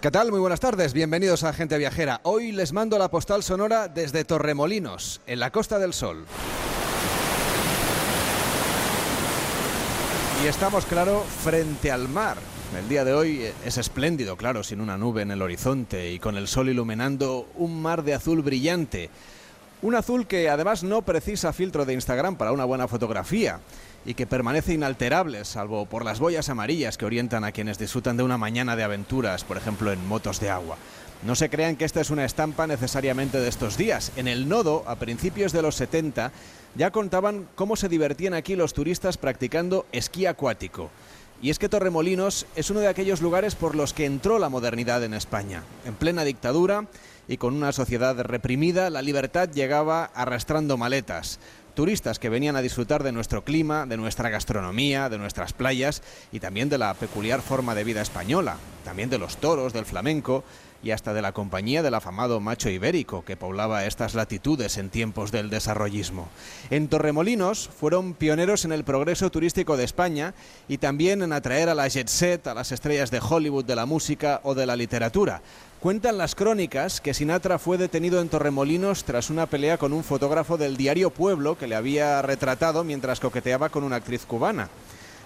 ¿Qué tal? Muy buenas tardes, bienvenidos a Gente Viajera. Hoy les mando la postal sonora desde Torremolinos, en la Costa del Sol. Y estamos, claro, frente al mar. El día de hoy es espléndido, claro, sin una nube en el horizonte y con el sol iluminando un mar de azul brillante. Un azul que además no precisa filtro de Instagram para una buena fotografía y que permanece inalterable, salvo por las boyas amarillas que orientan a quienes disfrutan de una mañana de aventuras, por ejemplo en motos de agua. No se crean que esta es una estampa necesariamente de estos días. En el nodo, a principios de los 70, ya contaban cómo se divertían aquí los turistas practicando esquí acuático. Y es que Torremolinos es uno de aquellos lugares por los que entró la modernidad en España. En plena dictadura y con una sociedad reprimida, la libertad llegaba arrastrando maletas turistas que venían a disfrutar de nuestro clima, de nuestra gastronomía, de nuestras playas y también de la peculiar forma de vida española, también de los toros, del flamenco y hasta de la compañía del afamado macho ibérico que poblaba estas latitudes en tiempos del desarrollismo. En Torremolinos fueron pioneros en el progreso turístico de España y también en atraer a la jet set, a las estrellas de Hollywood de la música o de la literatura. Cuentan las crónicas que Sinatra fue detenido en Torremolinos tras una pelea con un fotógrafo del diario Pueblo que le había retratado mientras coqueteaba con una actriz cubana.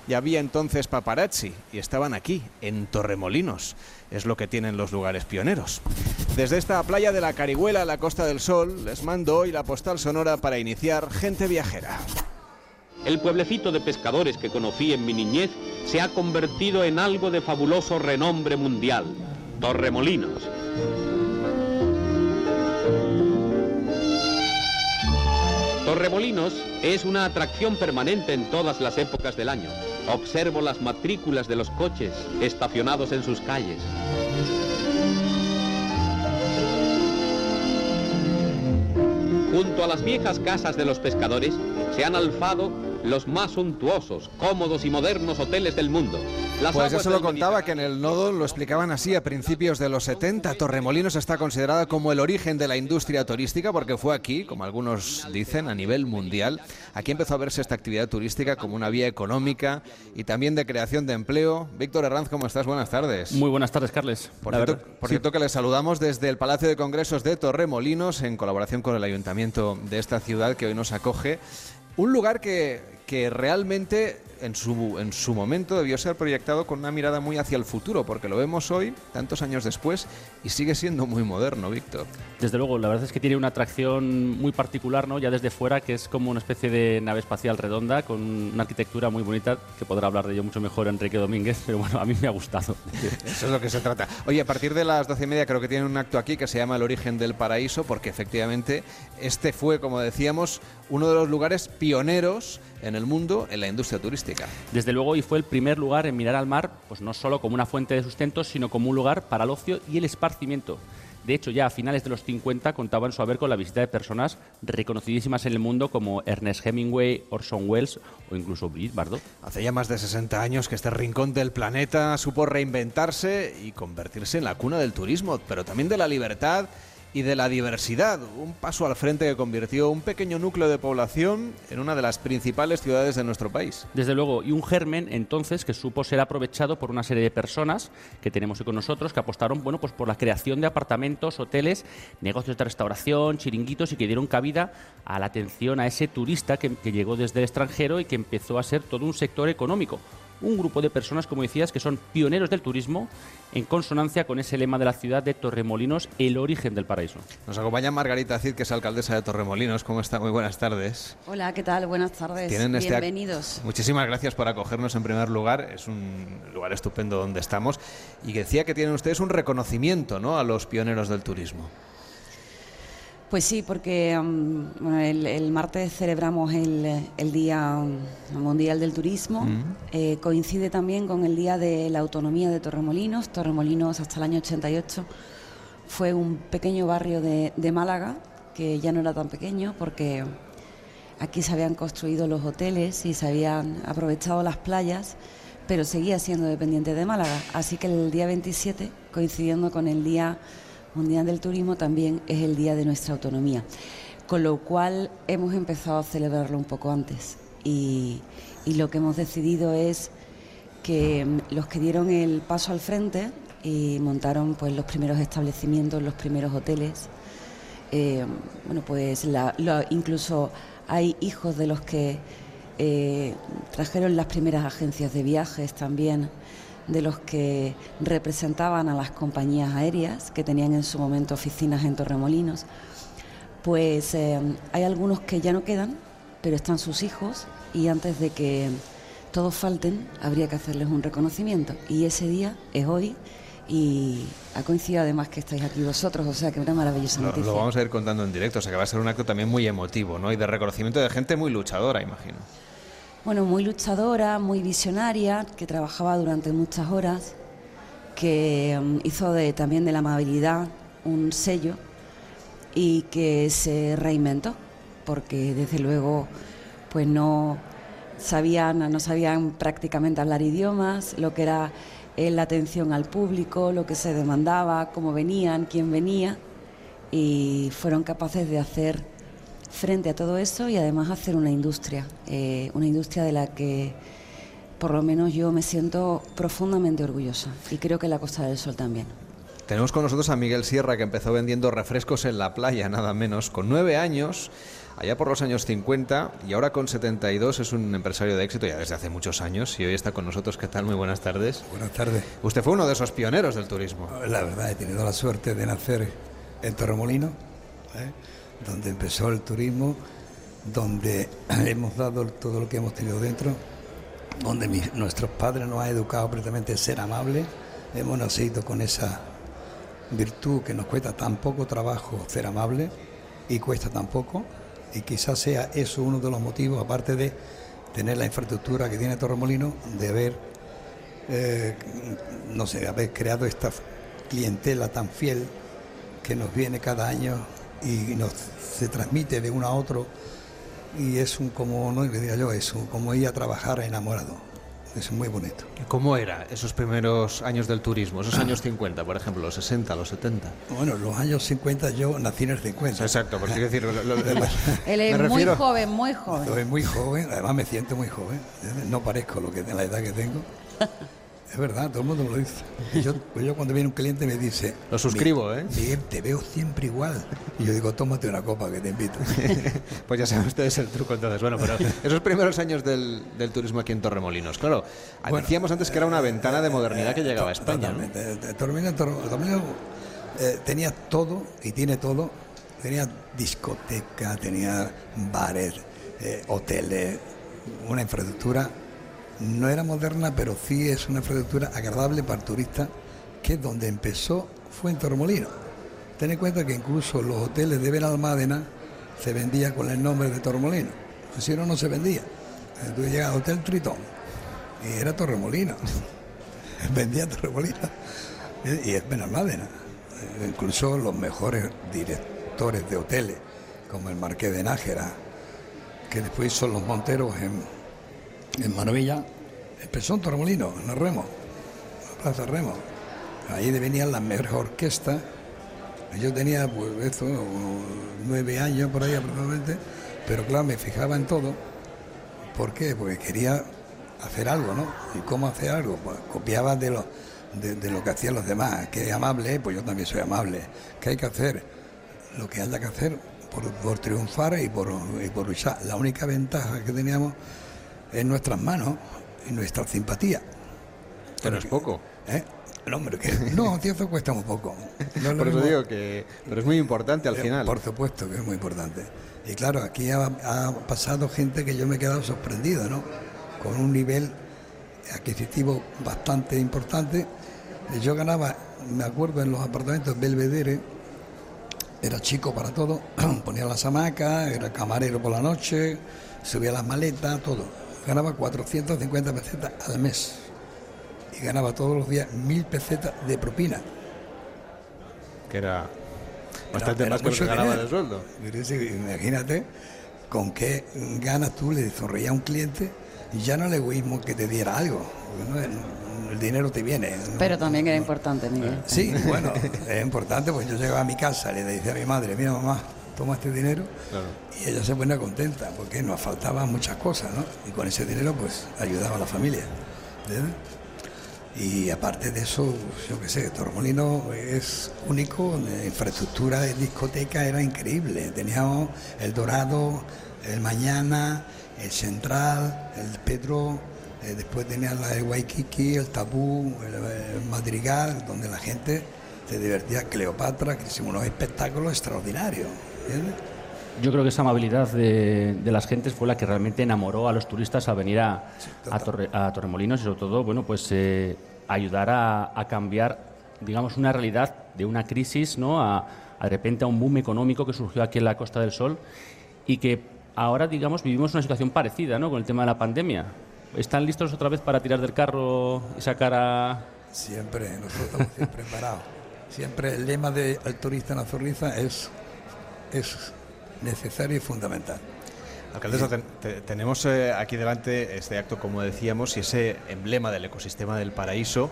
Ya había entonces paparazzi y estaban aquí, en Torremolinos. Es lo que tienen los lugares pioneros. Desde esta playa de la Carihuela, la Costa del Sol, les mando hoy la postal sonora para iniciar Gente Viajera. El pueblecito de pescadores que conocí en mi niñez se ha convertido en algo de fabuloso renombre mundial Torremolinos. Torremolinos es una atracción permanente en todas las épocas del año. Observo las matrículas de los coches estacionados en sus calles. Junto a las viejas casas de los pescadores se han alzado los más suntuosos, cómodos y modernos hoteles del mundo. pues eso lo contaba que en el nodo lo explicaban así a principios de los 70. Torremolinos está considerada como el origen de la industria turística porque fue aquí, como algunos dicen, a nivel mundial. Aquí empezó a verse esta actividad turística como una vía económica y también de creación de empleo. Víctor Herranz, ¿cómo estás? Buenas tardes. Muy buenas tardes, Carles. Por, cierto, por cierto, que les saludamos desde el Palacio de Congresos de Torremolinos en colaboración con el Ayuntamiento de esta ciudad que hoy nos acoge. Un lugar que, que realmente en su, en su momento debió ser proyectado con una mirada muy hacia el futuro, porque lo vemos hoy, tantos años después, y sigue siendo muy moderno, Víctor. Desde luego, la verdad es que tiene una atracción muy particular, ¿no? ya desde fuera, que es como una especie de nave espacial redonda, con una arquitectura muy bonita, que podrá hablar de ello mucho mejor Enrique Domínguez, pero bueno, a mí me ha gustado. Eso es lo que se trata. Oye, a partir de las doce y media creo que tiene un acto aquí que se llama El origen del paraíso, porque efectivamente este fue, como decíamos, uno de los lugares pioneros en el mundo en la industria turística. Desde luego, y fue el primer lugar en mirar al mar, pues no solo como una fuente de sustento, sino como un lugar para el ocio y el esparcimiento. De hecho, ya a finales de los 50 contaban su haber con la visita de personas reconocidísimas en el mundo como Ernest Hemingway, Orson Welles o incluso Brigitte Bardot. Hace ya más de 60 años que este rincón del planeta supo reinventarse y convertirse en la cuna del turismo, pero también de la libertad y de la diversidad, un paso al frente que convirtió un pequeño núcleo de población en una de las principales ciudades de nuestro país. Desde luego, y un germen entonces que supo ser aprovechado por una serie de personas que tenemos hoy con nosotros que apostaron bueno, pues por la creación de apartamentos, hoteles, negocios de restauración, chiringuitos y que dieron cabida a la atención a ese turista que, que llegó desde el extranjero y que empezó a ser todo un sector económico un grupo de personas, como decías, que son pioneros del turismo en consonancia con ese lema de la ciudad de Torremolinos, el origen del paraíso. Nos acompaña Margarita Cid, que es alcaldesa de Torremolinos. ¿Cómo está? Muy buenas tardes. Hola, ¿qué tal? Buenas tardes. Este Bienvenidos. Muchísimas gracias por acogernos en primer lugar. Es un lugar estupendo donde estamos. Y decía que tienen ustedes un reconocimiento ¿no? a los pioneros del turismo. Pues sí, porque um, el, martes celebramos el, Día Mundial del Turismo. Eh, coincide también con el Día de la Autonomía de Torremolinos. Torremolinos hasta el año 88 fue un pequeño barrio de, de Málaga, que ya no era tan pequeño porque aquí se habían construido los hoteles y se habían aprovechado las playas, pero seguía siendo dependiente de Málaga. Así que el día 27, coincidiendo con el Día Mundial del Turismo también es el día de nuestra autonomía, con lo cual hemos empezado a celebrarlo un poco antes y, lo que hemos decidido es que mm, los que dieron el paso al frente y montaron pues los primeros establecimientos, los primeros hoteles. Eh, bueno, pues incluso hay hijos de los que eh, trajeron las primeras agencias de viajes también, de los que representaban a las compañías aéreas que tenían en su momento oficinas en Torremolinos. Pues eh, hay algunos que ya no quedan, pero están sus hijos y antes de que todos falten habría que hacerles un reconocimiento. Y ese día es hoy y ha coincidido además que estáis aquí vosotros, o sea que una maravillosa noticia. Lo vamos a ir contando en directo, o sea que va a ser un acto también muy emotivo, ¿no? Y de reconocimiento de gente muy luchadora, imagino. Bueno, muy luchadora, muy visionaria, que trabajaba durante muchas horas, que mm, hizo de, también de la amabilidad un sello y que se reinventó, porque desde luego pues no sabían, no sabían prácticamente hablar idiomas, lo que era la atención al público, lo que se demandaba, cómo venían, quién venía, y fueron capaces de hacer frente a todo eso y además hacer una industria, eh, una industria de la que por lo menos yo me siento profundamente orgullosa y creo que la Costa del Sol también. Tenemos con nosotros a Miguel Sierra que empezó vendiendo refrescos en la playa, nada menos, con nueve años allá por los años 50 y ahora con 72 es un empresario de éxito ya desde hace muchos años y hoy está con nosotros. ¿Qué tal? Muy buenas tardes. Buenas tardes. Usted fue uno de esos pioneros del turismo. La verdad, he tenido la suerte de nacer en Torremolino, ¿eh? Donde empezó el turismo, donde hemos dado todo lo que hemos tenido dentro, donde nuestros padres nos han educado precisamente a ser amables. Hemos nacido con esa virtud que nos cuesta tan poco trabajo ser amable y cuesta tan poco y quizás sea eso uno de los motivos, aparte de tener la infraestructura que tiene Torremolino, de haber, eh, no sé, haber creado esta clientela tan fiel que nos viene cada año y nos se transmite de uno a otro y es un como no le diría yo eso como ir a trabajar enamorado es muy bonito. ¿Cómo era esos primeros años del turismo? Esos años 50, por ejemplo, los 60, los 70. Bueno, los años 50 yo nací en el 50. Exacto, quiero decir... Él es muy joven, muy joven. Soy muy joven, además me siento muy joven. No parezco lo que la edad que tengo. Es verdad, todo el mundo me lo dice. yo, pues yo, cuando viene un cliente me dice... Lo suscribo, ¿eh? Miguel, te veo siempre igual. Y yo digo, tómate una copa que te invito. pues ya saben ustedes el truco entonces. Bueno, pero esos primeros años del, del turismo aquí en Torremolinos, claro, decíamos antes que era una ventana de modernidad que llegaba a España. Totalmente. Torremolinos, eh, tenía todo y tiene todo. Tenía discoteca, tenía bares, eh, hoteles, una infraestructura no era moderna, pero sí es una infraestructura agradable para el turista, que donde empezó fue en Tormolino. Ten en cuenta que incluso los hoteles de Benalmádena se vendían con el nombre de Tormolino. Si no, no se vendía. Entonces llegaba Hotel Tritón y era Torremolino. vendía Torremolino y es Benalmádena. Incluso los mejores directores de hoteles, como el Marqués de Nájera, que después son los Monteros en en empezó en Torremolino, en el Remo, en la Plaza Remo. Ahí venían las mejores orquestas. Yo tenía, pues, eso, nueve años por ahí aproximadamente, pero claro, me fijaba en todo. ¿Por qué? Porque quería hacer algo, ¿no? ¿Y cómo hacer algo? Pues copiaba de lo, de, lo que hacían los demás. Que es amable, pues yo también soy amable. ¿Qué hay que hacer? Lo que haya que hacer por, triunfar y por, y por luchar. La única ventaja que teníamos en nuestras manos nuestra simpatía. Pero es poco. ¿Eh? No, hombre, que no, tío, eso cuesta muy poco. por eso digo que pero es muy importante al eh, final. Por supuesto que es muy importante. Y claro, aquí ha, pasado gente que yo me he quedado sorprendido, ¿no? Con un nivel adquisitivo bastante importante. Yo ganaba, me acuerdo, en los apartamentos Belvedere, era chico para todo, ponía las hamacas, era camarero por la noche, subía las maletas, todo ganaba 450 pesetas al mes y ganaba todos los días mil pesetas de propina. Que era bastante más que lo que ganaba de sueldo. Imagínate con qué ganas tú le sonreías a un cliente y ya no el egoísmo que te diera algo. el dinero te viene. Pero también era importante, Miguel. Sí, bueno, es importante, pues yo llegaba a mi casa, le decía a mi madre, mira mamá, toma este dinero y ella se pone contenta porque nos faltaban muchas cosas, ¿no? Y con ese dinero pues ayudaba a la familia. Y aparte de eso, yo qué sé, Torremolino es único, la infraestructura de discoteca era increíble. Teníamos el Dorado, el Mañana, el Central, el Pedro, eh, después tenía la de Waikiki, el Tabú, el, Madrigal, donde la gente se divertía, Cleopatra, que hicimos unos espectáculos extraordinarios. Yo creo que esa amabilidad de, las gentes fue la que realmente enamoró a los turistas a venir a, a, Torremolinos y sobre todo, bueno, pues eh, ayudar a, cambiar, digamos, una realidad de una crisis, ¿no? A, de repente a un boom económico que surgió aquí en la Costa del Sol y que ahora, digamos, vivimos una situación parecida, ¿no? Con el tema de la pandemia. ¿Están listos otra vez para tirar del carro y sacar a...? Siempre, nosotros estamos siempre preparados. Siempre el lema del turista en la zorriza es, es necesario y fundamental. Alcaldesa, tenemos eh, aquí delante este acto, como decíamos, y ese emblema del ecosistema del paraíso.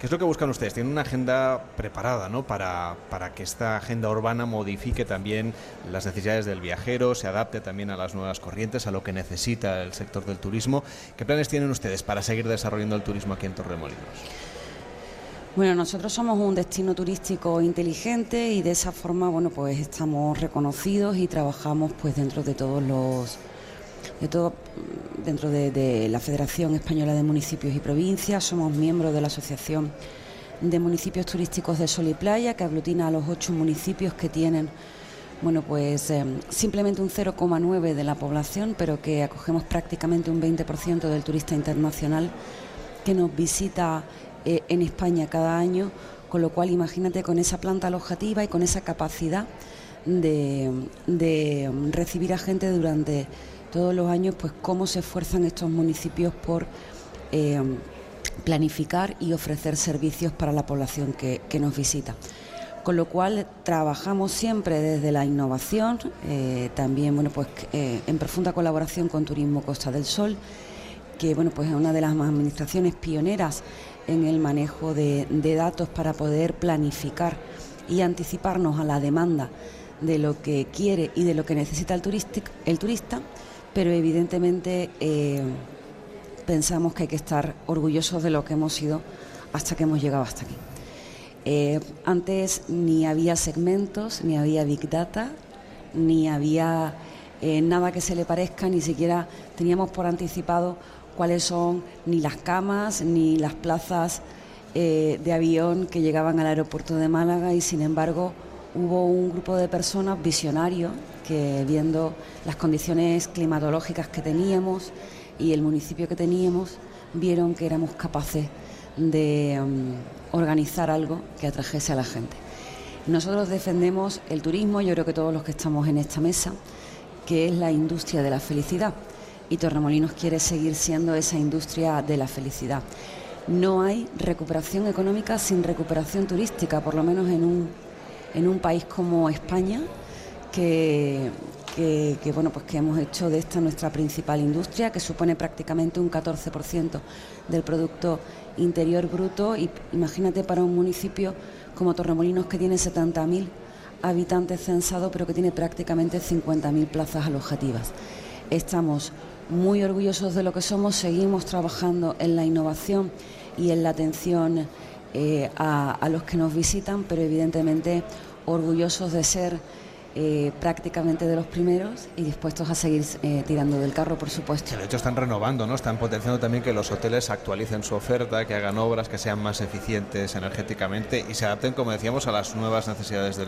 ¿Qué es lo que buscan ustedes? Tienen una agenda preparada ¿no? para, para que esta agenda urbana modifique también las necesidades del viajero, se adapte también a las nuevas corrientes, a lo que necesita el sector del turismo. ¿Qué planes tienen ustedes para seguir desarrollando el turismo aquí en Torremolinos? Bueno, nosotros somos un destino turístico inteligente y de esa forma, bueno, pues estamos reconocidos y trabajamos pues dentro de todos los de todo dentro de, la Federación Española de Municipios y Provincias, somos miembros de la Asociación de Municipios Turísticos de Sol y Playa, que aglutina a los ocho municipios que tienen bueno, pues eh, simplemente un 0,9 de la población, pero que acogemos prácticamente un 20% del turista internacional que nos visita eh, en España cada año, con lo cual imagínate con esa planta alojativa y con esa capacidad de, recibir a gente durante todos los años, pues cómo se esfuerzan estos municipios por eh, planificar y ofrecer servicios para la población que, nos visita. Con lo cual trabajamos siempre desde la innovación, eh, también bueno pues en profunda colaboración con Turismo Costa del Sol, que bueno pues es una de las administraciones pioneras en el manejo de, datos para poder planificar y anticiparnos a la demanda de lo que quiere y de lo que necesita el, el turista, pero evidentemente eh, pensamos que hay que estar orgullosos de lo que hemos sido hasta que hemos llegado hasta aquí. Eh, antes ni había segmentos, ni había big data, ni había eh, nada que se le parezca, ni siquiera teníamos por anticipado cuáles son ni las camas ni las plazas eh, de avión que llegaban al aeropuerto de Málaga y sin embargo hubo un grupo de personas visionarios que viendo las condiciones climatológicas que teníamos y el municipio que teníamos vieron que éramos capaces de mm, organizar algo que atrajese a la gente. Nosotros defendemos el turismo, yo creo que todos los que estamos en esta mesa, que es la industria de la felicidad y Torremolinos quiere seguir siendo esa industria de la felicidad. No hay recuperación económica sin recuperación turística, por lo menos en un, en un país como España, que, bueno, pues que hemos hecho de esta nuestra principal industria, que supone prácticamente un 14% del Producto Interior Bruto. Y imagínate para un municipio como Torremolinos, que tiene 70.000 habitantes censados, pero que tiene prácticamente 50.000 plazas alojativas. Estamos muy orgullosos de lo que somos, seguimos trabajando en la innovación y en la atención eh, a, los que nos visitan, pero evidentemente orgullosos de ser eh, prácticamente de los primeros y dispuestos a seguir eh, tirando del carro, por supuesto. De hecho, están renovando, ¿no? Están potenciando también que los hoteles actualicen su oferta, que hagan obras que sean más eficientes energéticamente y se adapten, como decíamos, a las nuevas necesidades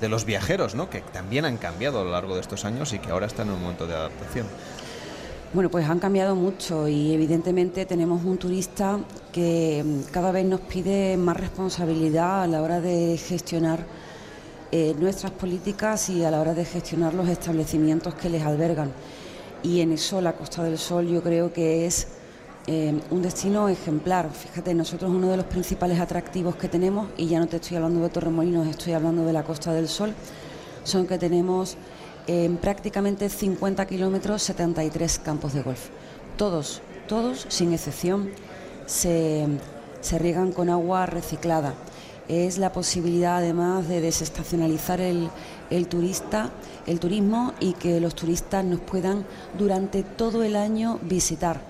de los viajeros, ¿no? Que también han cambiado a lo largo de estos años y que ahora están en un momento de adaptación. Bueno, pues han cambiado mucho y evidentemente tenemos un turista que mm, cada vez nos pide más responsabilidad a la hora de gestionar eh, nuestras políticas y a la hora de gestionar los establecimientos que les albergan. Y en eso la Costa del Sol yo creo que es eh, un destino ejemplar. Fíjate, nosotros uno de los principales atractivos que tenemos, y ya no te estoy hablando de Torremolinos, estoy hablando de la Costa del Sol, son que tenemos en prácticamente 50 kilómetros 73 campos de golf. Todos, todos, sin excepción, se, riegan con agua reciclada. Es la posibilidad además de desestacionalizar el, el turista, el turismo y que los turistas nos puedan durante todo el año visitar.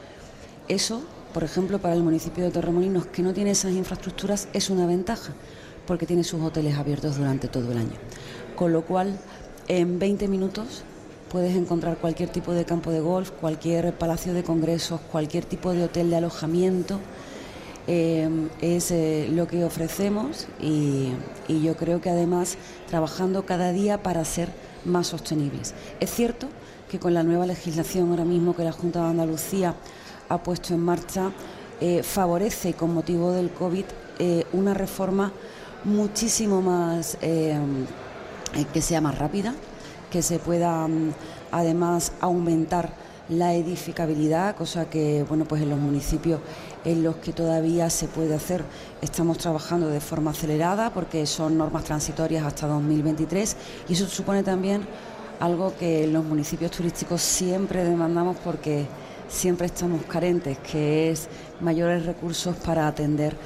Eso por ejemplo, para el municipio de Torremolinos, que no tiene esas infraestructuras, es una ventaja, porque tiene sus hoteles abiertos durante todo el año. Con lo cual, en 20 minutos puedes encontrar cualquier tipo de campo de golf, cualquier palacio de congresos, cualquier tipo de hotel de alojamiento. Eh, es eh, lo que ofrecemos y, yo creo que además trabajando cada día para ser más sostenibles. Es cierto que con la nueva legislación ahora mismo que la Junta de Andalucía ha puesto en marcha eh, favorece con motivo del COVID una reforma muchísimo más que sea más rápida, que se pueda mm, además aumentar la edificabilidad, cosa que bueno pues en los municipios en los que todavía se puede hacer estamos trabajando de forma acelerada porque son normas transitorias hasta 2023 y eso supone también algo que los municipios turísticos siempre demandamos porque siempre estamos carentes, que es mayores recursos para atender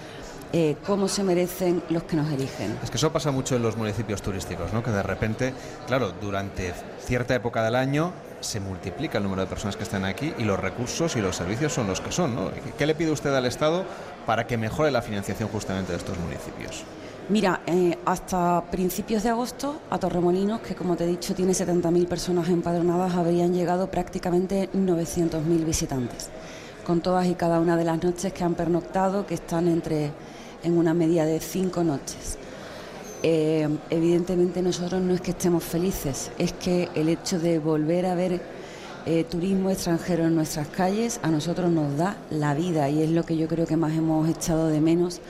eh, cómo se merecen los que nos eligen. Es que eso pasa mucho en los municipios turísticos, ¿no? que de repente, claro, durante cierta época del año se multiplica el número de personas que están aquí y los recursos y los servicios son los que son. ¿no? ¿Qué le pide usted al Estado para que mejore la financiación justamente de estos municipios? Mira, eh, hasta principios de agosto a Torremolinos, que como te he dicho tiene 70.000 personas empadronadas, habrían llegado prácticamente 900.000 visitantes, con todas y cada una de las noches que han pernoctado, que están entre en una media de cinco noches. Eh, evidentemente nosotros no es que estemos felices, es que el hecho de volver a ver eh, turismo extranjero en nuestras calles a nosotros nos da la vida y es lo que yo creo que más hemos echado de menos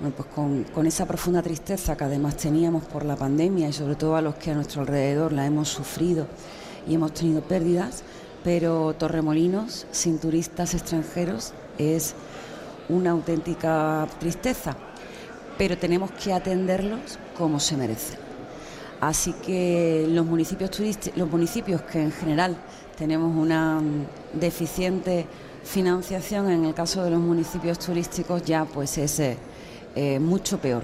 pues con, con, esa profunda tristeza que además teníamos por la pandemia y sobre todo a los que a nuestro alrededor la hemos sufrido y hemos tenido pérdidas, pero Torremolinos sin turistas extranjeros es una auténtica tristeza, pero tenemos que atenderlos como se merecen. Así que los municipios los municipios que en general tenemos una deficiente financiación, en el caso de los municipios turísticos ya pues es eh, eh, mucho peor.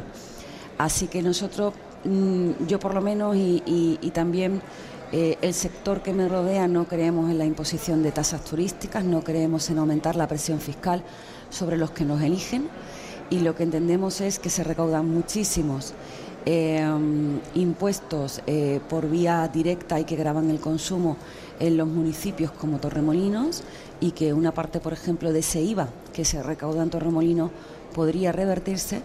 Así que nosotros, mm, yo por lo menos y, también eh, el sector que me rodea no creemos en la imposición de tasas turísticas, no creemos en aumentar la presión fiscal sobre los que nos eligen y lo que entendemos es que se recaudan muchísimos eh, impuestos eh, por vía directa y que graban el consumo en los municipios como Torremolinos y que una parte, por ejemplo, de ese IVA que se recauda en Torremolinos podría revertirse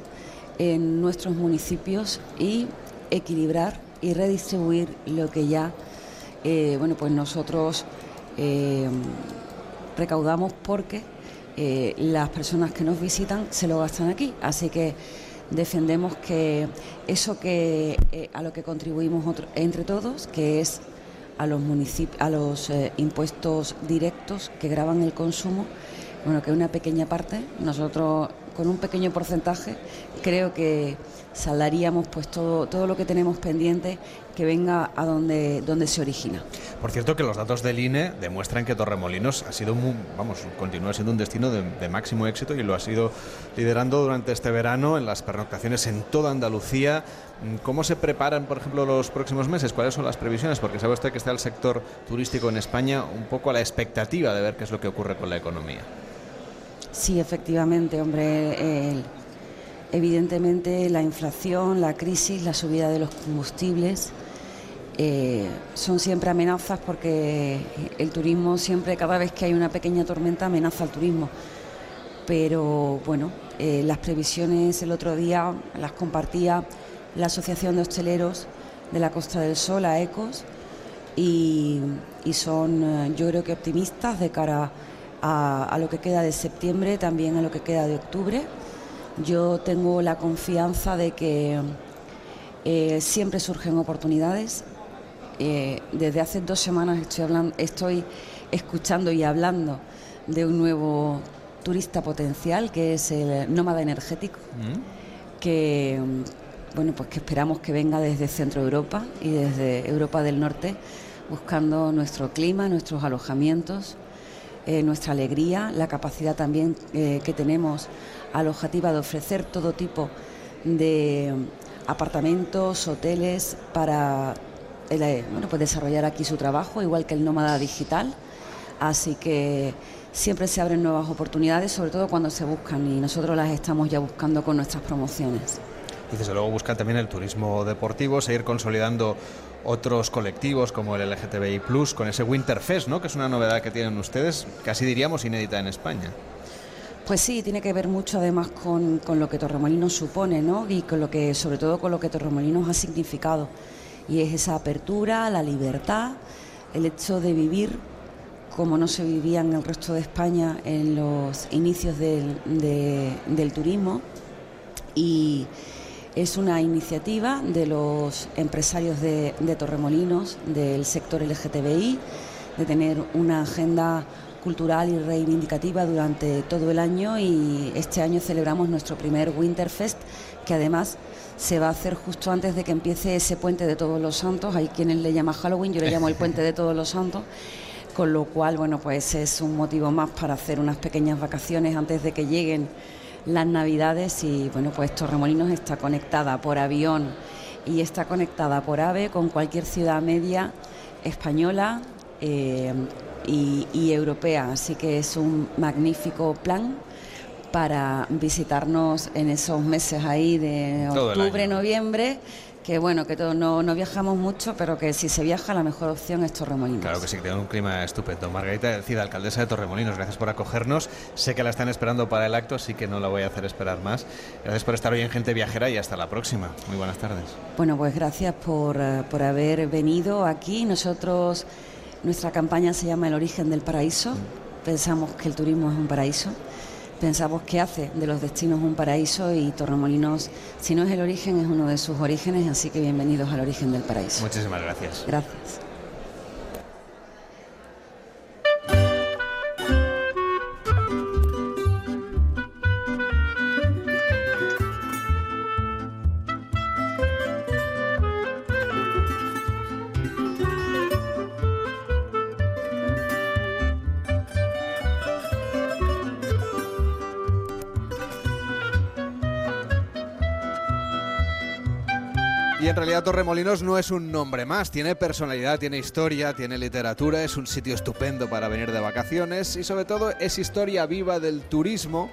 en nuestros municipios y equilibrar y redistribuir lo que ya eh, bueno pues nosotros recaudamos porque eh, las personas que nos visitan se lo gastan aquí. Así que defendemos que eso que eh, a lo que contribuimos entre todos, que es a los a los eh, impuestos directos que graban el consumo, bueno, que una pequeña parte, nosotros con un pequeño porcentaje, creo que saldaríamos pues todo, todo lo que tenemos pendiente que venga a donde, donde se origina. Por cierto que los datos del INE demuestran que Torremolinos ha sido, vamos, continúa siendo un destino de, máximo éxito y lo ha sido liderando durante este verano en las pernoctaciones en toda Andalucía. ¿Cómo se preparan, por ejemplo, los próximos meses? ¿Cuáles son las previsiones? Porque sabe usted que está el sector turístico en España un poco a la expectativa de ver qué es lo que ocurre con la economía. Sí, efectivamente, hombre. evidentemente la inflación, la crisis, la subida de los combustibles eh, son siempre amenazas porque el turismo siempre, cada vez que hay una pequeña tormenta, amenaza al turismo. Pero bueno, eh, las previsiones el otro día las compartía la Asociación de Hosteleros de la Costa del Sol, a ECOS, y, son eh, yo creo que optimistas de cara a a, lo que queda de septiembre, también a lo que queda de octubre. Yo tengo la confianza de que eh, siempre surgen oportunidades. Eh, desde hace dos semanas estoy, hablando, estoy escuchando y hablando de un nuevo turista potencial que es el nómada energético, mm. que bueno pues que esperamos que venga desde Centro Europa y desde Europa del Norte, buscando nuestro clima, nuestros alojamientos, eh, nuestra alegría, la capacidad también eh, que tenemos alojativa de ofrecer todo tipo de apartamentos, hoteles para eh, bueno, pues desarrollar aquí su trabajo, igual que el nómada digital. Así que siempre se abren nuevas oportunidades, sobre todo cuando se buscan y nosotros las estamos ya buscando con nuestras promociones. Y desde luego buscan también el turismo deportivo, seguir consolidando otros colectivos como el LGTBI con ese Winterfest, ¿no? que es una novedad que tienen ustedes, casi diríamos inédita en España. Pues sí, tiene que ver mucho además con, con, lo que Torremolinos supone, ¿no? Y con lo que, sobre todo con lo que Torremolinos ha significado. Y es esa apertura, la libertad, el hecho de vivir como no se vivía en el resto de España en los inicios del, del turismo. Y es una iniciativa de los empresarios de, Torremolinos, del sector LGTBI, de tener una agenda cultural y reivindicativa durante todo el año y este año celebramos nuestro primer Winterfest que además se va a hacer justo antes de que empiece ese puente de todos los santos, hay quienes le llaman Halloween, yo le llamo el puente de todos los santos, con lo cual bueno pues es un motivo más para hacer unas pequeñas vacaciones antes de que lleguen las navidades y bueno pues Torremolinos está conectada por avión y está conectada por AVE con cualquier ciudad media española. Eh, y, europea. Así que es un magnífico plan para visitarnos en esos meses ahí de octubre, noviembre que bueno, que todos no, no, viajamos mucho, pero que si se viaja la mejor opción es Torremolinos. Claro que sí, que tiene un clima estupendo. Margarita Decida, alcaldesa de Torremolinos, gracias por acogernos. Sé que la están esperando para el acto, así que no la voy a hacer esperar más. Gracias por estar hoy en Gente Viajera y hasta la próxima. Muy buenas tardes. Bueno, pues gracias por, eh, por haber venido aquí. Nosotros nuestra campaña se llama El origen del paraíso. Pensamos que el turismo es un paraíso. Pensamos que hace de los destinos un paraíso y Torremolinos, si no es el origen, es uno de sus orígenes, así que bienvenidos al origen del paraíso. Muchísimas gracias. Gracias. Torremolinos no es un nombre más, tiene personalidad, tiene historia, tiene literatura, es un sitio estupendo para venir de vacaciones y sobre todo es historia viva del turismo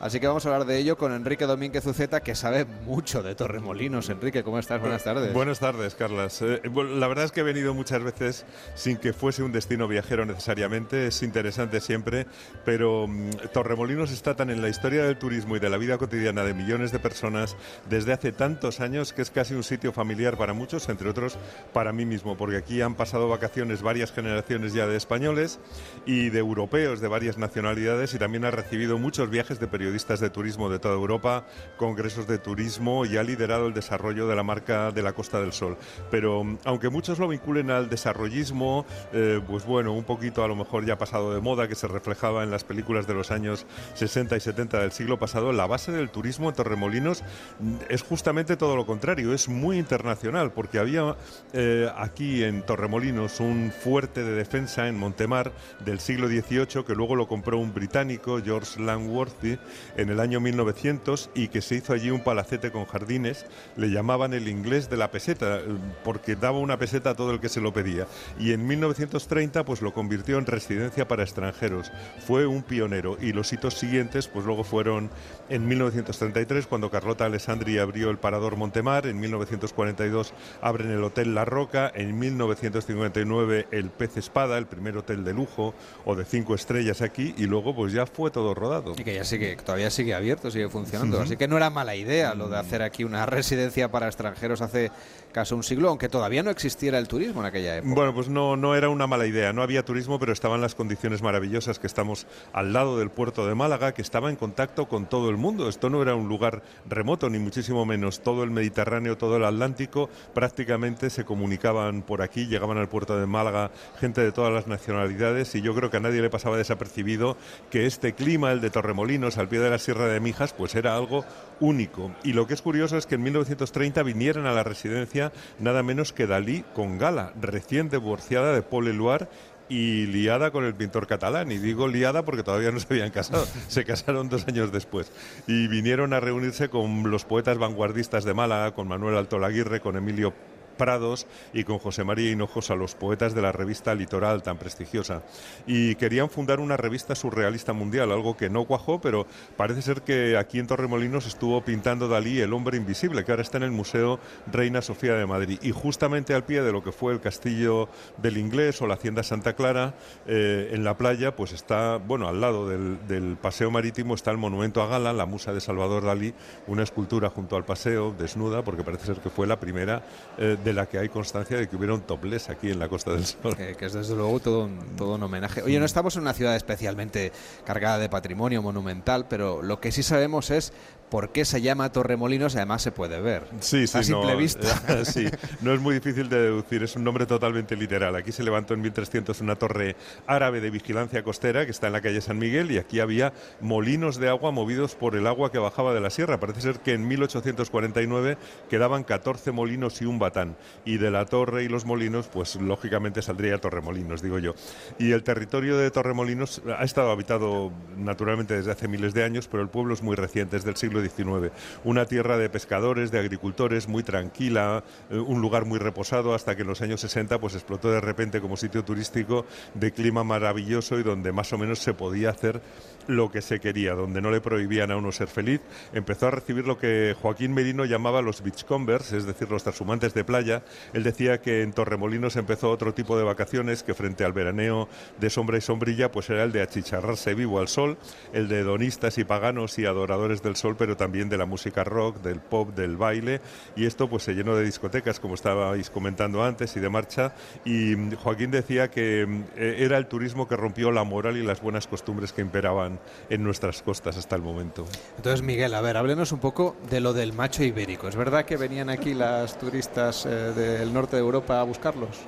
Así que vamos a hablar de ello con Enrique Domínguez Uceta, que sabe mucho de Torremolinos. Enrique, ¿cómo estás? Buenas tardes. Buenas tardes, Carlas. Eh, la verdad es que he venido muchas veces sin que fuese un destino viajero necesariamente. Es interesante siempre, pero mm, Torremolinos está tan en la historia del turismo y de la vida cotidiana de millones de personas desde hace tantos años que es casi un sitio familiar para muchos, entre otros para mí mismo, porque aquí han pasado vacaciones varias generaciones ya de españoles y de europeos de varias nacionalidades y también ha recibido muchos viajes de periodistas de turismo de toda Europa, congresos de turismo y ha liderado el desarrollo de la marca de la Costa del Sol. Pero mm, aunque muchos lo vinculen al desarrollismo, eh, pues bueno, un poquito a lo mejor ya pasado de moda, que se reflejaba en las películas de los años 60 y 70 del siglo pasado, la base del turismo en Torremolinos mm, es justamente todo lo contrario, es muy internacional, porque había eh, aquí en Torremolinos un fuerte de defensa en Montemar del siglo XVIII que luego lo compró un británico, George Langworthy, en el año 1900 y que se hizo allí un palacete con jardines. Le llamaban el inglés de la peseta porque daba una peseta a todo el que se lo pedía. Y en 1930 pues lo convirtió en residencia para extranjeros. Fue un pionero y los hitos siguientes pues luego fueron en 1933 cuando Carlota Alessandri abrió el Parador Montemar, en 1942 abren el Hotel La Roca, en 1959 el Pez Espada, el primer hotel de lujo o de cinco estrellas aquí y luego pues ya fue todo rodado. Y que ya sigue todavía sigue abierto, sigue funcionando. Así que no era mala idea lo de hacer aquí una residencia para extranjeros hace casi un siglo, aunque todavía no existiera el turismo en aquella época. Bueno, pues no, no era una mala idea. No había turismo, pero estaban las condiciones maravillosas que estamos al lado del puerto de Málaga, que estaba en contacto con todo el mundo. Esto no era un lugar remoto, ni muchísimo menos. Todo el Mediterráneo, todo el Atlántico, prácticamente se comunicaban por aquí, llegaban al puerto de Málaga gente de todas las nacionalidades y yo creo que a nadie le pasaba desapercibido que este clima, el de Torremolinos, al pie de la Sierra de Mijas, pues era algo único. Y lo que es curioso es que en 1930 vinieran a la residencia nada menos que Dalí con Gala, recién divorciada de Paul Eluard y liada con el pintor catalán. Y digo liada porque todavía no se habían casado, se casaron dos años después. Y vinieron a reunirse con los poetas vanguardistas de Málaga, con Manuel Alto Laguirre, con Emilio Prados y con José María Hinojos a los poetas de la revista Litoral tan prestigiosa. Y querían fundar una revista surrealista mundial, algo que no cuajó, pero parece ser que aquí en Torremolinos estuvo pintando Dalí El hombre invisible, que ahora está en el Museo Reina Sofía de Madrid. Y justamente al pie de lo que fue el castillo del Inglés o la Hacienda Santa Clara, eh, en la playa, pues está, bueno, al lado del, paseo marítimo está el monumento a Gala, la musa de Salvador Dalí, una escultura junto al paseo, desnuda, porque parece ser que fue la primera eh, de la que hay constancia de que hubiera un topless aquí en la Costa del Sol. Que, es desde luego todo un, todo un homenaje. Oye, no estamos en una ciudad especialmente cargada de patrimonio monumental, pero lo que sí sabemos es por qué se llama Torremolinos, además se puede ver. Sí, sí, a simple no, vista. sí, no es muy difícil de deducir, es un nombre totalmente literal. Aquí se levantó en 1300 una torre árabe de vigilancia costera que está en la calle San Miguel y aquí había molinos de agua movidos por el agua que bajaba de la sierra. Parece ser que en 1849 quedaban 14 molinos y un batán. Y de la torre y los molinos, pues lógicamente saldría Torremolinos, digo yo. Y el territorio de Torremolinos ha estado habitado naturalmente desde hace miles de años, pero el pueblo es muy reciente, es del siglo XIX. Una tierra de pescadores, de agricultores, muy tranquila, eh, un lugar muy reposado, hasta que en los años 60 pues explotó de repente como sitio turístico de clima maravilloso y donde más o menos se podía hacer lo que se quería, donde no le prohibían a uno ser feliz, empezó a recibir lo que Joaquín Merino llamaba los beachcombers, es decir, los trashumantes de playa. Él decía que en Torremolinos empezó otro tipo de vacaciones que frente al veraneo de sombra y sombrilla, pues era el de achicharrarse vivo al sol, el de hedonistas y paganos y adoradores del sol, pero también de la música rock, del pop, del baile, y esto pues se llenó de discotecas, como estabais comentando antes, y de marcha, y Joaquín decía que eh, era el turismo que rompió la moral y las buenas costumbres que imperaban en nuestras costas hasta el momento. Entonces, Miguel, a ver, háblenos un poco de lo del macho ibérico. ¿Es verdad que venían aquí las turistas eh, del norte de Europa a buscarlos?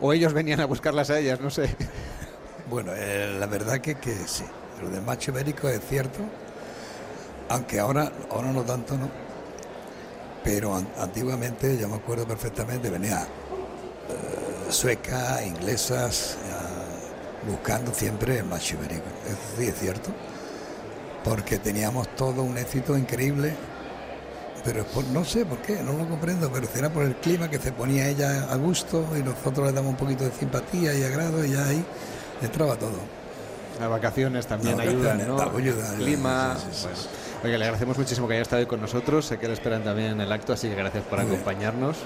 ¿O ellos venían a buscarlas a ellas? No sé. Bueno, eh, la verdad que, que sí. Lo del macho ibérico es cierto, aunque ahora, ahora no tanto, ¿no? Pero antiguamente, yo me acuerdo perfectamente, venía eh, suecas, inglesas, buscando siempre el macho ibérico. Eso sí es cierto, porque teníamos todo un éxito increíble, pero no sé por qué, no lo comprendo, pero será por el clima que se ponía ella a gusto y nosotros le damos un poquito de simpatía y agrado y ya ahí entraba todo. Las vacaciones también ayudan, ¿no? Ayuda, clima. Oye, le agradecemos muchísimo que haya estado hoy con nosotros. Sé que le esperan también en el acto, así que gracias por acompañarnos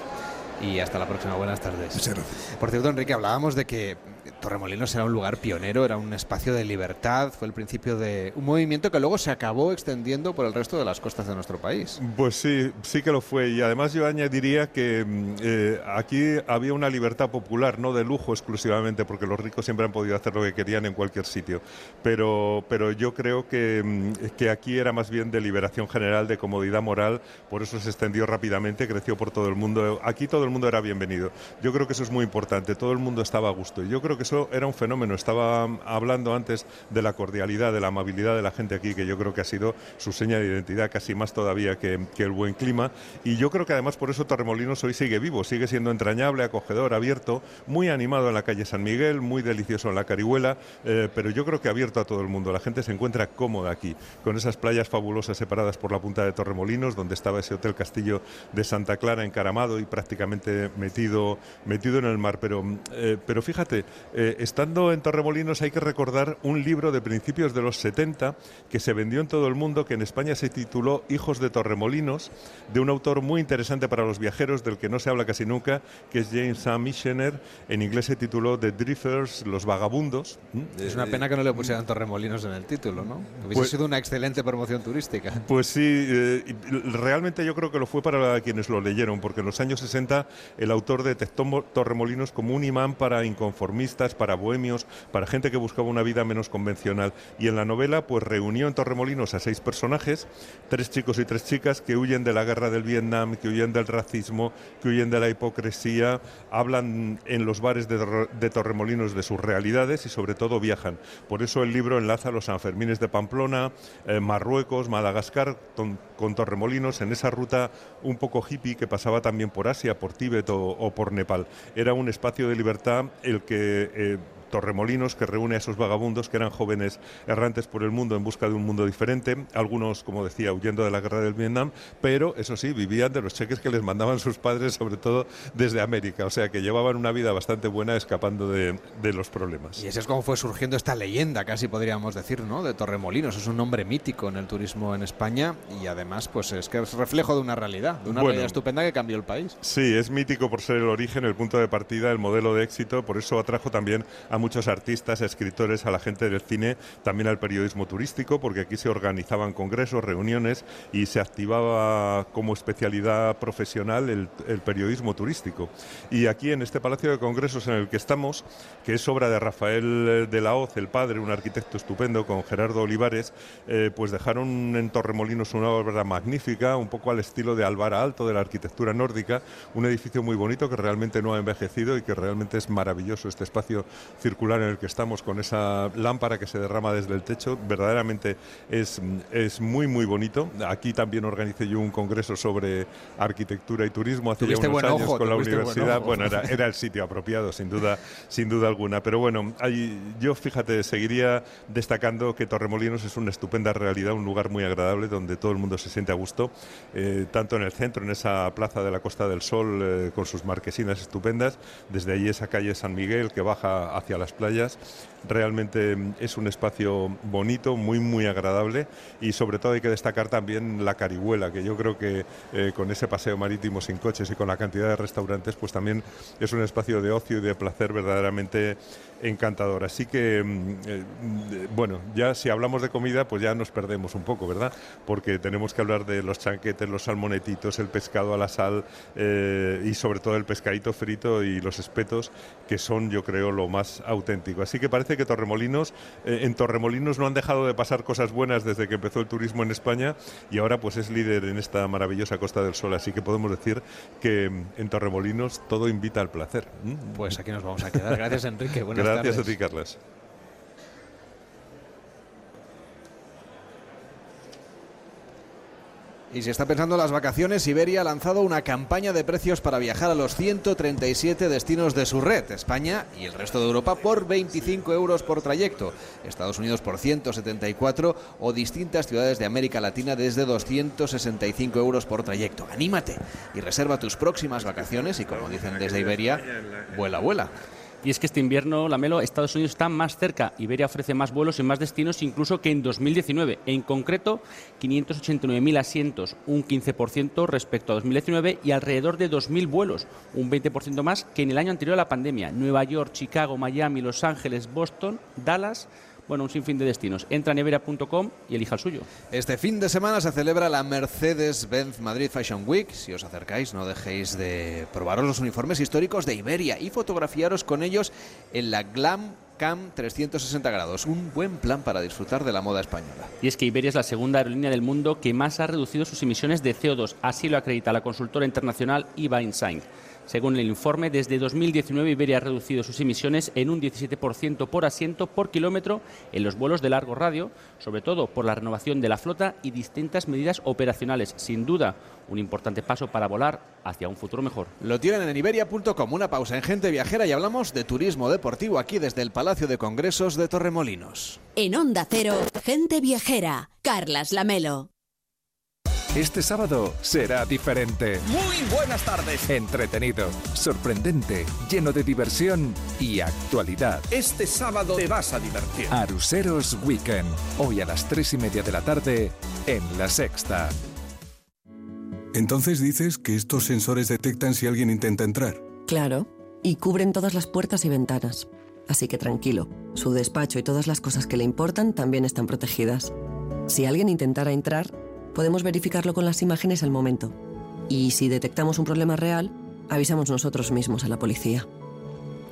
y hasta la próxima. Buenas tardes. Muchas gracias. Por cierto, Enrique, hablábamos de que Torremolinos era un lugar pionero, era un espacio de libertad, fue el principio de un movimiento que luego se acabó extendiendo por el resto de las costas de nuestro país. Pues sí, sí que lo fue. Y además yo añadiría que mm, eh, aquí había una libertad popular, no de lujo exclusivamente, porque los ricos siempre han podido hacer lo que querían en cualquier sitio. Pero, pero yo creo que, mm, que aquí era más bien de liberación general, de comodidad moral, por eso se extendió rápidamente, creció por todo el mundo. Aquí todo el mundo era bienvenido. Yo creo que eso es muy importante, todo el mundo estaba a gusto. Y yo creo que eso era un fenómeno. Estaba hablando antes de la cordialidad, de la amabilidad de la gente aquí, que yo creo que ha sido su seña de identidad, casi más todavía que, el buen clima. Y yo creo que además por eso Torremolinos hoy sigue vivo, sigue siendo entrañable, acogedor, abierto, muy animado en la calle San Miguel, muy delicioso en la Carihuela, eh, pero yo creo que abierto a todo el mundo. La gente se encuentra cómoda aquí, con esas playas fabulosas separadas por la punta de Torremolinos, donde estaba ese hotel Castillo de Santa Clara encaramado y prácticamente metido, metido en el mar. Pero, eh, pero fíjate, eh, estando en Torremolinos hay que recordar un libro de principios de los 70 que se vendió en todo el mundo, que en España se tituló Hijos de Torremolinos, de un autor muy interesante para los viajeros, del que no se habla casi nunca, que es James A. Michener. En inglés se tituló The Drifters, Los Vagabundos. Es una pena que no le pusieran Torremolinos en el título, ¿no? Hubiese pues sido una excelente promoción turística. Pues sí, eh, realmente yo creo que lo fue para quienes lo leyeron, porque en los años 60 el autor detectó Torremolinos como un imán para inconformistas, para bohemios, para gente que buscaba una vida menos convencional. Y en la novela, pues reunió en Torremolinos a seis personajes, tres chicos y tres chicas que huyen de la guerra del Vietnam, que huyen del racismo, que huyen de la hipocresía, hablan en los bares de, Torremolinos de sus realidades y sobre todo viajan. Por eso el libro enlaza los Sanfermines de Pamplona, eh, Marruecos, Madagascar, con Torremolinos en esa ruta un poco hippie que pasaba también por Asia, por Tíbet o, por Nepal. Era un espacio de libertad el que eh, Torremolinos, que reúne a esos vagabundos que eran jóvenes errantes por el mundo en busca de un mundo diferente, algunos, como decía, huyendo de la guerra del Vietnam, pero eso sí, vivían de los cheques que les mandaban sus padres, sobre todo desde América, o sea que llevaban una vida bastante buena escapando de, de los problemas. Y así es como fue surgiendo esta leyenda, casi podríamos decir, ¿no? De Torremolinos. Es un nombre mítico en el turismo en España y además, pues es que es reflejo de una realidad, de una Bueno. realidad estupenda que cambió el país. Sí, es mítico por ser el origen, el punto de partida, el modelo de éxito, por eso atrajo también a muchos artistas, escritores, a la gente del cine, también al periodismo turístico, porque aquí se organizaban congresos, reuniones y se activaba como especialidad profesional el, el periodismo turístico. Y aquí en este Palacio de Congresos en el que estamos, que es obra de Rafael eh, de la Hoz, el padre, un arquitecto estupendo, con Gerardo Olivares, eh, pues dejaron en Torremolinos una obra magnífica, un poco al estilo de Alvara Alto, de la arquitectura nórdica, un edificio muy bonito que realmente no ha envejecido y que realmente es maravilloso este espacio circular en el que estamos con esa lámpara que se derrama desde el techo, verdaderamente es, es muy muy bonito. Aquí también organicé yo un congreso sobre arquitectura y turismo hace ya unos buen años ojo, con la buen universidad. Bueno, era, era el sitio apropiado, sin duda, sin duda alguna. Pero bueno, hay- yo fíjate, seguiría destacando que Torremolinos es una estupenda realidad, un lugar muy agradable donde todo el mundo se siente a gusto, eh, tanto en el centro, en esa plaza de la Costa del Sol, eh, con sus marquesinas estupendas, desde allí esa calle San Miguel que baja hacia las playas. Realmente mm, es un espacio bonito, muy, muy agradable y sobre todo hay que destacar también la Carihuela, que yo creo que eh, con ese paseo marítimo sin coches y con la cantidad de restaurantes, pues también es un espacio de ocio y de placer verdaderamente encantador. Así que, mm, eh, mm, bueno, ya si hablamos de comida, pues ya nos perdemos un poco, ¿verdad? Porque tenemos que hablar de los chanquetes, los salmonetitos, el pescado a la sal eh, y sobre todo el pescadito frito y los espetos, que son, yo creo, lo más auténtico. Así que parece que Torremolinos, eh, en Torremolinos no han dejado de pasar cosas buenas desde que empezó el turismo en España y ahora pues es líder en esta maravillosa Costa del Sol. Así que podemos decir que mm, en Torremolinos todo invita al placer. ¿Mm? Pues aquí nos vamos a quedar. Gracias, Enrique. Buenas Gracias tardes. a ti, Carlas. Y si está pensando en las vacaciones, Iberia ha lanzado una campaña de precios para viajar a los 137 destinos de su red, España y el resto de Europa, por 25 euros por trayecto, Estados Unidos por 174 o distintas ciudades de América Latina desde 265 euros por trayecto. Anímate y reserva tus próximas vacaciones y como dicen desde Iberia, vuela, vuela. Y es que este invierno, Lamelo, Estados Unidos está más cerca. Iberia ofrece más vuelos en más destinos incluso que en 2019. En concreto, 589.000 asientos, un 15% respecto a 2019 y alrededor de 2.000 vuelos, un 20% más que en el año anterior a la pandemia. Nueva York, Chicago, Miami, Los Ángeles, Boston, Dallas, bueno, un sinfín de destinos. Entra en iberia.com y elija el suyo. Este fin de semana se celebra la Mercedes-Benz Madrid Fashion Week. Si os acercáis, no dejéis de probaros los uniformes históricos de Iberia y fotografiaros con ellos en la Glam Cam 360 grados. Un buen plan para disfrutar de la moda española. Y es que Iberia es la segunda aerolínea del mundo que más ha reducido sus emisiones de CO2. Así lo acredita la consultora internacional IVA Insign. Según el informe, desde 2019 Iberia ha reducido sus emisiones en un 17% por asiento por kilómetro en los vuelos de largo radio, sobre todo por la renovación de la flota y distintas medidas operacionales. Sin duda, un importante paso para volar hacia un futuro mejor. Lo tienen en iberia.com. Una pausa en Gente Viajera y hablamos de turismo deportivo aquí desde el Palacio de Congresos de Torremolinos. En Onda Cero, gente viajera. Carlas Lamelo. Este sábado será diferente. Muy buenas tardes. Entretenido, sorprendente, lleno de diversión y actualidad. Este sábado te vas a divertir. Aruseros Weekend. Hoy a las tres y media de la tarde en La Sexta. Entonces dices que estos sensores detectan si alguien intenta entrar. Claro, y cubren todas las puertas y ventanas. Así que tranquilo, su despacho y todas las cosas que le importan también están protegidas. Si alguien intentara entrar, podemos verificarlo con las imágenes al momento. Y si detectamos un problema real, avisamos nosotros mismos a la policía.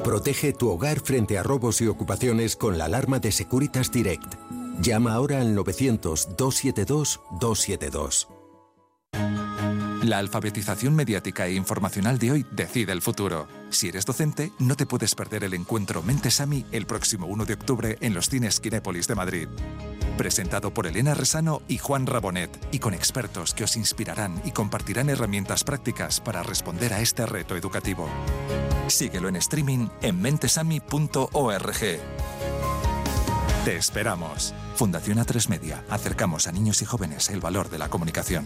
Protege tu hogar frente a robos y ocupaciones con la alarma de Securitas Direct. Llama ahora al 900-272-272. La alfabetización mediática e informacional de hoy decide el futuro. Si eres docente, no te puedes perder el encuentro Mentesami el próximo 1 de octubre en los cines Kinépolis de Madrid. Presentado por Elena Resano y Juan Rabonet, y con expertos que os inspirarán y compartirán herramientas prácticas para responder a este reto educativo. Síguelo en streaming en mentesami.org. Te esperamos. Fundación A3 Media. Acercamos a niños y jóvenes el valor de la comunicación.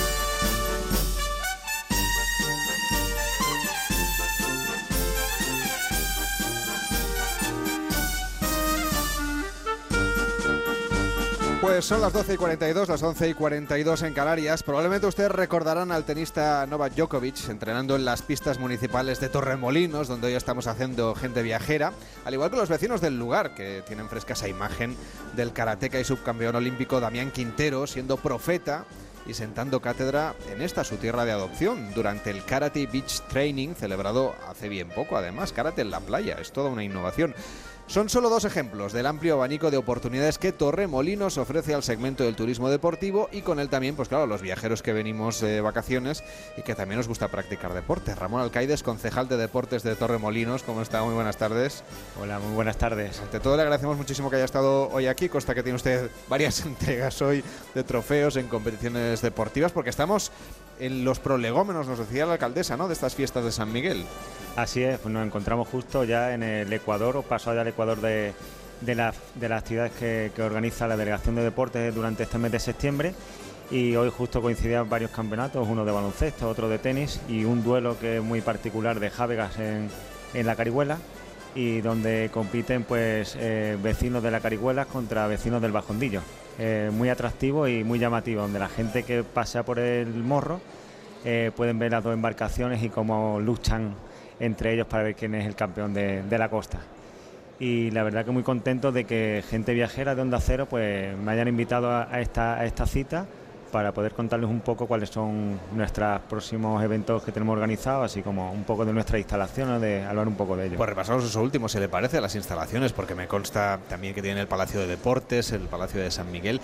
Pues son las 12 y 42, las 11 y 42 en Canarias. Probablemente ustedes recordarán al tenista Novak Djokovic entrenando en las pistas municipales de Torremolinos, donde hoy estamos haciendo gente viajera, al igual que los vecinos del lugar, que tienen fresca esa imagen del karateca y subcampeón olímpico Damián Quintero siendo profeta y sentando cátedra en esta su tierra de adopción durante el Karate Beach Training celebrado hace bien poco. Además, karate en la playa, es toda una innovación. Son solo dos ejemplos del amplio abanico de oportunidades que Torremolinos ofrece al segmento del turismo deportivo y con él también, pues claro, los viajeros que venimos de vacaciones y que también nos gusta practicar deporte. Ramón Alcaides, concejal de deportes de Torremolinos, ¿cómo está? Muy buenas tardes. Hola, muy buenas tardes. Ante todo le agradecemos muchísimo que haya estado hoy aquí, consta que tiene usted varias entregas hoy de trofeos en competiciones deportivas, porque estamos en los prolegómenos, nos decía la alcaldesa, ¿no?, de estas fiestas de San Miguel. Así es, pues nos encontramos justo ya en el Ecuador, o paso allá al Ecuador de, las actividades que, organiza la Delegación de Deportes durante este mes de septiembre. Y hoy justo coincidían varios campeonatos, uno de baloncesto, otro de tenis y un duelo que es muy particular de Jávegas en, la Carihuela y donde compiten pues eh, vecinos de la Carihuela contra vecinos del Bajondillo. Eh, muy atractivo y muy llamativo, donde la gente que pasa por el morro eh, pueden ver las dos embarcaciones y cómo luchan entre ellos para ver quién es el campeón de, la costa. Y la verdad que muy contento de que gente viajera de Onda Cero pues me hayan invitado a, esta, a esta cita para poder contarles un poco cuáles son nuestros próximos eventos que tenemos organizados, así como un poco de nuestras instalaciones, de hablar un poco de ello. Pues repasamos eso último, si le parece, a las instalaciones, porque me consta también que tiene el Palacio de Deportes, el Palacio de San Miguel,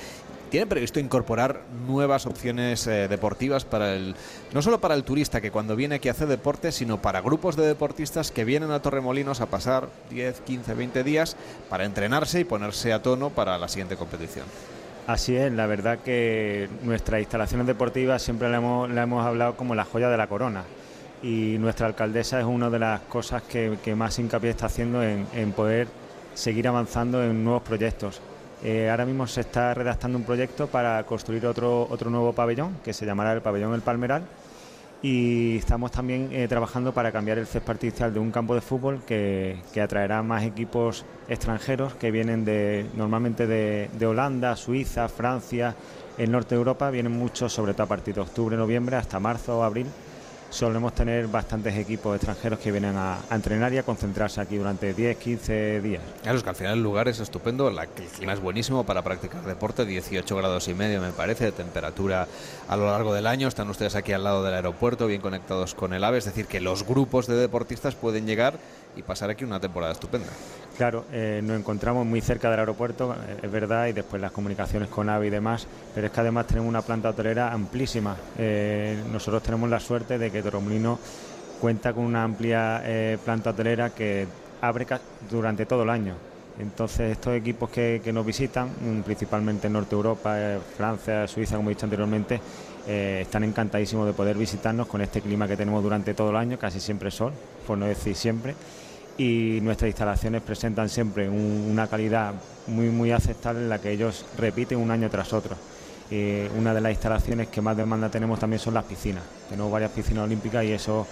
¿Tiene previsto incorporar nuevas opciones eh, deportivas para el no solo para el turista que cuando viene aquí a hacer deporte, sino para grupos de deportistas que vienen a Torremolinos a pasar 10, 15, 20 días para entrenarse y ponerse a tono para la siguiente competición? Así es, la verdad que nuestras instalaciones deportivas siempre la hemos, hablado como la joya de la corona y nuestra alcaldesa es una de las cosas que, más hincapié está haciendo en, en poder seguir avanzando en nuevos proyectos. Eh, ahora mismo se está redactando un proyecto para construir otro, otro nuevo pabellón que se llamará el pabellón El Palmeral y estamos también eh, trabajando para cambiar el césped artificial de un campo de fútbol que, atraerá más equipos extranjeros que vienen de normalmente de, de Holanda, Suiza, Francia, el norte de Europa, vienen muchos sobre todo a partir de octubre, noviembre hasta marzo o abril solemos tener bastantes equipos extranjeros que vienen a, entrenar y a concentrarse aquí durante 10, 15 días. Claro, es que al final el lugar es estupendo, la, el clima es buenísimo para practicar deporte, 18 grados y medio me parece, de temperatura a lo largo del año, están ustedes aquí al lado del aeropuerto, bien conectados con el AVE, es decir, que los grupos de deportistas pueden llegar y pasar aquí una temporada estupenda. Claro, eh, nos encontramos muy cerca del aeropuerto, eh, es verdad, y después las comunicaciones con AVE y demás, pero es que además tenemos una planta hotelera amplísima. Eh, nosotros tenemos la suerte de que Torremolino cuenta con una amplia planta hotelera que abre durante todo el año. Entonces, estos equipos que, nos visitan, mm, principalmente en Norte Europa, Francia, Suiza, como he dicho anteriormente, están encantadísimos de poder visitarnos con este clima que tenemos durante todo el año, casi siempre sol, por no decir siempre y nuestras instalaciones presentan siempre una calidad muy muy aceptable en la que ellos repiten un año tras otro. Eh, una de las instalaciones que más demanda tenemos también son las piscinas. Tenemos varias piscinas olímpicas y eso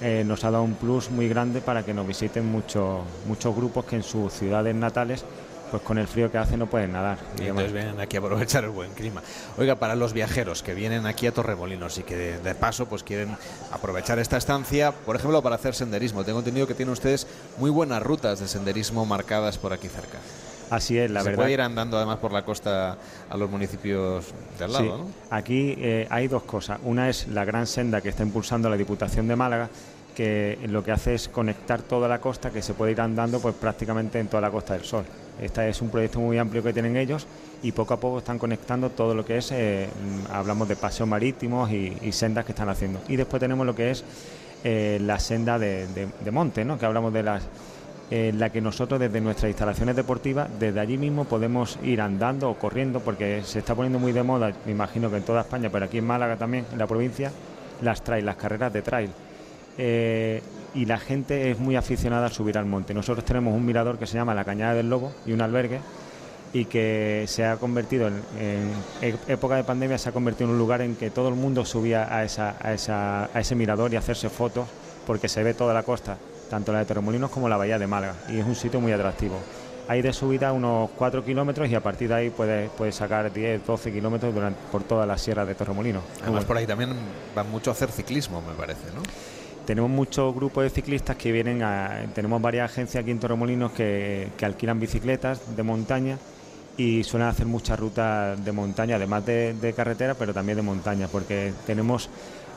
eh, nos ha dado un plus muy grande para que nos visiten muchos muchos grupos que en sus ciudades natales pues con el frío que hace no pueden nadar. Y, entonces vienen aquí a aprovechar el buen clima. Oiga, para los viajeros que vienen aquí a Torremolinos y que de, paso pues quieren aprovechar esta estancia, por ejemplo, para hacer senderismo. Tengo entendido que tienen ustedes muy buenas rutas de senderismo marcadas por aquí cerca. Así es, la Se verdad. puede ir andando además por la costa a los municipios de al lado, sí. Aquí eh, hay dos cosas. Una es la gran senda que está impulsando la Diputación de Málaga, que lo que hace es conectar toda la costa, que se puede ir andando pues prácticamente en toda la Costa del Sol. Este es un proyecto muy amplio que tienen ellos y poco a poco están conectando todo lo que es, eh, hablamos de paseos marítimos y, sendas que están haciendo. Y después tenemos lo que es eh, la senda de, monte, ¿no? que hablamos de las la que nosotros desde nuestras instalaciones deportivas, desde allí mismo podemos ir andando o corriendo, porque se está poniendo muy de moda, me imagino que en toda España, pero aquí en Málaga también, en la provincia, las trail, las carreras de trail. Y la gente es muy aficionada a subir al monte. Nosotros tenemos un mirador que se llama La Cañada del Lobo y un albergue y que se ha convertido en, en, época de pandemia se ha convertido en un lugar en que todo el mundo subía a, esa, a, esa, a ese mirador y hacerse fotos porque se ve toda la costa, tanto la de Torremolinos como la bahía de Málaga y es un sitio muy atractivo. Hay de subida unos 4 kilómetros y a partir de ahí puedes, puedes sacar 10, 12 kilómetros durante, por toda la sierra de Torremolinos. Además por ahí también van mucho a hacer ciclismo, me parece, ¿no? Tenemos muchos grupos de ciclistas que vienen a. Tenemos varias agencias aquí en Torremolinos que, alquilan bicicletas de montaña y suelen hacer muchas rutas de montaña, además de, carretera, pero también de montaña, porque tenemos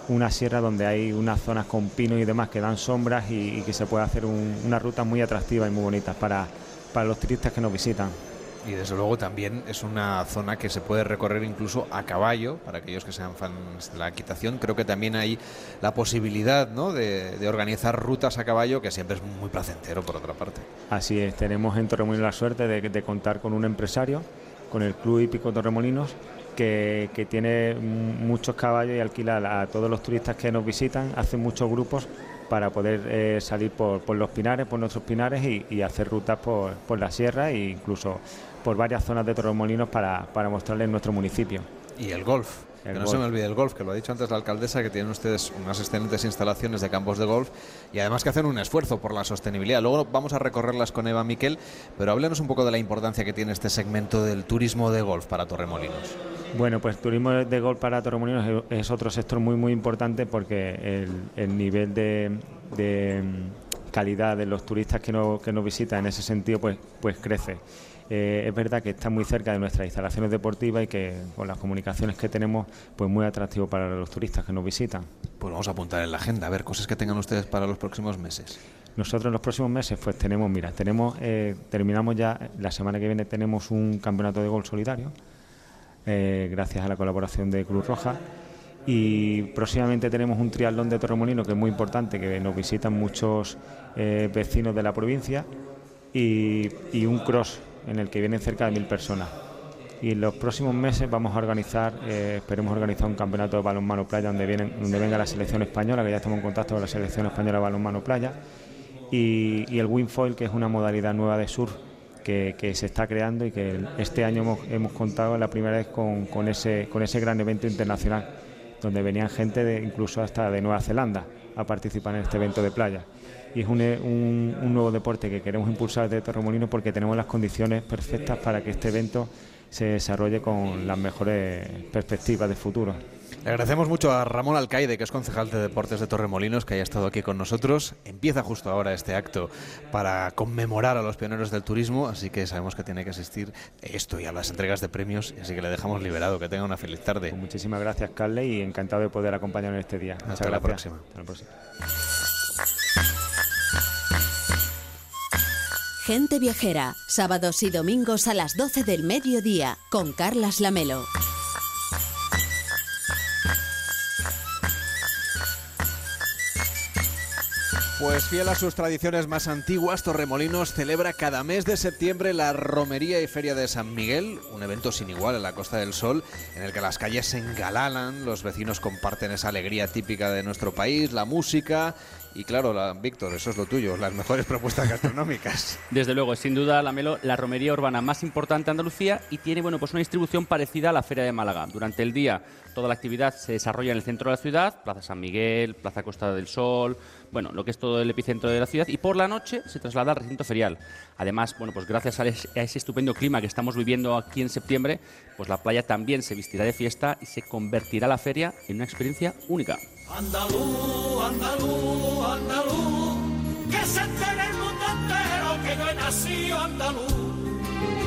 una sierra donde hay unas zonas con pinos y demás que dan sombras y, que se puede hacer una ruta muy atractiva y muy bonita para los turistas que nos visitan. Y desde luego también es una zona que se puede recorrer incluso a caballo, para aquellos que sean fans de la equitación. Creo que también hay la posibilidad ¿no? de, organizar rutas a caballo, que siempre es muy placentero por otra parte. Así es, tenemos en Torremolinos la suerte de, contar con un empresario, con el Club Hípico Torremolinos, que, que, tiene muchos caballos y alquila a todos los turistas que nos visitan, hace muchos grupos para poder eh, salir por, los pinares, por nuestros pinares y, hacer rutas por, por, la sierra e incluso por varias zonas de Torremolinos para, para mostrarles nuestro municipio. Y el golf. que no se me olvide el golf, que lo ha dicho antes la alcaldesa, que tienen ustedes unas excelentes instalaciones de campos de golf y además que hacen un esfuerzo por la sostenibilidad. Luego vamos a recorrerlas con Eva Miquel, pero háblenos un poco de la importancia que tiene este segmento del turismo de golf para Torremolinos. Bueno, pues turismo de golf para Torremolinos es otro sector muy muy importante porque el, nivel de, mm, calidad de los turistas que, que nos visitan en ese sentido pues, pues crece. Eh, es verdad que está muy cerca de nuestras instalaciones deportivas y que con las comunicaciones que tenemos, pues muy atractivo para los turistas que nos visitan. Pues vamos a apuntar en la agenda, a ver cosas que tengan ustedes para los próximos meses. Nosotros en los próximos meses, pues tenemos, mira, tenemos, eh, terminamos ya, la semana que viene tenemos un campeonato de gol solidario, eh, gracias a la colaboración de Cruz Roja. Y próximamente tenemos un triatlón de Torremolino que es muy importante, que nos visitan muchos vecinos de la provincia, y, y un cross en el que vienen cerca de mil personas. Y en los próximos meses vamos a organizar, eh, esperemos organizar un campeonato de balonmano playa donde, vienen, donde venga la selección española, que ya estamos en contacto con la selección española de balonmano playa, y, el windfoil, que es una modalidad nueva de surf que, que, se está creando y que este año hemos, hemos contado la primera vez con, con, ese, con ese gran evento internacional, donde venían gente de, incluso hasta de Nueva Zelanda a participar en este evento de playa y es un, un, nuevo deporte que queremos impulsar desde Torremolino porque tenemos las condiciones perfectas para que este evento se desarrolle con las mejores perspectivas de futuro. Le agradecemos mucho a Ramón Alcaide, que es concejal de Deportes de Torremolinos, que haya estado aquí con nosotros. Empieza justo ahora este acto para conmemorar a los pioneros del turismo, así que sabemos que tiene que asistir esto y a las entregas de premios, así que le dejamos liberado. Que tenga una feliz tarde. Pues muchísimas gracias, Carle, y encantado de poder acompañarnos este día. Hasta la próxima. Hasta la próxima. Gente Viajera, sábados y domingos a las 12 del mediodía, con Carlas Lamelo. Pues fiel a sus tradiciones más antiguas, Torremolinos celebra cada mes de septiembre la Romería y Feria de San Miguel, un evento sin igual en la Costa del Sol, en el que las calles se engalanan, los vecinos comparten esa alegría típica de nuestro país, la música y claro, la, Víctor, eso es lo tuyo, las mejores propuestas gastronómicas. Desde luego, sin duda, la romería urbana más importante de Andalucía y tiene bueno, pues una distribución parecida a la Feria de Málaga. Durante el día, toda la actividad se desarrolla en el centro de la ciudad, Plaza San Miguel, Plaza Costa del Sol, bueno, lo que es todo el epicentro de la ciudad, y por la noche se traslada al recinto ferial. Además, bueno, pues gracias a ese estupendo clima que estamos viviendo aquí en septiembre, pues la playa también se vestirá de fiesta y se convertirá la feria en una experiencia única. Andalú, andalú, andalú, que se entere el mundo entero que yo he nacido andalú.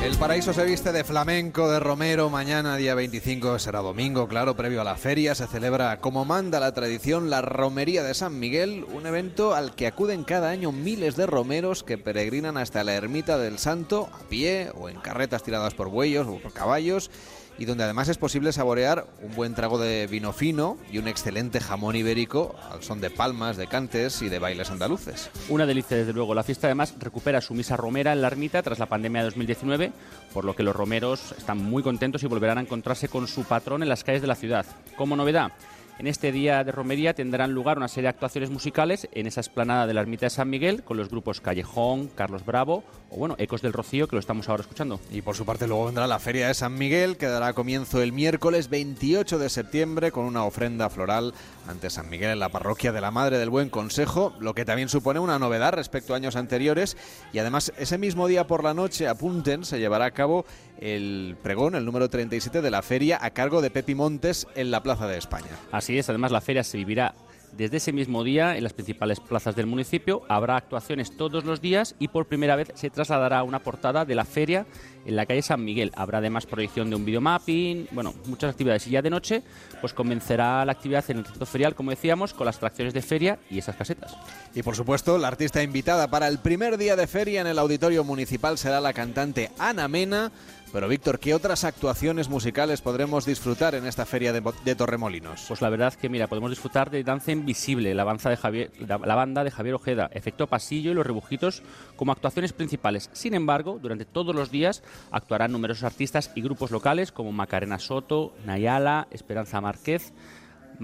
El paraíso se viste de flamenco de Romero. Mañana, día 25, será domingo, claro, previo a la feria. Se celebra, como manda la tradición, la Romería de San Miguel, un evento al que acuden cada año miles de romeros que peregrinan hasta la ermita del Santo a pie o en carretas tiradas por bueyos o por caballos y donde además es posible saborear un buen trago de vino fino y un excelente jamón ibérico al son de palmas, de cantes y de bailes andaluces. Una delicia, desde luego. La fiesta además recupera su misa romera en la ermita tras la pandemia de 2019, por lo que los romeros están muy contentos y volverán a encontrarse con su patrón en las calles de la ciudad. Como novedad, en este día de romería tendrán lugar una serie de actuaciones musicales en esa esplanada de la ermita de San Miguel con los grupos Callejón, Carlos Bravo o bueno, Ecos del Rocío que lo estamos ahora escuchando. Y por su parte luego vendrá la Feria de San Miguel que dará comienzo el miércoles 28 de septiembre con una ofrenda floral ante San Miguel en la parroquia de la Madre del Buen Consejo, lo que también supone una novedad respecto a años anteriores y además ese mismo día por la noche, apunten, se llevará a cabo el pregón, el número 37 de la feria a cargo de Pepi Montes en la Plaza de España. Así es, además la feria se vivirá desde ese mismo día, en las principales plazas del municipio, habrá actuaciones todos los días y por primera vez se trasladará una portada de la feria en la calle San Miguel. Habrá además proyección de un videomapping, bueno, muchas actividades. Y ya de noche, pues comenzará la actividad en el centro ferial, como decíamos, con las atracciones de feria y esas casetas. Y por supuesto, la artista invitada para el primer día de feria en el Auditorio Municipal será la cantante Ana Mena pero Víctor, ¿qué otras actuaciones musicales podremos disfrutar en esta feria de, Torremolinos? Pues la verdad que mira, podemos disfrutar de Danza Invisible, la, de Javier, la, banda de Javier Ojeda, Efecto Pasillo y Los Rebujitos como actuaciones principales. Sin embargo, durante todos los días actuarán numerosos artistas y grupos locales como Macarena Soto, Nayala, Esperanza Márquez,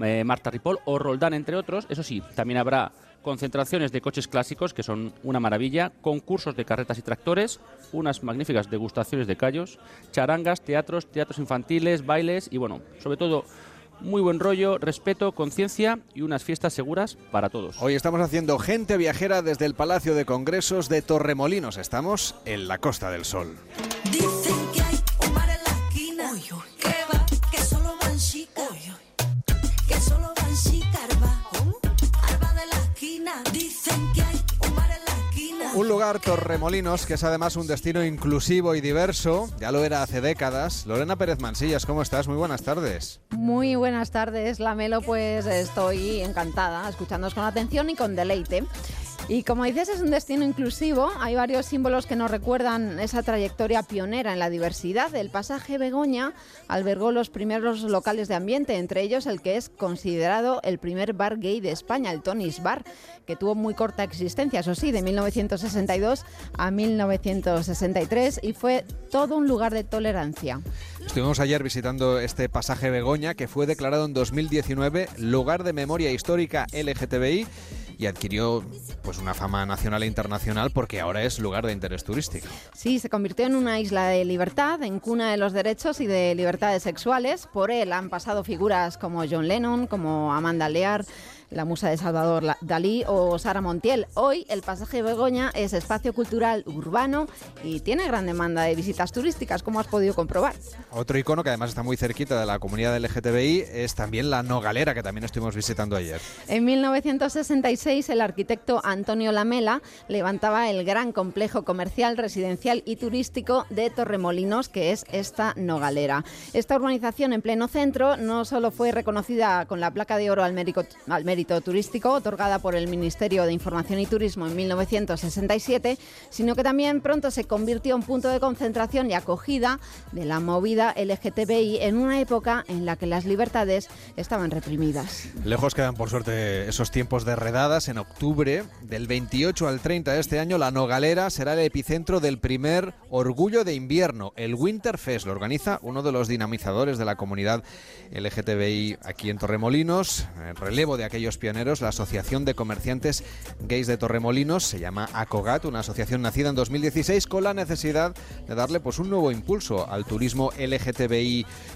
eh, Marta Ripoll o Roldán, entre otros. Eso sí, también habrá concentraciones de coches clásicos, que son una maravilla, concursos de carretas y tractores, unas magníficas degustaciones de callos, charangas, teatros, teatros infantiles, bailes y, bueno, sobre todo muy buen rollo, respeto, conciencia y unas fiestas seguras para todos. Hoy estamos haciendo gente viajera desde el Palacio de Congresos de Torremolinos. Estamos en la Costa del Sol. Un lugar, Torremolinos, que es además un destino inclusivo y diverso. Ya lo era hace décadas. Lorena Pérez Mansillas, ¿cómo estás? Muy buenas tardes. Muy buenas tardes, Lamelo. Pues estoy encantada, escuchándoos con atención y con deleite. Y como dices, es un destino inclusivo. Hay varios símbolos que nos recuerdan esa trayectoria pionera en la diversidad. El pasaje Begoña albergó los primeros locales de ambiente, entre ellos el que es considerado el primer bar gay de España, el Tony's Bar, que tuvo muy corta existencia, eso sí, de 1962 a 1963 y fue todo un lugar de tolerancia. Estuvimos ayer visitando este pasaje Begoña que fue declarado en 2019 lugar de memoria histórica LGTBI y adquirió pues una fama nacional e internacional porque ahora es lugar de interés turístico. Sí, se convirtió en una isla de libertad, en cuna de los derechos y de libertades sexuales. Por él han pasado figuras como John Lennon, como Amanda Lear, la musa de Salvador Dalí o Sara Montiel. Hoy el pasaje Begoña es espacio cultural urbano y tiene gran demanda de visitas turísticas, como has podido comprobar. Otro icono que además está muy cerquita de la comunidad LGTBI es también la Nogalera, que también estuvimos visitando ayer. En 1966 el arquitecto Antonio Lamela levantaba el gran complejo comercial, residencial y turístico de Torremolinos, que es esta Nogalera. Esta urbanización en pleno centro no solo fue reconocida con la placa de oro al mérito, al mérito turístico otorgada por el Ministerio de Información y Turismo en 1967, sino que también pronto se convirtió en punto de concentración y acogida de la movida LGTBI en una época en la que las libertades estaban reprimidas. Lejos quedan, por suerte, esos tiempos de redadas. En octubre, del 28 al 30 de este año, la Nogalera será el epicentro del primer Orgullo de Invierno, el Winterfest. Lo organiza uno de los dinamizadores de la comunidad LGTBI aquí en Torremolinos, en relevo de aquellos pioneros, la Asociación de Comerciantes Gays de Torremolinos, se llama ACOGAT, una asociación nacida en 2016 con la necesidad de darle pues un nuevo impulso al turismo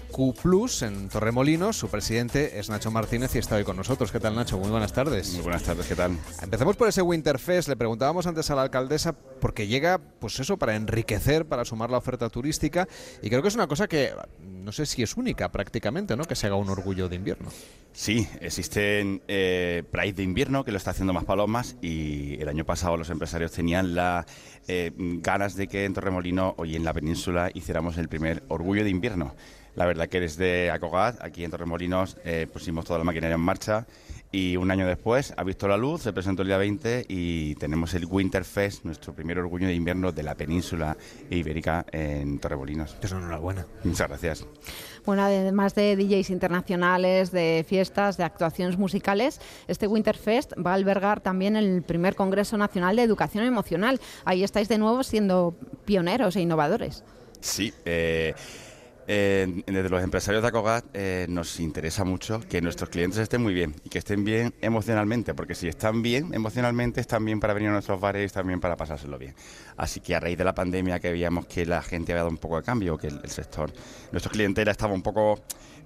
LGTBIQ+, en Torremolinos. Su presidente es Nacho Martínez y está hoy con nosotros. ¿Qué tal, Nacho? Muy buenas tardes. Muy buenas tardes, ¿qué tal? Empecemos por ese Winterfest. Le preguntábamos antes a la alcaldesa porque llega, pues eso, para enriquecer, para sumar la oferta turística y creo que es una cosa que no sé si es única prácticamente, ¿no? Que se haga un orgullo de invierno. Sí, existen eh, Pride de invierno que lo está haciendo más palomas y el año pasado los empresarios tenían las eh, ganas de que en Torremolino, hoy en la península, hiciéramos el primer orgullo de invierno. La verdad que desde Acogat, aquí en Torremolinos, eh, pusimos toda la maquinaria en marcha y un año después ha visto la luz, se presentó el día 20 y tenemos el Winterfest, nuestro primer orgullo de invierno de la península ibérica en Torremolinos. Es enhorabuena. Muchas gracias. Bueno, además de DJs internacionales, de fiestas, de actuaciones musicales, este Winterfest va a albergar también el primer Congreso Nacional de Educación Emocional. Ahí estáis de nuevo siendo pioneros e innovadores. Sí, eh, desde los empresarios de Acogat eh, nos interesa mucho que nuestros clientes estén muy bien y que estén bien emocionalmente, porque si están bien emocionalmente, están bien para venir a nuestros bares y están bien para pasárselo bien. Así que a raíz de la pandemia que veíamos que la gente había dado un poco de cambio, que el, el sector, nuestra clientela estaba un poco...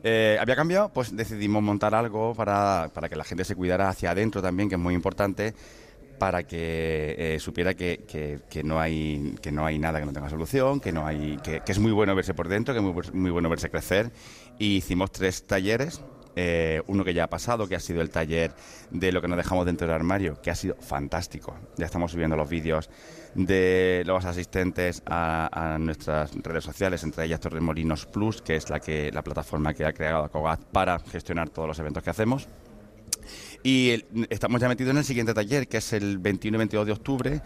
eh, había cambiado, pues decidimos montar algo para, para que la gente se cuidara hacia adentro también, que es muy importante para que eh, supiera que, que- que no hay que no hay nada que no tenga solución, que no hay que, que es muy bueno verse por dentro, que es muy, muy bueno verse crecer. Y hicimos tres talleres. eh, uno que ya ha pasado, que ha sido el taller de lo que nos dejamos dentro del armario, que ha sido fantástico. Ya estamos subiendo los vídeos de los asistentes a, a nuestras redes sociales, entre ellas Torremolinos Plus, que es la que la plataforma que ha creado Acogat para gestionar todos los eventos que hacemos. Y estamos ya metidos en el siguiente taller, que es el 21 y 22 de octubre,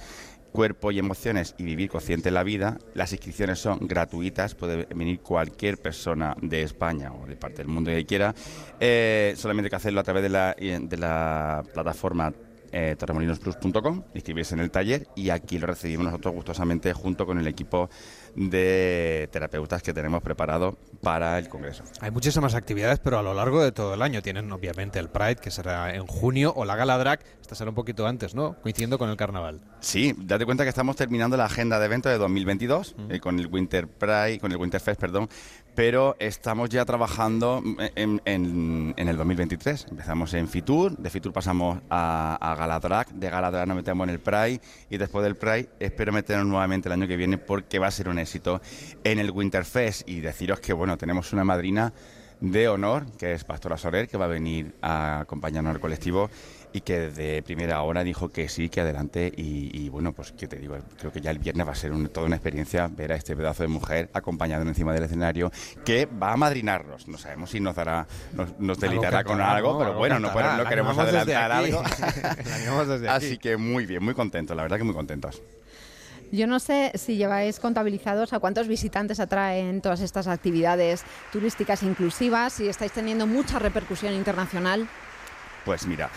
Cuerpo y Emociones y Vivir Consciente en la Vida. Las inscripciones son gratuitas, puede venir cualquier persona de España o de parte del mundo que quiera. Eh, solamente hay que hacerlo a través de la, de la plataforma eh, torremolinosplus.com, inscribirse en el taller y aquí lo recibimos nosotros gustosamente junto con el equipo de terapeutas que tenemos preparado para el Congreso. Hay muchísimas actividades, pero a lo largo de todo el año. Tienen obviamente el Pride, que será en junio, o la Gala Drag, esta será un poquito antes, ¿no? Coincidiendo con el carnaval. Sí, date cuenta que estamos terminando la agenda de eventos de 2022 eh, con el Winter Pride, con el Winter Fest, perdón, pero estamos ya trabajando en, en- en el 2023. Empezamos en Fitur, de Fitur pasamos a, a Galadrag, de Galadrag nos metemos en el Pride y después del Pride espero meternos nuevamente el año que viene porque va a ser un éxito en el Winter Fest y deciros que bueno, tenemos una madrina de honor, que es Pastora Soler, que va a venir a acompañarnos al colectivo y que desde primera hora dijo que sí, que adelante. Y, y, bueno, pues que te digo, creo que ya el viernes va a ser un- toda una experiencia ver a este pedazo de mujer acompañado encima del escenario que va a madrinarnos. No sabemos si nos dará, nos, nos deleitará con cantará, algo, ¿no? pero Algo bueno, no, cantará. no queremos adelantar algo. Así que muy bien, muy contentos, la verdad que muy contentos. Yo no sé si lleváis contabilizados a cuántos visitantes atraen todas estas actividades turísticas inclusivas, si estáis teniendo mucha repercusión internacional. Pues mira,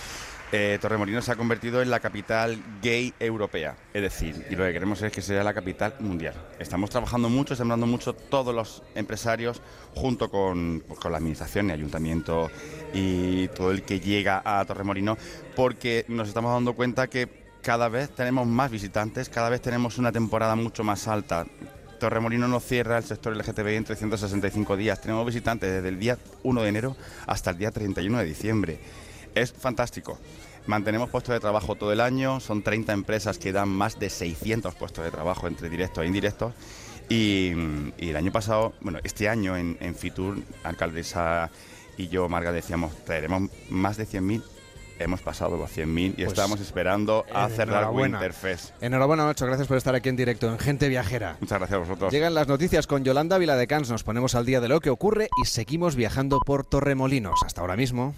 eh, Torremolinos se ha convertido en la capital gay europea. Es decir, y lo que queremos es que sea la capital mundial. Estamos trabajando mucho, estamos dando mucho todos los empresarios, junto con, pues, con la administración y ayuntamiento y todo el que llega a Torremolinos, porque nos estamos dando cuenta que cada vez tenemos más visitantes, cada vez tenemos una temporada mucho más alta. Torremolinos no cierra el sector LGTBI en 365 días. Tenemos visitantes desde el día 1 de enero hasta el día 31 de diciembre. Es fantástico. Mantenemos puestos de trabajo todo el año, son 30 empresas que dan más de 600 puestos de trabajo entre directos e indirectos. Y, y el año pasado, bueno, este año en, en Fitur, alcaldesa y yo, Marga, decíamos, traeremos más de 100.000. Hemos pasado los 100.000 y Pues, estamos esperando a eh, cerrar enhorabuena. Winterfest. Enhorabuena, Nacho. Gracias por estar aquí en directo en Gente Viajera. Muchas gracias a vosotros. Llegan las noticias con Yolanda Viladecans. Nos ponemos al día de lo que ocurre y seguimos viajando por Torremolinos. Hasta ahora mismo.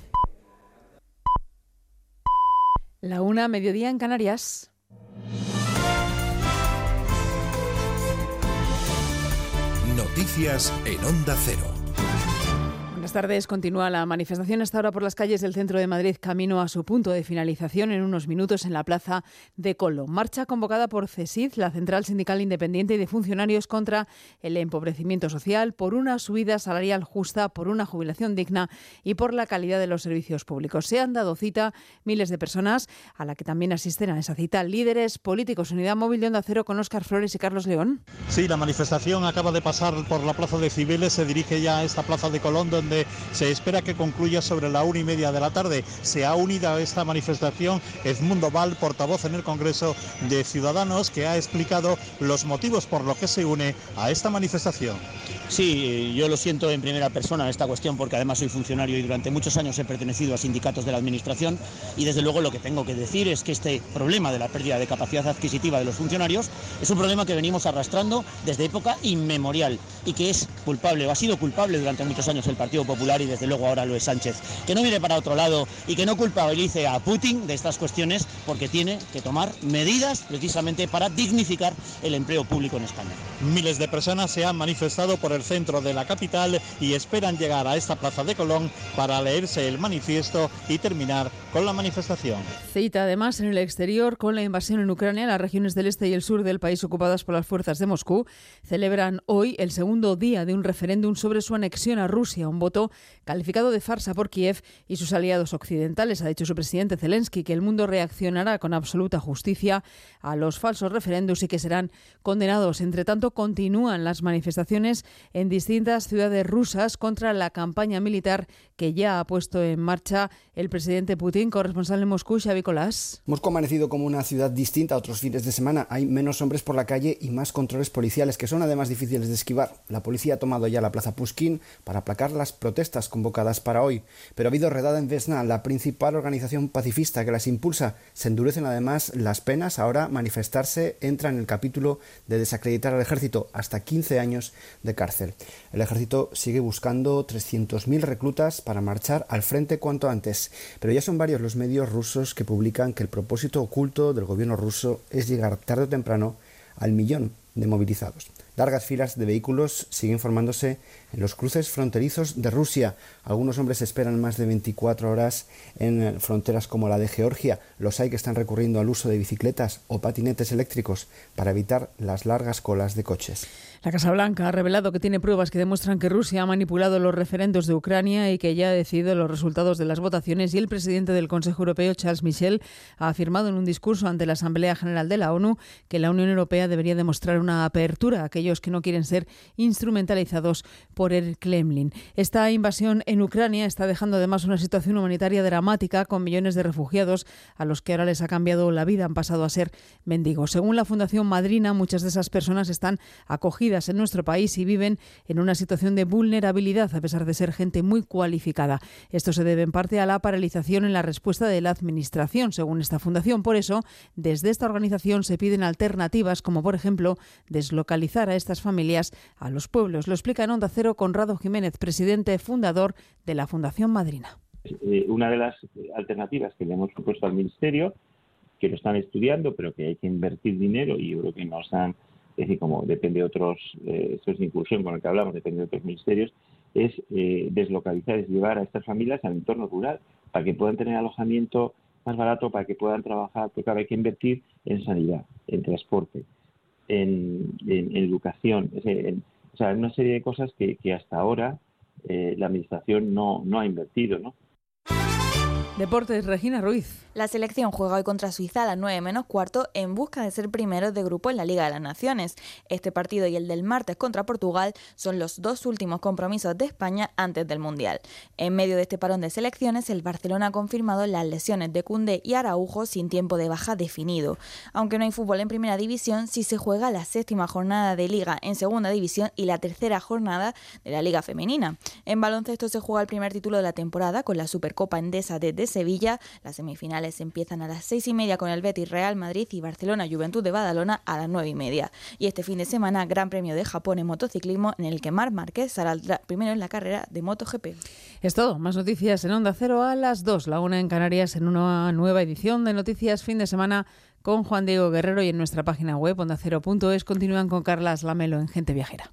La una, mediodía en Canarias. Noticias en Onda Cero. Buenas tardes. Continúa la manifestación hasta ahora por las calles del centro de Madrid, camino a su punto de finalización en unos minutos en la plaza de Colo. Marcha convocada por CESID, la Central Sindical Independiente y de Funcionarios contra el empobrecimiento social, por una subida salarial justa, por una jubilación digna y por la calidad de los servicios públicos. Se han dado cita miles de personas, a la que también asisten a esa cita líderes políticos. Unidad Móvil de Onda Cero con Óscar Flores y Carlos León. Sí, la manifestación acaba de pasar por la Plaza de Cibeles, se dirige ya a esta Plaza de Colón, donde se espera que concluya sobre la una y media de la tarde. Se ha unido a esta manifestación Edmundo Val, portavoz en el Congreso de Ciudadanos, que ha explicado los motivos por los que se une a esta manifestación. Sí, yo lo siento en primera persona esta cuestión porque además soy funcionario y durante muchos años he pertenecido a sindicatos de la Administración y desde luego lo que tengo que decir es que este problema de la pérdida de capacidad adquisitiva de los funcionarios es un problema que venimos arrastrando desde época inmemorial y que es culpable o ha sido culpable durante muchos años el Partido Popular y desde luego ahora lo es Sánchez. Que no mire para otro lado y que no culpabilice a Putin de estas cuestiones porque tiene que tomar medidas precisamente para dignificar el empleo público en España. Miles de personas se han manifestado por el centro de la capital y esperan llegar a esta plaza de Colón para leerse el manifiesto y terminar con la manifestación. Cita además en el exterior con la invasión en Ucrania, las regiones del este y el sur del país ocupadas por las fuerzas de Moscú celebran hoy el segundo día de un referéndum sobre su anexión a Rusia, un voto calificado de farsa por Kiev y sus aliados occidentales. Ha dicho su presidente Zelensky que el mundo reaccionará con absoluta justicia a los falsos referéndums y que serán condenados. Entre tanto, continúan las manifestaciones en distintas ciudades rusas contra la campaña militar que ya ha puesto en marcha el presidente Putin. Corresponsal en Moscú, Xavi Colás. Moscú ha amanecido como una ciudad distinta a otros fines de semana. Hay menos hombres por la calle y más controles policiales que son además difíciles de esquivar. La policía ha tomado ya la plaza Pushkin para aplacar las protestas convocadas para hoy. Pero ha habido redada en Vesna, la principal organización pacifista que las impulsa. Se endurecen además las penas. Ahora manifestarse entra en el capítulo de desacreditar al ejército hasta 15 años de cárcel. El ejército sigue buscando 300.000 reclutas para marchar al frente cuanto antes. Pero ya son varios los medios rusos que publican que el propósito oculto del gobierno ruso es llegar tarde o temprano al millón de movilizados. Largas filas de vehículos siguen formándose en los cruces fronterizos de Rusia. Algunos hombres esperan más de 24 horas en fronteras como la de Georgia. Los hay que están recurriendo al uso de bicicletas o patinetes eléctricos para evitar las largas colas de coches. La Casa Blanca ha revelado que tiene pruebas que demuestran que Rusia ha manipulado los referendos de Ucrania y que ya ha decidido los resultados de las votaciones y el presidente del Consejo Europeo, Charles Michel, ha afirmado en un discurso ante la Asamblea General de la ONU que la Unión Europea debería demostrar una apertura a aquellos que no quieren ser instrumentalizados por el Kremlin. Esta invasión en Ucrania está dejando además una situación humanitaria dramática con millones de refugiados a los que ahora les ha cambiado la vida, han pasado a ser mendigos. Según la Fundación Madrina, muchas de esas personas están acogidas en nuestro país y viven en una situación de vulnerabilidad a pesar de ser gente muy cualificada. Esto se debe en parte a la paralización en la respuesta de la Administración, según esta fundación. Por eso, desde esta organización se piden alternativas como, por ejemplo, deslocalizar a estas familias a los pueblos. Lo explica en Onda Cero Conrado Jiménez, presidente fundador de la Fundación Madrina. Eh, una de las alternativas que le hemos propuesto al Ministerio, que lo están estudiando, pero que hay que invertir dinero y yo creo que nos han es decir, como depende de otros, eh, esto es inclusión con el que hablamos, depende de otros ministerios, es eh, deslocalizar, es llevar a estas familias al entorno rural para que puedan tener alojamiento más barato, para que puedan trabajar, porque ahora hay que invertir en sanidad, en transporte, en, educación, en, o sea, en una serie de cosas que, hasta ahora eh, la Administración no, no ha invertido, ¿no? Deportes, Regina Ruiz. La selección juega hoy contra Suiza a las 9 menos cuarto en busca de ser primero de grupo en la Liga de las Naciones. Este partido y el del martes contra Portugal son los dos últimos compromisos de España antes del Mundial. En medio de este parón de selecciones, el Barcelona ha confirmado las lesiones de Cundé y Araujo sin tiempo de baja definido. Aunque no hay fútbol en primera división, sí se juega la séptima jornada de Liga en segunda división y la tercera jornada de la Liga Femenina. En baloncesto se juega el primer título de la temporada con la Supercopa Endesa de Sevilla. Las semifinales empiezan a las seis y media con el Betis Real Madrid y Barcelona Juventud de Badalona a las nueve y media. Y este fin de semana, Gran Premio de Japón en motociclismo, en el que Marc Márquez saldrá primero en la carrera de MotoGP. Es todo. Más noticias en Onda Cero a las dos, la una en Canarias, en una nueva edición de Noticias Fin de Semana con Juan Diego Guerrero y en nuestra página web ondacero.es continúan con Carlas Lamelo en Gente Viajera.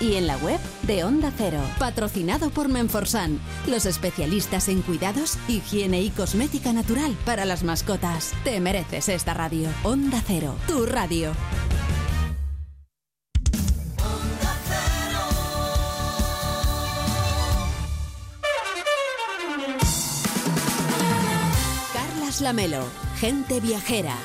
y en la web de Onda Cero. Patrocinado por Menforsan, los especialistas en cuidados, higiene y cosmética natural para las mascotas. Te mereces esta radio. Onda Cero, tu radio. Carlas Lamelo, gente viajera.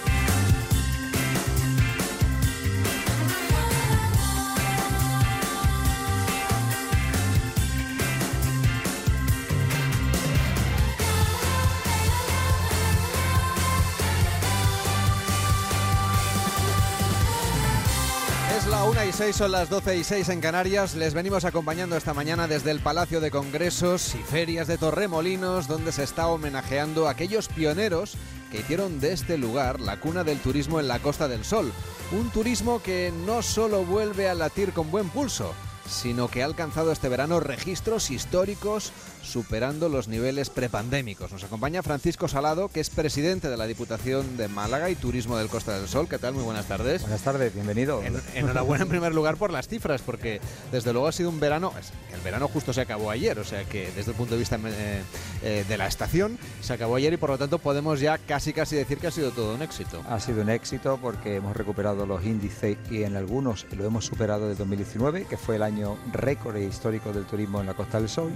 Y 6, son las 12 y 6 en Canarias. Les venimos acompañando esta mañana desde el Palacio de Congresos y Ferias de Torremolinos, donde se está homenajeando a aquellos pioneros que hicieron de este lugar la cuna del turismo en la Costa del Sol. Un turismo que no solo vuelve a latir con buen pulso, sino que ha alcanzado este verano registros históricos superando los niveles prepandémicos. Nos acompaña Francisco Salado, que es presidente de la Diputación de Málaga y Turismo del Costa del Sol. ¿Qué tal? Muy buenas tardes. Buenas tardes, bienvenido. En- enhorabuena en primer lugar por las cifras, porque desde luego ha sido un verano, el verano justo se acabó ayer, o sea que desde el punto de vista eh, eh, de la estación se acabó ayer y por lo tanto podemos ya casi casi decir que ha sido todo un éxito. Ha sido un éxito porque hemos recuperado los índices y en algunos lo hemos superado de 2019, que fue el año récord e histórico del turismo en la Costa del Sol.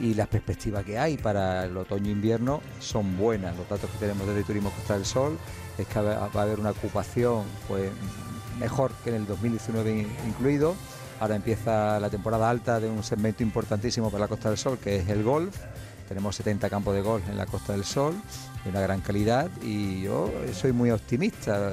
Y las perspectivas que hay para el otoño-invierno son buenas. Los datos que tenemos desde Turismo Costa del Sol es que va a haber una ocupación pues, mejor que en el 2019 in- incluido. Ahora empieza la temporada alta de un segmento importantísimo para la Costa del Sol, que es el golf. Tenemos 70 campos de golf en la Costa del Sol, de una gran calidad, y yo soy muy optimista.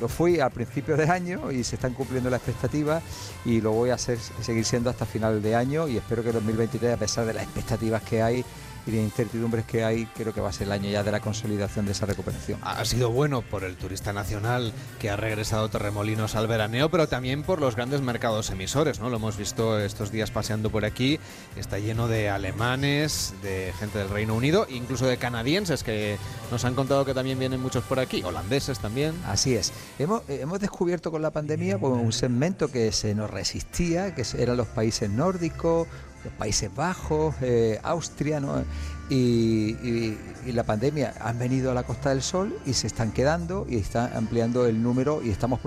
Lo, fui al principio de año y se están cumpliendo las expectativas y lo voy a hacer- seguir siendo hasta final de año y espero que 2023, a pesar de las expectativas que hay y de incertidumbres que hay, creo que va a ser el año ya de la consolidación de esa recuperación. Ha sido bueno por el turista nacional que ha regresado Torremolinos al veraneo, pero también por los grandes mercados emisores, ¿no? Lo hemos visto estos días paseando por aquí, está lleno de alemanes, de gente del Reino Unido, incluso de canadienses que nos han contado que también vienen muchos por aquí, holandeses también. Así es. Hemos, eh, hemos descubierto con la pandemia pues, un segmento que se nos resistía, que eran los países nórdicos, Países Bajos, eh, Austria, ¿no? y, la pandemia han venido a la Costa del Sol y se están quedando y están ampliando el número y estamos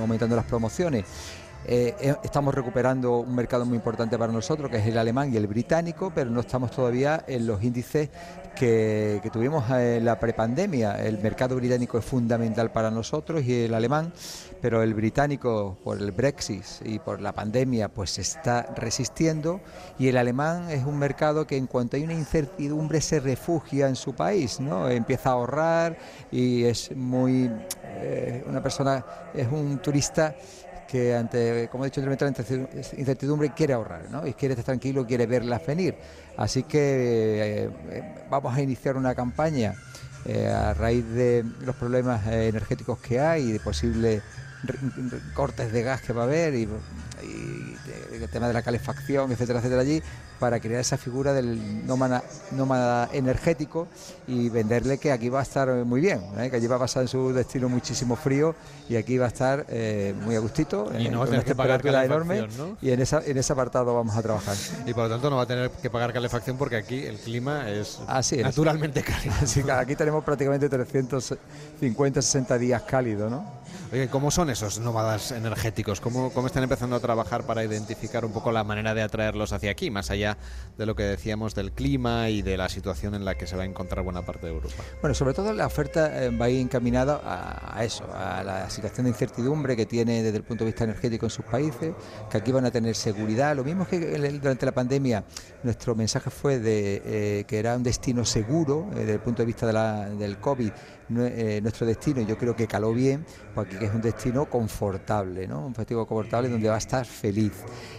aumentando las promociones. Eh, eh, estamos recuperando un mercado muy importante para nosotros, que es el alemán y el británico, pero no estamos todavía en los índices que, que tuvimos en la prepandemia. El mercado británico es fundamental para nosotros y el alemán, pero el británico por el Brexit y por la pandemia pues está resistiendo y el alemán es un mercado que en cuanto hay una incertidumbre se refugia en su país, ¿no? Empieza a ahorrar y es muy eh, una persona es un turista que ante, como he dicho anteriormente, ante incertidumbre quiere ahorrar, ¿no? Y quiere estar tranquilo, quiere verlas venir. Así que eh, vamos a iniciar una campaña eh, a raíz de los problemas energéticos que hay y de re- cortes de gas que va a haber y, y el tema de la calefacción, etcétera, etcétera, allí, para crear esa figura del nómada, nómada energético y venderle que aquí va a estar muy bien, ¿eh? que allí va a pasar en su destino muchísimo frío y aquí va a estar eh, muy a gustito, Y no va a tener que pagar ¿no? y en, esa, en ese apartado vamos a trabajar. Y por lo tanto no va a tener que pagar calefacción porque aquí el clima es Así es. naturalmente cálido. Así que aquí tenemos prácticamente 350, 60 días cálidos, ¿no? ¿Cómo son esos nómadas energéticos? ¿Cómo, ¿Cómo están empezando a trabajar para identificar un poco la manera de atraerlos hacia aquí, más allá de lo que decíamos del clima y de la situación en la que se va a encontrar buena parte de Europa? Bueno, sobre todo la oferta eh, va a ir encaminada a, eso, a la situación de incertidumbre que tiene desde el punto de vista energético en sus países, que aquí van a tener seguridad. Lo mismo que durante la pandemia nuestro mensaje fue de eh, que era un destino seguro eh, desde el punto de vista del COVID. Eh, nuestro destino, yo creo que caló bien, pues aquí que es un destino confortable, ¿no? un festivo confortable donde va a estar feliz.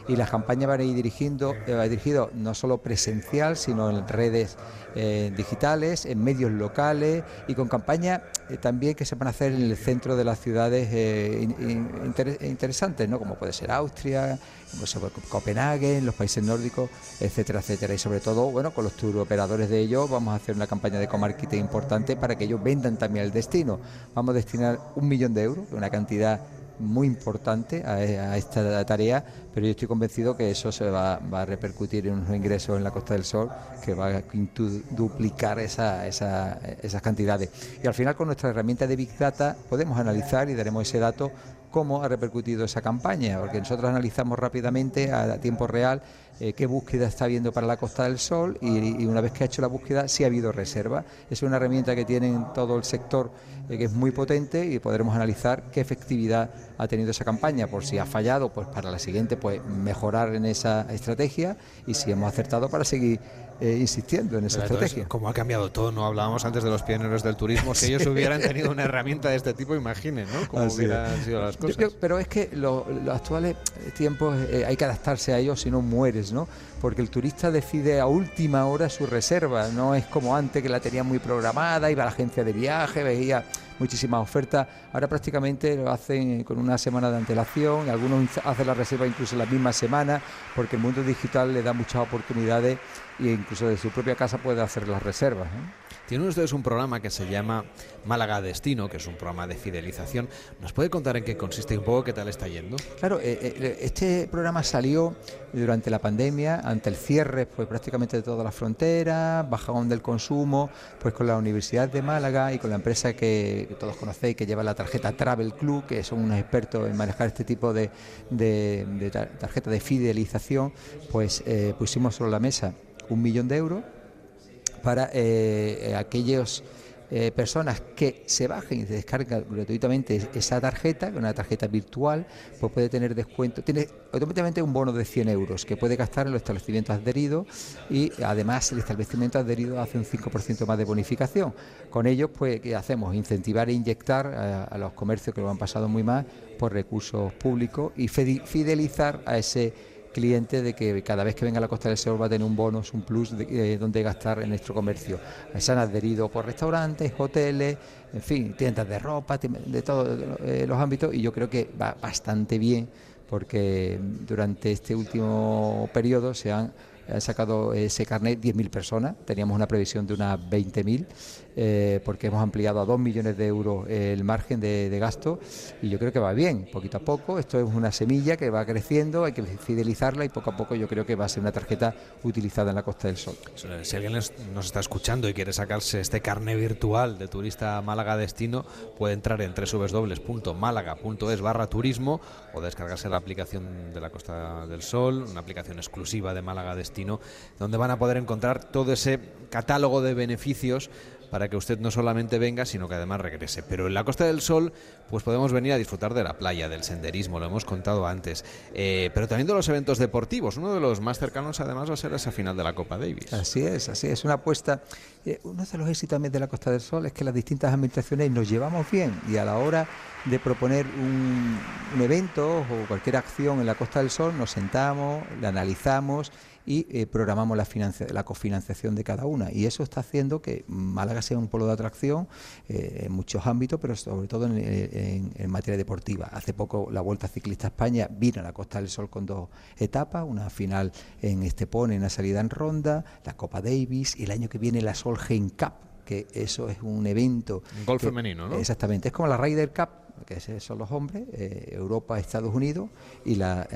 Y las campañas van a ir dirigiendo, eh, va dirigido no solo presencial, sino en redes eh, digitales, en medios locales y con campañas eh, también que se van a hacer en el centro de las ciudades in- in- inter- interesantes, ¿no? como puede ser Austria, ser Copenhague, los países nórdicos, etcétera, etcétera. Y sobre todo, bueno, con los tour operadores de ellos vamos a hacer una campaña de comarketing importante para que ellos vendan también el destino. Vamos a destinar un millón de euros, una cantidad muy importante a, a esta tarea, pero yo estoy convencido que eso se va, a repercutir en unos ingresos en la Costa del Sol que va a duplicar esa- esas cantidades. Y al final con nuestra herramienta de Big Data podemos analizar y daremos ese dato cómo ha repercutido esa campaña, porque nosotros analizamos rápidamente a tiempo real eh, qué búsqueda está habiendo para la Costa del Sol y, una vez que ha hecho la búsqueda si ha habido reserva. Es una herramienta que tiene en todo el sector eh, que es muy potente y podremos analizar qué efectividad ha tenido esa campaña, por si ha fallado, pues para la siguiente pues mejorar en esa estrategia y si hemos acertado para seguir eh, insistiendo en esa Pero entonces, estrategia. como ha cambiado todo, no hablábamos antes de los pioneros del turismo, si ellos hubieran tenido una herramienta de este tipo, imaginen, ¿no? Cómo Así hubieran es. sido las cosas. pero es que lo- los actuales tiempos eh, hay que adaptarse a ellos si no mueres, ¿no? Porque el turista decide a última hora su reserva, no es como antes que la tenía muy programada, iba a la agencia de viaje, veía muchísimas ofertas, ahora prácticamente lo hacen con una semana de antelación, algunos hacen la reserva incluso la misma semana, porque el mundo digital le da muchas oportunidades e incluso de su propia casa puede hacer las reservas. ¿no? Tienen ustedes un programa que se llama Málaga Destino, que es un programa de fidelización. ¿Nos puede contar en qué consiste y un poco qué tal está yendo? Claro, eh, eh, este programa salió durante la pandemia, ante el cierre pues prácticamente de todas las fronteras, bajón del consumo, pues con la Universidad de Málaga y con la empresa que, todos conocéis que lleva la tarjeta Travel Club, que son unos expertos en manejar este tipo de, de- de tar- tarjeta de fidelización, pues eh, pusimos sobre la mesa un millón de euros para eh, aquellos eh, personas que se bajen y se descargan gratuitamente esa tarjeta, una tarjeta virtual, pues puede tener descuento, tiene automáticamente un bono de 100 euros que puede gastar en los establecimientos adheridos y además el establecimiento adherido hace un 5% más de bonificación. Con ello, pues, ¿qué hacemos? Incentivar e inyectar a, a los comercios que lo han pasado muy mal por recursos públicos y fidelizar a ese cliente de que cada vez que venga a la Costa del Sol va a tener un bonus, un plus de, eh, donde gastar en nuestro comercio. Se han adherido por restaurantes, hoteles, en fin, tiendas de ropa, de todos eh, los ámbitos y yo creo que va bastante bien porque durante este último periodo se han, han sacado ese carnet 10.000 personas, teníamos una previsión de unas 20.000 eh, porque hemos ampliado a 2 millones de euros el margen de, gasto y yo creo que va bien, poquito a poco. Esto es una semilla que va creciendo, hay que fidelizarla y poco a poco yo creo que va a ser una tarjeta utilizada en la Costa del Sol. Si alguien nos está escuchando y quiere sacarse este carné virtual de turista Málaga Destino, puede entrar en www.málaga.es barra turismo o descargarse la aplicación de la Costa del Sol, una aplicación exclusiva de Málaga Destino, donde van a poder encontrar todo ese catálogo de beneficios para que usted no solamente venga, sino que además regrese. Pero en la Costa del Sol, pues podemos venir a disfrutar de la playa, del senderismo, lo hemos contado antes, Eh, pero también de los eventos deportivos. Uno de los más cercanos, además, va a ser esa final de la Copa Davis. Así es, así es, una apuesta. eh, uno de los éxitos también de la Costa del Sol es que las distintas administraciones nos llevamos bien y a la hora de proponer un, un evento o cualquier acción en la Costa del Sol nos sentamos, la analizamos y eh, programamos la, financia- la cofinanciación de cada una. Y eso está haciendo que Málaga sea un polo de atracción eh, en muchos ámbitos, pero sobre todo en, en- en materia deportiva. Hace poco la Vuelta Ciclista a España vino a la Costa del Sol con dos etapas, una final en Estepona y una salida en Ronda, la Copa Davis y el año que viene la Solheim Cup que eso es un evento... Golf femenino, ¿no? Exactamente, es como la Ryder Cup, que son los hombres, eh, Europa, Estados Unidos, y la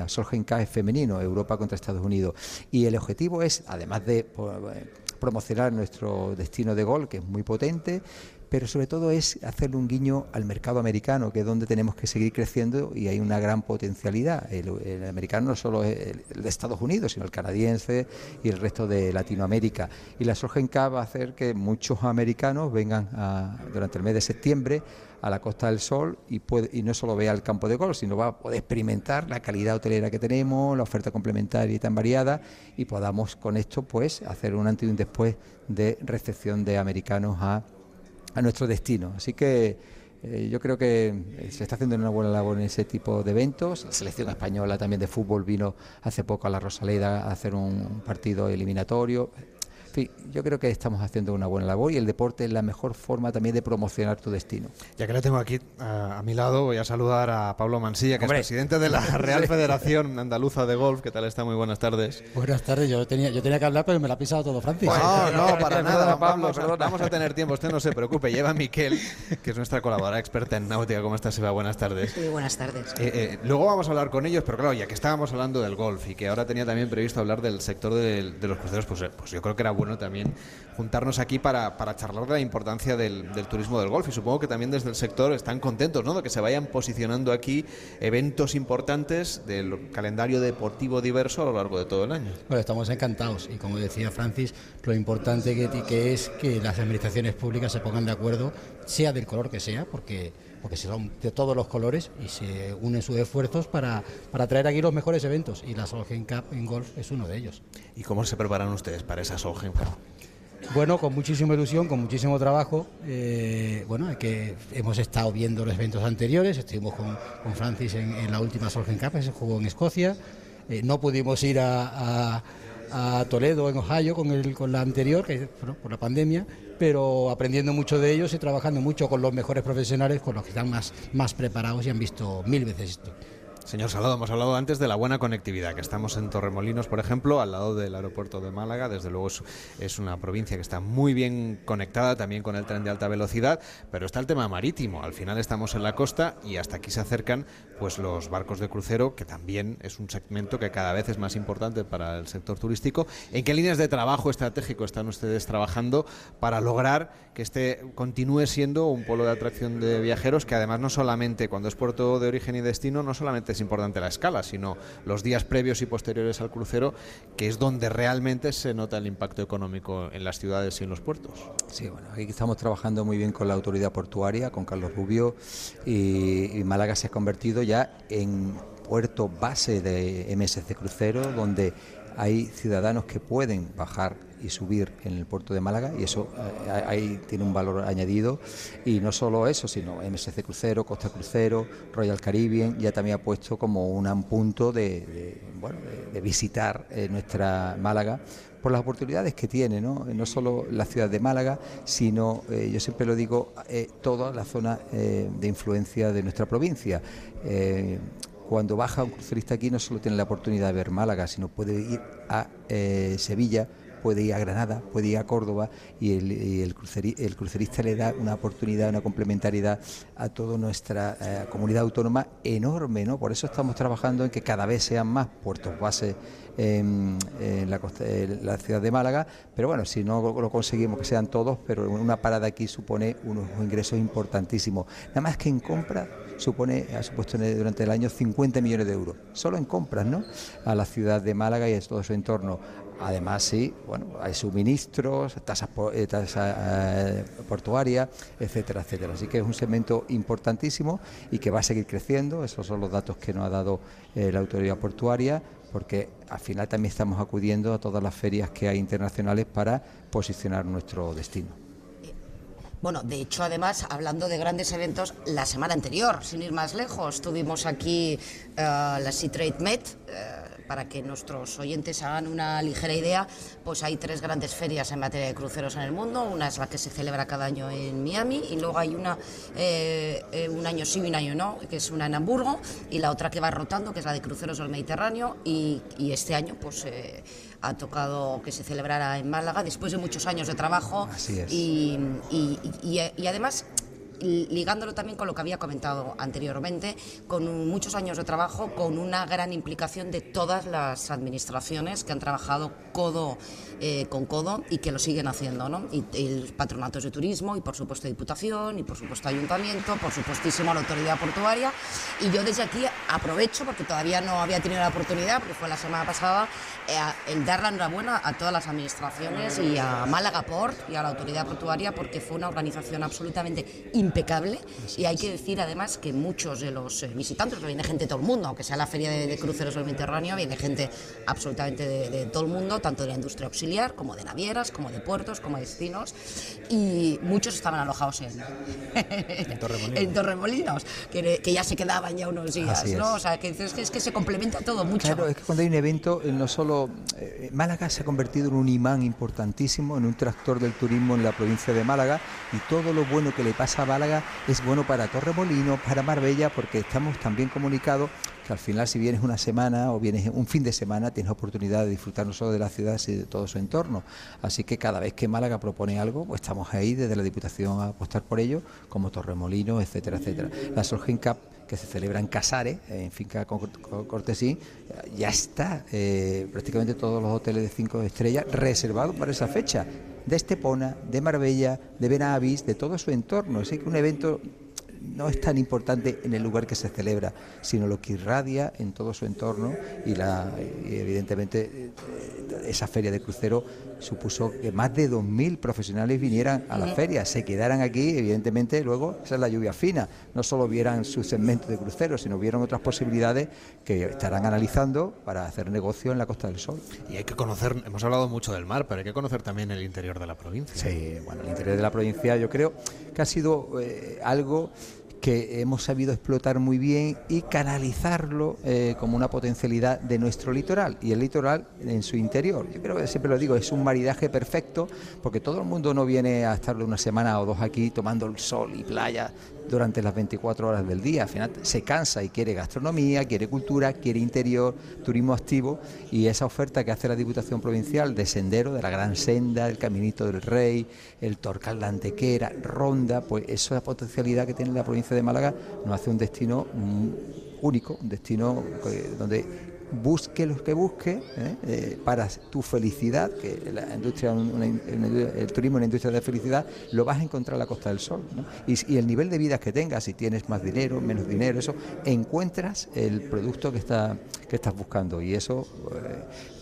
Cup es femenino, Europa contra Estados Unidos. Y el objetivo es, además de po- eh, promocionar nuestro destino de gol, que es muy potente, pero sobre todo es hacerle un guiño al mercado americano, que es donde tenemos que seguir creciendo y hay una gran potencialidad. El, americano no solo es el, de Estados Unidos, sino el canadiense y el resto de Latinoamérica. Y la Cup va a hacer que muchos americanos vengan a- durante el mes de septiembre a la Costa del Sol y, puede, y no solo vea el campo de golf, sino va a poder experimentar la calidad hotelera que tenemos, la oferta complementaria y tan variada y podamos con esto pues hacer un antes y un después de recepción de americanos a a nuestro destino. Así que eh, yo creo que eh, se está haciendo una buena labor en ese tipo de eventos. La selección española también de fútbol vino hace poco a la Rosaleda a hacer un partido eliminatorio. En fin, yo creo que estamos haciendo una buena labor y el deporte es la mejor forma también de promocionar tu destino. Ya que lo tengo aquí a, a mi lado, voy a saludar a Pablo Mansilla, que es presidente de la Real Federación Andaluza de Golf. ¿Qué tal está? Muy buenas tardes. Buenas tardes, yo tenía, yo tenía que hablar, pero me la ha pisado todo Francis. No, no, para nada, Pablo. Vamos a tener tiempo, usted no se preocupe. Lleva a Miquel, que es nuestra colaboradora experta en náutica. ¿Cómo estás, Eva? Buenas tardes. Sí, buenas tardes. Eh, eh, luego vamos a hablar con ellos, pero claro, ya que estábamos hablando del golf y que ahora tenía también previsto hablar del sector de, de los cruceros, pues, eh, pues yo creo que era bueno también juntarnos aquí para, para charlar de la importancia del, del, turismo del golf y supongo que también desde el sector están contentos ¿no? de que se vayan posicionando aquí eventos importantes del calendario deportivo diverso a lo largo de todo el año. Bueno, estamos encantados y como decía Francis, lo importante que, que es que las administraciones públicas se pongan de acuerdo, sea del color que sea, porque porque son de todos los colores y se unen sus esfuerzos para, para traer aquí los mejores eventos y la Solheim Cup en golf es uno de ellos. ¿Y cómo se preparan ustedes para esa Solheim Cup? Bueno, con muchísima ilusión, con muchísimo trabajo. Eh, bueno, que hemos estado viendo los eventos anteriores, estuvimos con, con Francis en, en, la última Solheim Cup, que se jugó en Escocia. Eh, no pudimos ir a, a a Toledo, en Ohio, con, el, con la anterior, que por la pandemia, pero aprendiendo mucho de ellos y trabajando mucho con los mejores profesionales, con los que están más, más preparados y han visto mil veces esto. Señor Salado, hemos hablado antes de la buena conectividad, que estamos en Torremolinos, por ejemplo, al lado del aeropuerto de Málaga. Desde luego es, una provincia que está muy bien conectada también con el tren de alta velocidad, pero está el tema marítimo. Al final estamos en la costa y hasta aquí se acercan pues los barcos de crucero, que también es un segmento que cada vez es más importante para el sector turístico. ¿En qué líneas de trabajo estratégico están ustedes trabajando para lograr que este continúe siendo un polo de atracción de viajeros que además no solamente cuando es puerto de origen y destino, no solamente es importante la escala, sino los días previos y posteriores al crucero, que es donde realmente se nota el impacto económico en las ciudades y en los puertos. Sí, bueno, aquí estamos trabajando muy bien con la autoridad portuaria, con Carlos Rubio, y, y Málaga se ha convertido ya en puerto base de MSC Crucero, donde hay ciudadanos que pueden bajar y subir en el puerto de Málaga y eso eh, ahí tiene un valor añadido. Y no solo eso sino MSC Crucero, Costa Crucero, Royal Caribbean ya también ha puesto como un punto de, bueno de visitar eh, nuestra Málaga por las oportunidades que tiene, ¿no? no solo la ciudad de Málaga, sino, eh, yo siempre lo digo, eh, toda la zona eh, de influencia de nuestra provincia. cuando baja un crucerista aquí no solo tiene la oportunidad de ver Málaga, sino puede ir a Sevilla, puede ir a Granada, puede ir a Córdoba y el, crucerista le da una oportunidad, una complementariedad a toda nuestra eh, comunidad autónoma enorme, ¿no? Por eso estamos trabajando en que cada vez sean más puertos base en, la, ciudad de Málaga, pero bueno, si no lo conseguimos que sean todos, pero una parada aquí supone unos ingresos importantísimos. Nada más que en compra supone, ha supuesto durante el año 50 millones de euros, solo en compras, ¿no? A la ciudad de Málaga y a todo su entorno. Además, sí, bueno, hay suministros, tasas tasa, eh, portuarias, etcétera, etcétera. Así que es un segmento importantísimo y que va a seguir creciendo. Esos son los datos que nos ha dado eh, la autoridad portuaria, porque al final también estamos acudiendo a todas las ferias que hay internacionales para posicionar nuestro destino. Bueno, de hecho, además, hablando de grandes eventos, la semana anterior, sin ir más lejos, tuvimos aquí uh, la Sea Trade Met. Uh, para que nuestros oyentes hagan una ligera idea, pues hay tres grandes ferias en materia de cruceros en el mundo. Una es la que se celebra cada año en Miami y luego hay una eh, eh, un año sí y un año no, que es una en Hamburgo y la otra que va rotando, que es la de cruceros del Mediterráneo y, y este año pues eh, ha tocado que se celebrara en Málaga después de muchos años de trabajo y, y, y además ligándolo también con lo que había comentado anteriormente, con muchos años de trabajo, con una gran implicación de todas las administraciones que han trabajado codo eh, con codo y que lo siguen haciendo, ¿no? Y, y patronatos de turismo, y por supuesto Diputación, y por supuesto Ayuntamiento, por supuestísimo la Autoridad Portuaria. Y yo desde aquí aprovecho, porque todavía no había tenido la oportunidad, porque fue la semana pasada, eh, el dar la enhorabuena a todas las administraciones y a Málaga Port y a la Autoridad Portuaria, porque fue una organización absolutamente impecable. Y hay que decir además que muchos de los eh, visitantes, viene gente de todo el mundo, aunque sea la Feria de, de Cruceros del Mediterráneo, viene gente absolutamente de, de todo el mundo, tanto de la industria auxiliar como de navieras, como de puertos, como de destinos, y muchos estaban alojados en, en, Torremolinos, en Torremolinos que, que, ya se quedaban ya unos días. ¿no? O sea, que es que, es que se complementa todo mucho. Claro, es que cuando hay un evento, eh, no solo. eh, Málaga se ha convertido en un imán importantísimo, en un tractor del turismo en la provincia de Málaga, y todo lo bueno que le pasa a Málaga es bueno para Torremolinos, para Marbella, porque estamos tan bien comunicados al final, si vienes una semana o vienes un fin de semana, tienes oportunidad de disfrutar no solo de la ciudad, sino de todo su entorno. Así que cada vez que Málaga propone algo, pues estamos ahí desde la Diputación a apostar por ello, como Torremolinos, etcétera, etcétera. La Solgen Cup que se celebra en Casares, en Finca Cor- Cor- Cortesín, ya está eh, prácticamente todos los hoteles de cinco estrellas reservados para esa fecha, de Estepona, de Marbella, de Benavis, de todo su entorno. Así que un evento no es tan importante en el lugar que se celebra, sino lo que irradia en todo su entorno y, la, y evidentemente eh, esa feria de crucero supuso que más de 2.000 profesionales vinieran a la feria, se quedaran aquí, evidentemente luego esa es la lluvia fina, no solo vieran su segmento de crucero, sino vieron otras posibilidades que estarán analizando para hacer negocio en la Costa del Sol. Y hay que conocer, hemos hablado mucho del mar, pero hay que conocer también el interior de la provincia. Sí, bueno, el interior de la provincia yo creo que ha sido eh, algo que hemos sabido explotar muy bien y canalizarlo eh, como una potencialidad de nuestro litoral y el litoral en su interior. Yo creo que siempre lo digo, es un maridaje perfecto porque todo el mundo no viene a estar una semana o dos aquí tomando el sol y playa durante las 24 horas del día. Al final se cansa y quiere gastronomía, quiere cultura, quiere interior, turismo activo y esa oferta que hace la Diputación Provincial de sendero, de la Gran Senda, el Caminito del Rey, el Torcal la Antequera, Ronda, pues esa potencialidad que tiene la provincia de Málaga nos hace un destino mm, único, un destino eh, donde busque lo que busque ¿eh? Eh, para tu felicidad, que la industria, el turismo es una industria de felicidad, lo vas a encontrar en la Costa del Sol. ¿no? Y el nivel de vida que tengas, si tienes más dinero, menos dinero, eso, encuentras el producto que, está, que estás buscando. Y eso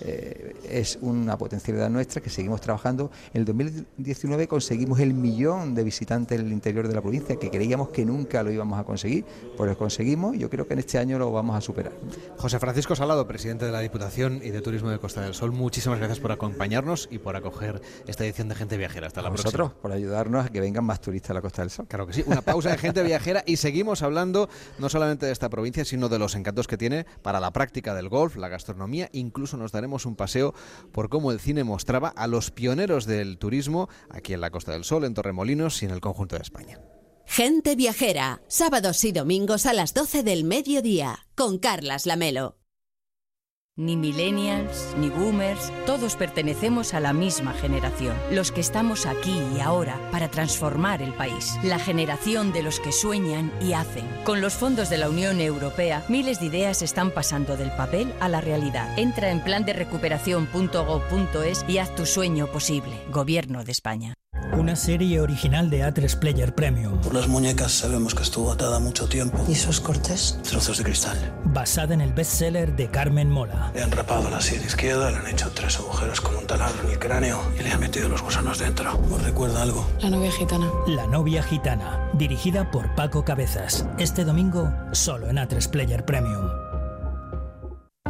eh, es una potencialidad nuestra que seguimos trabajando. En el 2019 conseguimos el millón de visitantes en el interior de la provincia, que creíamos que nunca lo íbamos a conseguir, pues lo conseguimos y yo creo que en este año lo vamos a superar. José Francisco Salado, presidente de la Diputación y de Turismo de Costa del Sol, muchísimas gracias por acompañarnos y por acoger esta edición de Gente Viajera. Hasta la vosotros por ayudarnos a que vengan más turistas a la Costa del Sol. Claro que sí, una pausa de gente viajera y seguimos hablando no solamente de esta provincia, sino de los encantos que tiene para la práctica del golf, la gastronomía, incluso nos daremos un paseo por cómo el cine mostraba a los pioneros del turismo aquí en la Costa del Sol, en Torremolinos y en el conjunto de España. Gente Viajera, sábados y domingos a las 12 del mediodía, con Carlas Lamelo. Ni millennials, ni boomers, todos pertenecemos a la misma generación. Los que estamos aquí y ahora para transformar el país. La generación de los que sueñan y hacen. Con los fondos de la Unión Europea, miles de ideas están pasando del papel a la realidad. Entra en plan de recuperación.gov.es y haz tu sueño posible. Gobierno de España. Una serie original de A3 Player Premium. Por las muñecas sabemos que estuvo atada mucho tiempo. ¿Y esos cortes? Trozos de cristal. Basada en el bestseller de Carmen Mola. Le han rapado la sien izquierda, le han hecho tres agujeros con un taladro en el cráneo y le han metido los gusanos dentro. ¿Os recuerda algo? La novia gitana. La novia gitana. Dirigida por Paco Cabezas. Este domingo, solo en A3 Player Premium.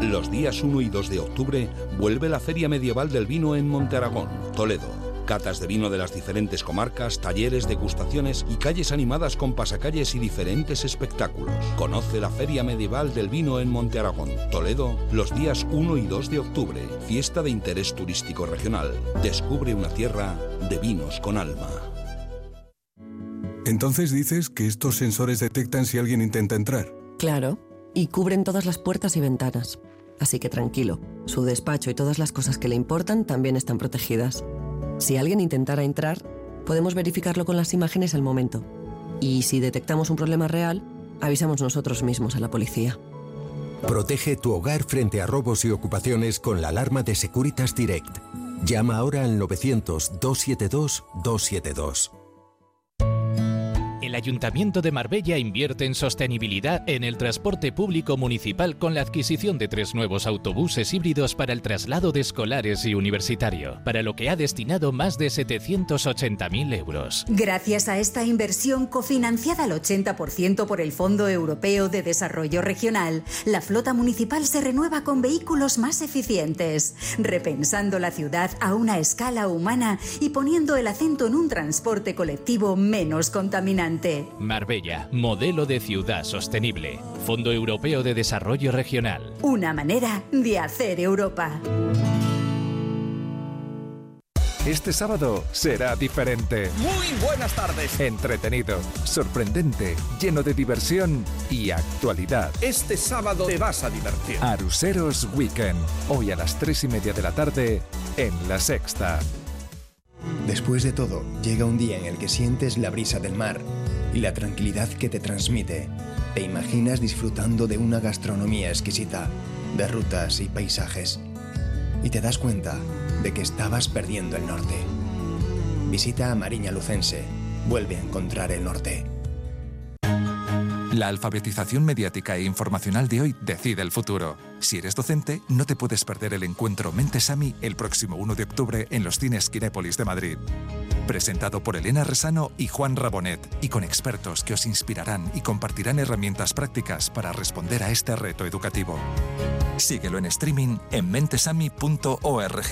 Los días 1 y 2 de octubre vuelve la Feria Medieval del Vino en Montearagón, Toledo. Catas de vino de las diferentes comarcas, talleres, degustaciones y calles animadas con pasacalles y diferentes espectáculos. Conoce la Feria Medieval del Vino en Montearagón, Toledo, los días 1 y 2 de octubre. Fiesta de interés turístico regional. Descubre una tierra de vinos con alma. Entonces dices que estos sensores detectan si alguien intenta entrar. Claro, y cubren todas las puertas y ventanas. Así que tranquilo, su despacho y todas las cosas que le importan también están protegidas. Si alguien intentara entrar, podemos verificarlo con las imágenes al momento. Y si detectamos un problema real, avisamos nosotros mismos a la policía. Protege tu hogar frente a robos y ocupaciones con la alarma de Securitas Direct. Llama ahora al 900-272-272. El Ayuntamiento de Marbella invierte en sostenibilidad en el transporte público municipal con la adquisición de tres nuevos autobuses híbridos para el traslado de escolares y universitario, para lo que ha destinado más de 780.000 euros. Gracias a esta inversión cofinanciada al 80% por el Fondo Europeo de Desarrollo Regional, la flota municipal se renueva con vehículos más eficientes, repensando la ciudad a una escala humana y poniendo el acento en un transporte colectivo menos contaminante. Adelante. Marbella, modelo de ciudad sostenible. Fondo Europeo de Desarrollo Regional. Una manera de hacer Europa. Este sábado será diferente. Muy buenas tardes. Entretenido, sorprendente, lleno de diversión y actualidad. Este sábado te vas a divertir. Aruseros Weekend. Hoy a las tres y media de la tarde en La Sexta. Después de todo, llega un día en el que sientes la brisa del mar y la tranquilidad que te transmite. Te imaginas disfrutando de una gastronomía exquisita, de rutas y paisajes. Y te das cuenta de que estabas perdiendo el norte. Visita a Mariña Lucense. Vuelve a encontrar el norte. La alfabetización mediática e informacional de hoy decide el futuro. Si eres docente, no te puedes perder el encuentro Mentesami el próximo 1 de octubre en los cines Kinépolis de Madrid. Presentado por Elena Resano y Juan Rabonet, y con expertos que os inspirarán y compartirán herramientas prácticas para responder a este reto educativo. Síguelo en streaming en mentesami.org.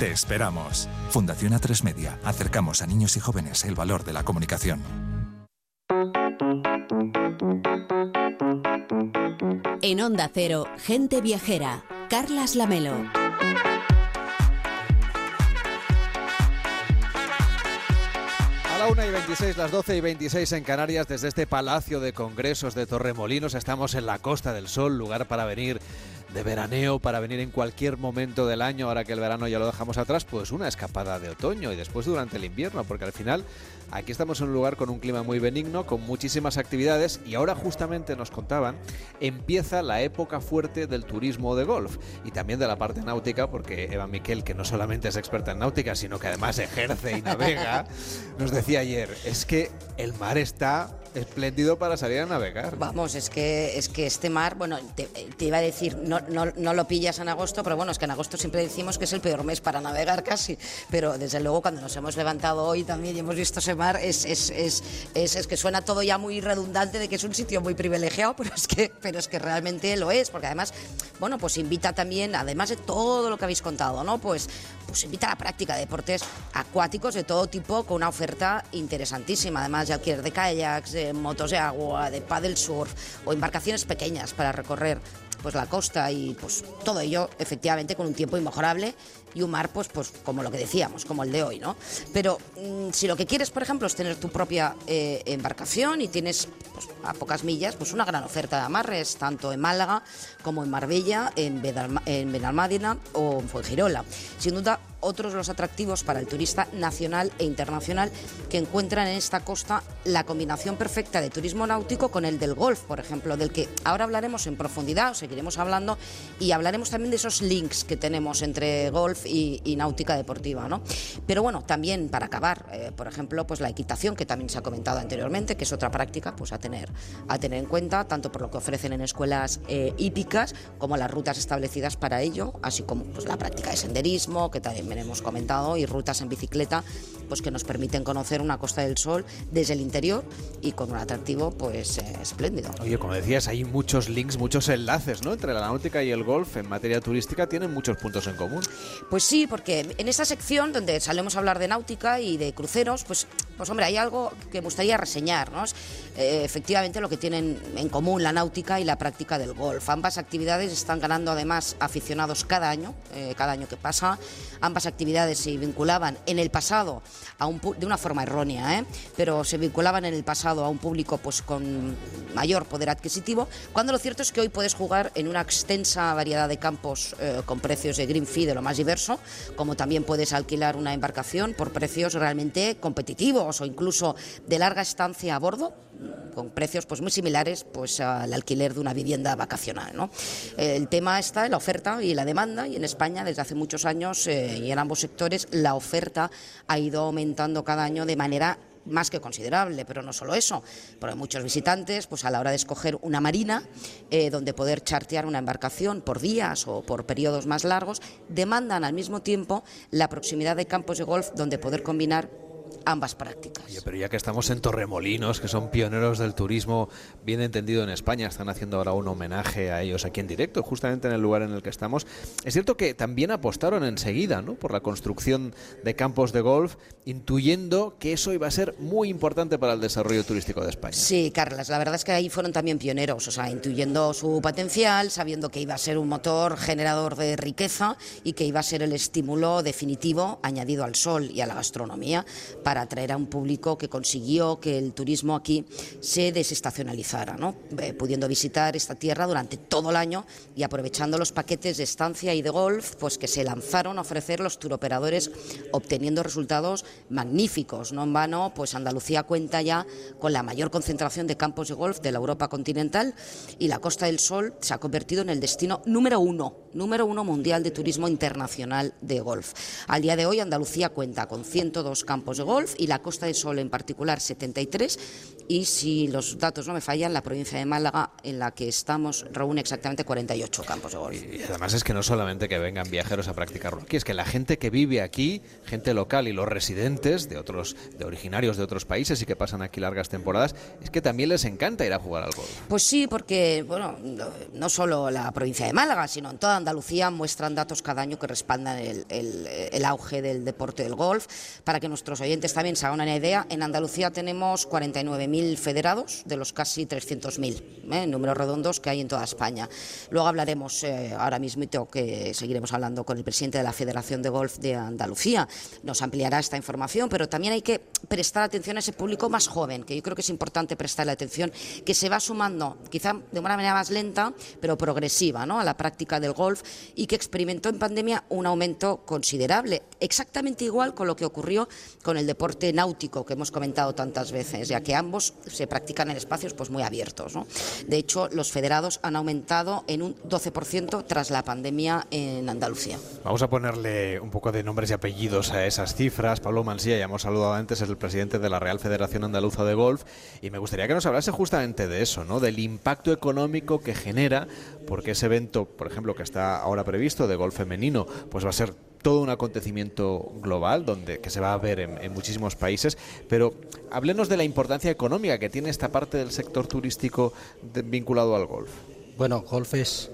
Te esperamos. Fundación A3 Media. Acercamos a niños y jóvenes el valor de la comunicación. En Onda Cero, Gente Viajera, Carlas Lamelo. A la 1 y 26, las 12 y 26 en Canarias, desde este Palacio de Congresos de Torremolinos, estamos en la Costa del Sol, lugar para venir de veraneo, para venir en cualquier momento del año, ahora que el verano ya lo dejamos atrás, pues una escapada de otoño y después durante el invierno, porque al final aquí estamos en un lugar con un clima muy benigno, con muchísimas actividades y ahora justamente nos contaban, empieza la época fuerte del turismo de golf y también de la parte náutica, porque Eva Miquel, que no solamente es experta en náutica, sino que además ejerce y navega, nos decía ayer, es que el mar está espléndido para salir a navegar. Vamos, es que es que este mar, bueno, te, iba a decir, no, no, no, lo pillas en agosto, pero bueno, es que en agosto siempre decimos que es el peor mes para navegar casi. Pero desde luego cuando nos hemos levantado hoy también y hemos visto ese mar, es, es, es, es, es que suena todo ya muy redundante de que es un sitio muy privilegiado, pero es que, pero es que realmente lo es, porque además, bueno, pues invita también, además de todo lo que habéis contado, ¿no? Pues, pues invita a la práctica de deportes acuáticos de todo tipo con una oferta interesantísima, además de alquiler de kayaks, de motos de agua, de paddle surf o embarcaciones pequeñas para recorrer pues la costa y pues todo ello efectivamente con un tiempo inmejorable y un mar pues pues como lo que decíamos como el de hoy no pero mmm, si lo que quieres por ejemplo es tener tu propia eh, embarcación y tienes pues, a pocas millas pues una gran oferta de amarres tanto en Málaga como en Marbella en, Bedalma, en Benalmádena o en Fuengirola. Sin duda otros los atractivos para el turista nacional e internacional que encuentran en esta costa la combinación perfecta de turismo náutico con el del golf, por ejemplo, del que ahora hablaremos en profundidad, o seguiremos hablando, y hablaremos también de esos links que tenemos entre golf y, náutica deportiva. ¿no? Pero bueno, también para acabar, eh, por ejemplo, pues la equitación, que también se ha comentado anteriormente, que es otra práctica pues, a, tener, a tener en cuenta, tanto por lo que ofrecen en escuelas eh, hípicas como las rutas establecidas para ello, así como pues, la práctica de senderismo, que también hemos comentado, y rutas en bicicleta, pues que nos permiten conocer una Costa del Sol desde el interior y con un atractivo pues eh, espléndido. Oye, como decías, hay muchos links, muchos enlaces, ¿no? Entre la náutica y el golf en materia turística tienen muchos puntos en común. Pues sí, porque en esta sección donde solemos hablar de náutica y de cruceros, pues, pues hombre, hay algo que me gustaría reseñar, ¿no? Eh, efectivamente lo que tienen en común la náutica y la práctica del golf. Ambas actividades están ganando además aficionados cada año, eh, cada año que pasa. Ambas actividades se vinculaban en el pasado a un, de una forma errónea, ¿eh? pero se vinculaban en el pasado a un público pues, con mayor poder adquisitivo, cuando lo cierto es que hoy puedes jugar en una extensa variedad de campos eh, con precios de green fee de lo más diverso, como también puedes alquilar una embarcación por precios realmente competitivos o incluso de larga estancia a bordo, con precios pues muy similares pues al alquiler de una vivienda vacacional. ¿no? El tema está en la oferta y la demanda y en España desde hace muchos años eh, y en ambos sectores la oferta ha ido aumentando cada año de manera más que considerable, pero no solo eso, porque muchos visitantes, pues a la hora de escoger una marina eh, donde poder chartear una embarcación por días o por periodos más largos, demandan al mismo tiempo la proximidad de campos de golf donde poder combinar ambas prácticas. pero ya que estamos en Torremolinos, que son pioneros del turismo bien entendido en España, están haciendo ahora un homenaje a ellos aquí en directo, justamente en el lugar en el que estamos. Es cierto que también apostaron enseguida ¿no? por la construcción de campos de golf, intuyendo que eso iba a ser muy importante para el desarrollo turístico de España. Sí, Carlas, la verdad es que ahí fueron también pioneros, o sea, intuyendo su potencial, sabiendo que iba a ser un motor generador de riqueza y que iba a ser el estímulo definitivo añadido al sol y a la gastronomía para atraer a un público que consiguió que el turismo aquí se desestacionalizara, ¿no? Eh, pudiendo visitar esta tierra durante todo el año y aprovechando los paquetes de estancia y de golf, pues que se lanzaron a ofrecer los turoperadores obteniendo resultados magníficos. No en vano, pues Andalucía cuenta ya con la mayor concentración de campos de golf de la Europa continental y la Costa del Sol se ha convertido en el destino número uno, número uno mundial de turismo internacional de golf. Al día de hoy Andalucía cuenta con 102 campos de golf y la Costa del Sol en particular 73 y si los datos no me fallan, la provincia de Málaga en la que estamos reúne exactamente 48 campos de golf. Y además es que no solamente que vengan viajeros a practicarlo aquí, es que la gente que vive aquí, gente local y los residentes de otros de originarios de otros países y que pasan aquí largas temporadas, es que también les encanta ir a jugar al golf. Pues sí, porque bueno, no solo la provincia de Málaga, sino en toda Andalucía muestran datos cada año que respaldan el, el auge del deporte del golf. Para que nuestros oyentes también se hagan una idea, en Andalucía tenemos 49.000 federados de los casi 300.000, ¿eh? números redondos que hay en toda España. Luego hablaremos eh, ahora mismo, que seguiremos hablando con el presidente de la Federación de Golf de Andalucía. Nos ampliará esta información, pero también hay que prestar atención a ese público más joven, que yo creo que es importante prestarle atención, que se va sumando, quizá de una manera más lenta, pero progresiva, ¿no? a la práctica del golf y que experimentó en pandemia un aumento considerable, exactamente igual con lo que ocurrió con el deporte náutico que hemos comentado tantas veces, ya que ambos se practican en espacios pues muy abiertos. De hecho, los federados han aumentado en un 12% tras la pandemia en Andalucía. Vamos a ponerle un poco de nombres y apellidos a esas cifras. Pablo Mansilla, ya hemos saludado antes, es el presidente de la Real Federación Andaluza de Golf y me gustaría que nos hablase justamente de eso, ¿no? del impacto económico que genera, porque ese evento, por ejemplo, que está ahora previsto de golf femenino, pues va a ser todo un acontecimiento global donde que se va a ver en, muchísimos países, pero háblenos de la importancia económica que tiene esta parte del sector turístico vinculado al golf. Bueno, golf es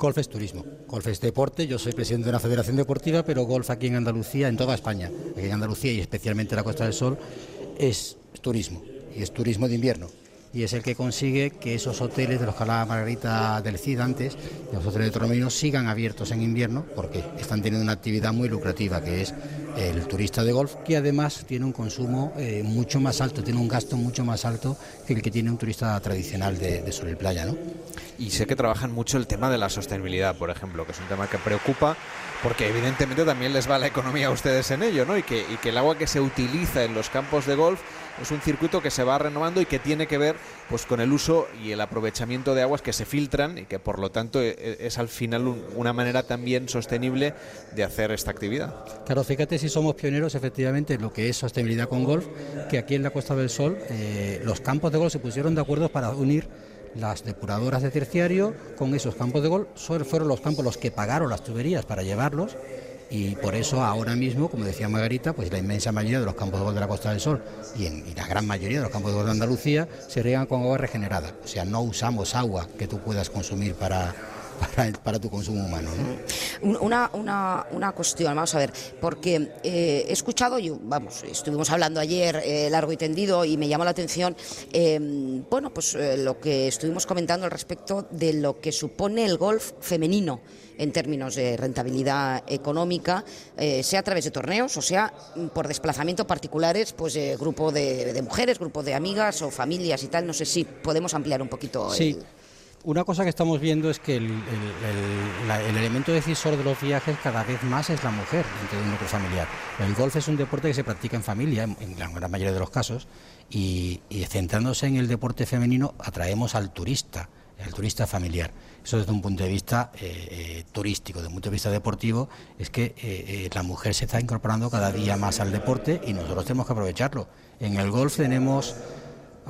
golf es turismo, golf es deporte. Yo soy presidente de una federación deportiva, pero golf aquí en Andalucía, en toda España, aquí en Andalucía y especialmente en la Costa del Sol, es turismo y es turismo de invierno y es el que consigue que esos hoteles de los que hablaba Margarita del CID antes, los hoteles de Torremolinos, sigan abiertos en invierno porque están teniendo una actividad muy lucrativa que es el turista de golf, que además tiene un consumo eh, mucho más alto, tiene un gasto mucho más alto que el que tiene un turista tradicional de, de sol y playa. ¿no? Y sé que trabajan mucho el tema de la sostenibilidad, por ejemplo, que es un tema que preocupa porque evidentemente también les va la economía a ustedes en ello, ¿no? Y que, y que el agua que se utiliza en los campos de golf es un circuito que se va renovando y que tiene que ver pues con el uso y el aprovechamiento de aguas que se filtran y que por lo tanto e, e, es, al final una manera también sostenible de hacer esta actividad. Claro, fíjate si somos pioneros efectivamente en lo que es sostenibilidad con golf, que aquí en la Costa del Sol eh, los campos de golf se pusieron de acuerdo para unir las depuradoras de terciario con esos campos de golf, fueron los campos los que pagaron las tuberías para llevarlos y por eso ahora mismo, como decía Margarita, pues la inmensa mayoría de los campos de gol de la Costa del Sol y, en, la gran mayoría de los campos de gol de Andalucía se riegan con agua regenerada. O sea, no usamos agua que tú puedas consumir para, para, tu consumo humano. Una, una, una, cuestión, vamos a ver, porque eh, he escuchado, yo, vamos, estuvimos hablando ayer eh, largo y tendido y me llamó la atención, em, bueno, pues eh, lo que estuvimos comentando al respecto de lo que supone el golf femenino en términos de rentabilidad económica, sea a través de torneos o sea por desplazamiento particulares, pues grupo de, mujeres, grupo de amigas o familias y tal. No sé si podemos ampliar un poquito. Sí. Una cosa que estamos viendo es que el, elemento decisor de los viajes cada vez más es la mujer dentro de un núcleo familiar. El golf es un deporte que se practica en familia, en la mayoría de los casos, y, centrándose en el deporte femenino atraemos al turista, al turista familiar. Eso desde un punto de vista eh, eh, turístico, desde un punto de vista deportivo, es que eh, la mujer se está incorporando cada día más al deporte y nosotros tenemos que aprovecharlo. En el golf tenemos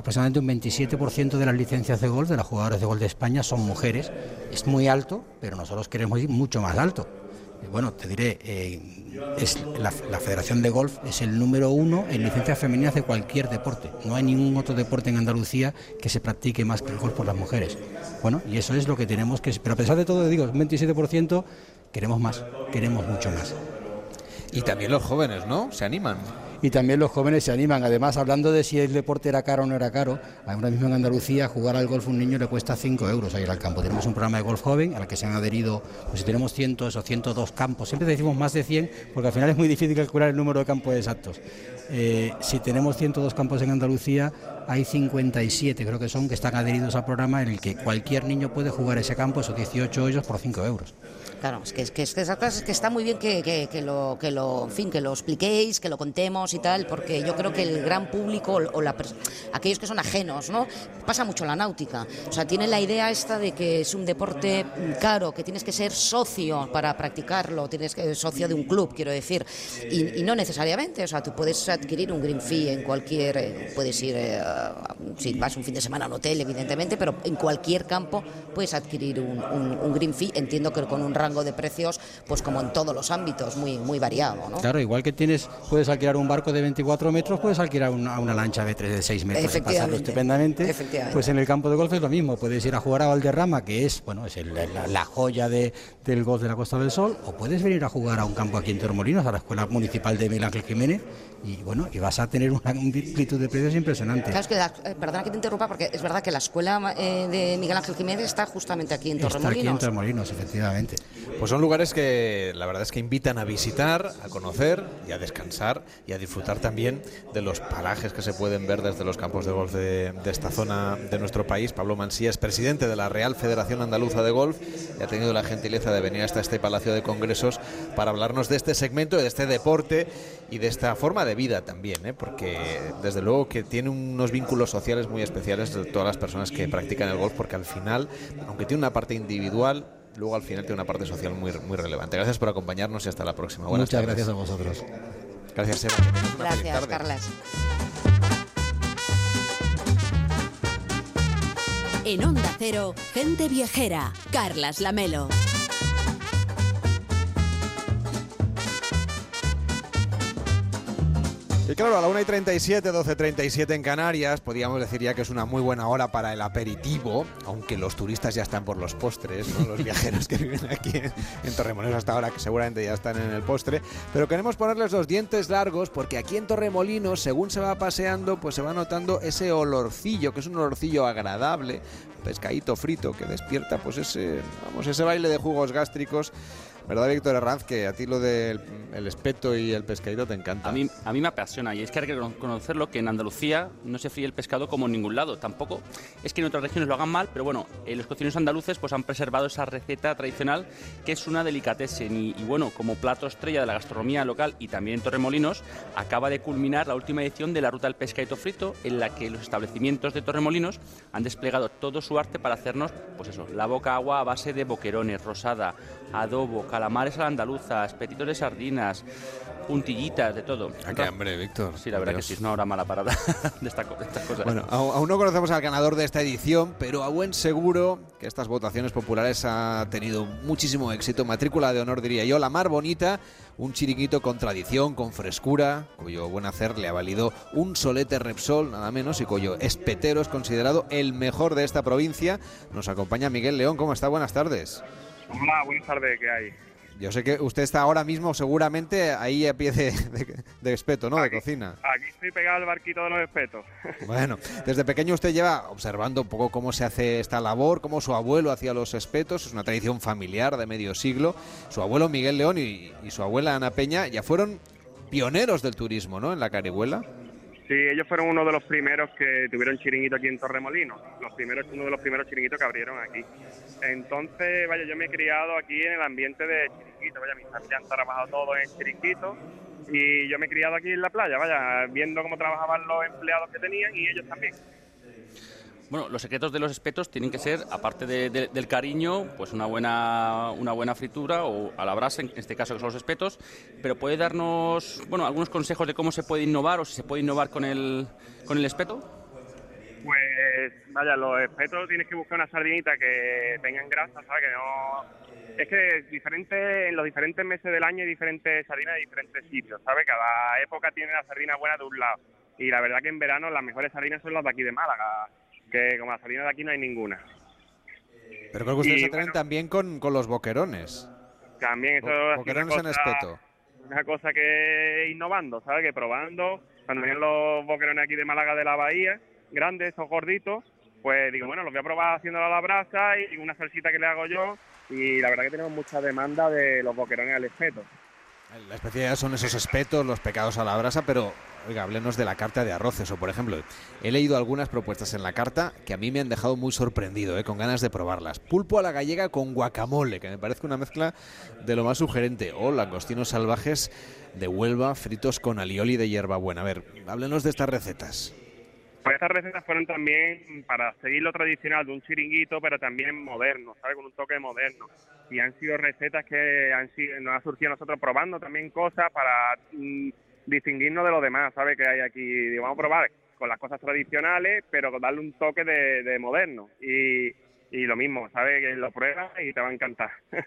aproximadamente un 27% de las licencias de golf de las jugadoras de golf de España son mujeres. Es muy alto, pero nosotros queremos ir mucho más alto. bueno, te diré, es la, la, Federación de Golf es el número uno en licencias femeninas de cualquier deporte. No hay ningún otro deporte en Andalucía que se practique más que el golf por las mujeres. Bueno, y eso es lo que tenemos que... Pero a pesar de todo, digo, un 27% queremos más, queremos mucho más. Y también los jóvenes, ¿no? Se animan y también los jóvenes se animan. Además, hablando de si el deporte era caro o no era caro, ahora mismo en Andalucía jugar al golf un niño le cuesta 5 euros a ir al campo. Tenemos un programa de golf joven al que se han adherido, pues si tenemos cientos o 102 campos, siempre decimos más de 100 porque al final es muy difícil calcular el número de campos exactos. Eh, si tenemos 102 campos en Andalucía, hay 57, creo que son, que están adheridos al programa en el que cualquier niño puede jugar ese campo, esos 18 hoyos, por 5 euros. Claro, es que, es que, está muy bien que, lo, que, lo, en fin, que lo expliquéis, que lo contemos y tal, porque yo creo que el gran público o la, aquellos que son ajenos, ¿no? Pasa mucho la náutica. O sea, tienen la idea esta de que es un deporte caro, que tienes que ser socio para practicarlo, tienes que ser socio de un club, quiero decir, y, no necesariamente. O sea, tú puedes adquirir un green fee en cualquier, eh, puedes ir, eh, si vas un fin de semana a un hotel, evidentemente, pero en cualquier campo puedes adquirir un, un, un green fee. Entiendo que con un rango de precios, pues como en todos los ámbitos, muy, muy variado. ¿no? Claro, igual que tienes, puedes alquilar un barco de 24 metros, puedes alquilar una, una lancha de 3 de 6 metros pasarlo estupendamente. Pues en el campo de golf es lo mismo, puedes ir a jugar a Valderrama, que es, bueno, es la, joya de, del golf de la Costa del Sol, o puedes venir a jugar a un campo aquí en Tormolinos, a la Escuela Municipal de Miguel Ángel Jiménez, y bueno, y vas a tener una amplitud de precios impresionante. Claro, es que, eh, perdona que te interrumpa, porque es verdad que la escuela eh, de Miguel Ángel Jiménez está justamente aquí en Torremolinos. Está aquí en Torremolinos, efectivamente. Pues son lugares que la verdad es que invitan a visitar, a conocer y a descansar y a disfrutar también de los parajes que se pueden ver desde los campos de golf de, esta zona de nuestro país. Pablo Mansía es presidente de la Real Federación Andaluza de Golf y ha tenido la gentileza de venir hasta este Palacio de Congresos para hablarnos de este segmento, de este deporte y de esta forma de vida también, ¿eh? porque desde luego que tiene unos vínculos sociales muy especiales de todas las personas que practican el golf, porque al final, aunque tiene una parte individual, luego al final tiene una parte social muy, muy relevante. Gracias por acompañarnos y hasta la próxima. Muchas gracias a vosotros. Gracias, Seba. Gracias, Carlas. En Onda Cero, gente viajera, Carlas Lamelo. Y claro, a la 1 y 37, 12 37 en Canarias, podríamos decir ya que es una muy buena hora para el aperitivo, aunque los turistas ya están por los postres, los viajeros que viven aquí en, Torremolinos hasta ahora, que seguramente ya están en el postre. Pero queremos ponerles los dientes largos porque aquí en Torremolinos, según se va paseando, pues se va notando ese olorcillo, que es un olorcillo agradable, pescadito frito, que despierta pues ese, vamos, ese baile de jugos gástricos ¿Verdad, Víctor Herranz, que a ti lo del el espeto y el pescadito te encanta? A mí, a mí me apasiona y es que hay que reconocerlo que en Andalucía no se fríe el pescado como en ningún lado. Tampoco es que en otras regiones lo hagan mal, pero bueno, eh, los cocineros andaluces pues han preservado esa receta tradicional que es una delicatessen y, bueno, como plato estrella de la gastronomía local y también en Torremolinos, acaba de culminar la última edición de la Ruta del Pescadito Frito en la que los establecimientos de Torremolinos han desplegado todo su arte para hacernos, pues eso, la boca agua a base de boquerones, rosada, adobo, calamares a la andaluza, petitos de sardinas, puntillitas, de todo. ¿A ah, qué hambre, Víctor? Sí, la verdad que sí, es una hora mala parada de, esta, estas cosas. Bueno, aún no conocemos al ganador de esta edición, pero a buen seguro que estas votaciones populares ha tenido muchísimo éxito. Matrícula de honor, diría yo, la mar bonita, un chiringuito con tradición, con frescura, cuyo buen hacer le ha valido un solete Repsol, nada menos, y cuyo espetero es considerado el mejor de esta provincia. Nos acompaña Miguel León, ¿cómo está? Buenas tardes. Hola, buenas tardes, ¿qué hay? Yo sé que usted está ahora mismo seguramente ahí a pie de, de, espeto, ¿no? de cocina. Aquí estoy pegado al barquito de los espetos. Bueno, desde pequeño usted lleva observando un poco cómo se hace esta labor, cómo su abuelo hacía los espetos, es una tradición familiar de medio siglo. Su abuelo Miguel León y, y su abuela Ana Peña ya fueron pioneros del turismo, ¿no? En la Carihuela. Sí, ellos fueron uno de los primeros que tuvieron chiringuito aquí en Torremolinos, los primeros, uno de los primeros chiringuitos que abrieron aquí. Entonces, vaya, yo me he criado aquí en el ambiente de chiringuito, vaya, mis familia han trabajado todos en chiringuito y yo me he criado aquí en la playa, vaya, viendo cómo trabajaban los empleados que tenían y ellos también. Bueno, los secretos de los espetos tienen que ser, aparte del cariño, pues una buena, una buena fritura o a la brasa, en este caso que son los espetos, pero puede darnos, bueno, algunos consejos de cómo se puede innovar o si se puede innovar con el, con el espeto. Pues vaya, los espetos tienes que buscar una sardinita que tengan grasa, ¿sabes? Que no es que diferente, en los diferentes meses del año hay diferentes sardinas de diferentes sitios, ¿sabes? Cada época tiene la sardina buena de un lado. Y la verdad que en verano las mejores sardinas son las de aquí de Málaga, que como las sardinas de aquí no hay ninguna. Pero creo que ustedes se atreven también con, con los boquerones. También eso Bo- es boquerones una en cosa- espeto. Una cosa que innovando, ¿sabes? Que probando, cuando vienen los boquerones aquí de Málaga de la Bahía, grandes, esos gorditos, pues digo, bueno, los voy a probar haciéndolo a la brasa y una salsita que le hago yo. Y la verdad que tenemos mucha demanda de los boquerones al espeto. La especialidad son esos espetos, los pecados a la brasa, pero oiga, háblenos de la carta de arroces. O por ejemplo, he leído algunas propuestas en la carta que a mí me han dejado muy sorprendido, ¿eh? con ganas de probarlas. Pulpo a la gallega con guacamole, que me parece una mezcla de lo más sugerente. O langostinos salvajes de Huelva fritos con alioli de hierbabuena. A ver, háblenos de estas recetas. Pues estas recetas fueron también para seguir lo tradicional de un chiringuito, pero también moderno, ¿sabes? Con un toque moderno. Y han sido recetas que nos ha surgido nosotros probando también cosas para mm, distinguirnos de los demás, ¿sabes? Que hay aquí. Vamos a probar con las cosas tradicionales, pero darle un toque de, de moderno. Y, y lo mismo, ¿sabes? Que lo pruebas y te va a encantar.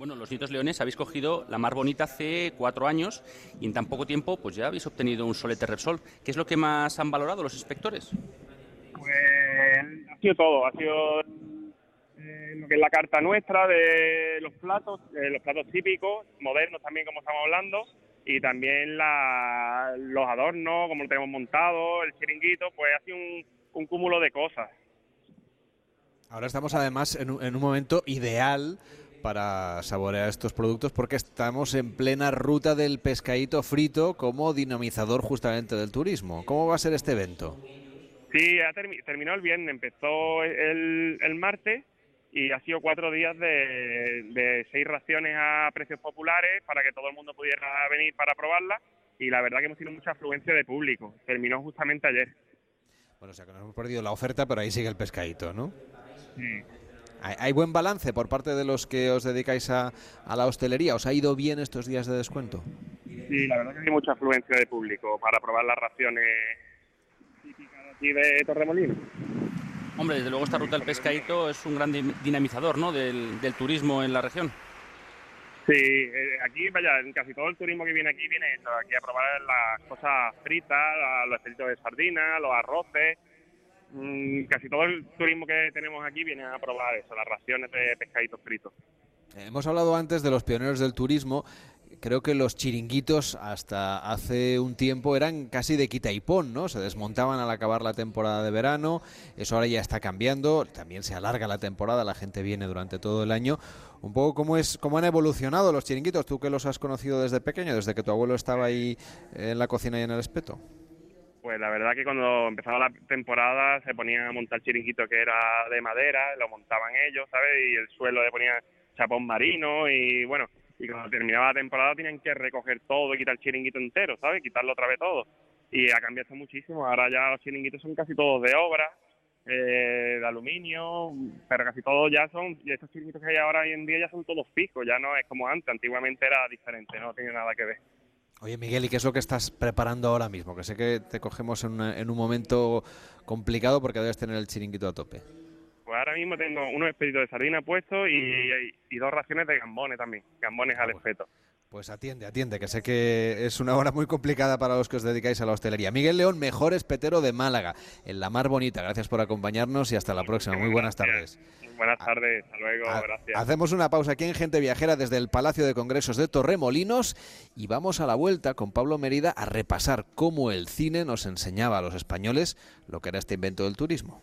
Bueno, los Nietos Leones habéis cogido la mar bonita hace cuatro años y en tan poco tiempo pues ya habéis obtenido un solete Repsol. ¿Qué es lo que más han valorado los inspectores? Pues ha sido todo, ha sido eh, lo que es la carta nuestra de los platos, eh, los platos típicos, modernos también como estamos hablando, y también la, los adornos, como lo tenemos montado, el chiringuito, pues ha sido un, un cúmulo de cosas. Ahora estamos además en un, en un momento ideal para saborear estos productos porque estamos en plena ruta del pescadito frito como dinamizador justamente del turismo. ¿Cómo va a ser este evento? Sí, ha termi- terminó el viernes, empezó el, el martes y ha sido cuatro días de, de seis raciones a precios populares para que todo el mundo pudiera venir para probarla y la verdad que hemos tenido mucha afluencia de público. Terminó justamente ayer. Bueno, o sea que nos hemos perdido la oferta, pero ahí sigue el pescadito, ¿no? Sí. ¿Hay, hay buen balance por parte de los que os dedicáis a, a la hostelería? ¿Os ha ido bien estos días de descuento? Sí, la verdad que hay mucha afluencia de público para probar las raciones típicas aquí de Torremolinos. Hombre, desde luego esta ruta del pescadito es un gran di- dinamizador ¿no? del, del turismo en la región. Sí, eh, aquí, vaya, en casi todo el turismo que viene aquí viene eso, aquí a probar las cosas fritas, los pelitos de sardina, los arroces. Mm, casi todo el turismo que tenemos aquí viene a probar eso, las raciones de pescaditos fritos. Hemos hablado antes de los pioneros del turismo. Creo que los chiringuitos hasta hace un tiempo eran casi de quita y pon, ¿no? Se desmontaban al acabar la temporada de verano. Eso ahora ya está cambiando. También se alarga la temporada, la gente viene durante todo el año. Un poco cómo es, cómo han evolucionado los chiringuitos. Tú que los has conocido desde pequeño, desde que tu abuelo estaba ahí en la cocina y en el espeto. Pues la verdad que cuando empezaba la temporada se ponían a montar chiringuito que era de madera, lo montaban ellos, ¿sabes? Y el suelo le ponían chapón marino y bueno, y cuando terminaba la temporada tenían que recoger todo y quitar el chiringuito entero, ¿sabes? Quitarlo otra vez todo. Y ha cambiado muchísimo, ahora ya los chiringuitos son casi todos de obra, eh, de aluminio, pero casi todos ya son, y estos chiringuitos que hay ahora hoy en día ya son todos fijos, ya no es como antes, antiguamente era diferente, no tiene nada que ver. Oye, Miguel, ¿y qué es lo que estás preparando ahora mismo? Que sé que te cogemos en, un momento complicado porque debes tener el chiringuito a tope. Pues ahora mismo tengo unos de sardina puestos y, y- y dos raciones de gambones también, gambones al espeto. Pues atiende, atiende, que sé que es una hora muy complicada para los que os dedicáis a la hostelería. Miguel León, mejor espetero de Málaga, en la Mar Bonita. Gracias por acompañarnos y hasta la próxima. Muy buenas tardes. Buenas tardes, hasta luego, gracias. Hacemos una pausa aquí en Gente Viajera desde el Palacio de Congresos de Torremolinos y vamos a la vuelta con Pablo Merida a repasar cómo el cine nos enseñaba a los españoles lo que era este invento del turismo.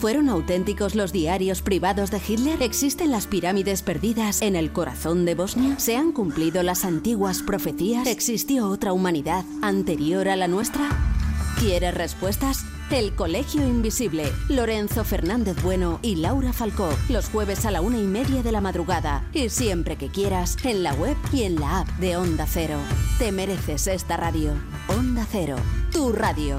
¿Fueron auténticos los diarios privados de Hitler? ¿Existen las pirámides perdidas en el corazón de Bosnia? ¿Se han cumplido las antiguas profecías? ¿Existió otra humanidad anterior a la nuestra? ¿Quieres respuestas? El Colegio Invisible. Lorenzo Fernández Bueno y Laura Falcó. Los jueves a la una y media de la madrugada. Y siempre que quieras, en la web y en la app de Onda Cero. Te mereces esta radio. Onda Cero. Tu radio.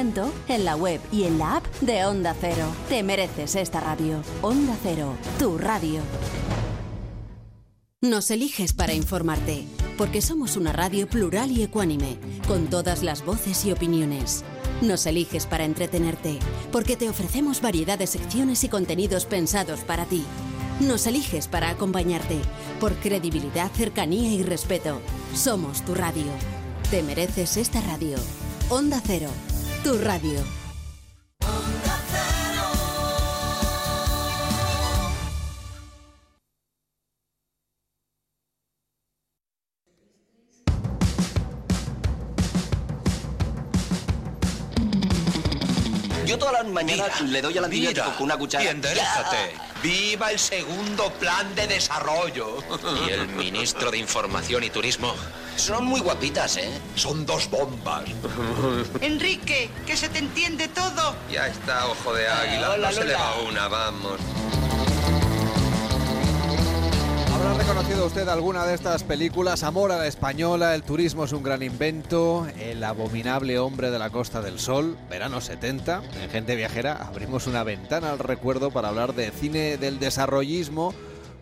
en la web y en la app de Onda Cero. Te mereces esta radio. Onda Cero. Tu radio. Nos eliges para informarte, porque somos una radio plural y ecuánime, con todas las voces y opiniones. Nos eliges para entretenerte, porque te ofrecemos variedad de secciones y contenidos pensados para ti. Nos eliges para acompañarte, por credibilidad, cercanía y respeto. Somos tu radio. Te mereces esta radio. Onda Cero, tu radio. Le doy a la mira, con una cuchara. Y enderezate. ¡Viva el segundo plan de desarrollo! Y el ministro de Información y Turismo. Son muy guapitas, ¿eh? Son dos bombas. Enrique, que se te entiende todo. Ya está, ojo de águila. hola, no se le va una, vamos. ¿Habrá reconocido usted alguna de estas películas? Amor a la española, El turismo es un gran invento, El abominable hombre de la Costa del Sol, verano 70. En Gente Viajera abrimos una ventana al recuerdo para hablar de cine del desarrollismo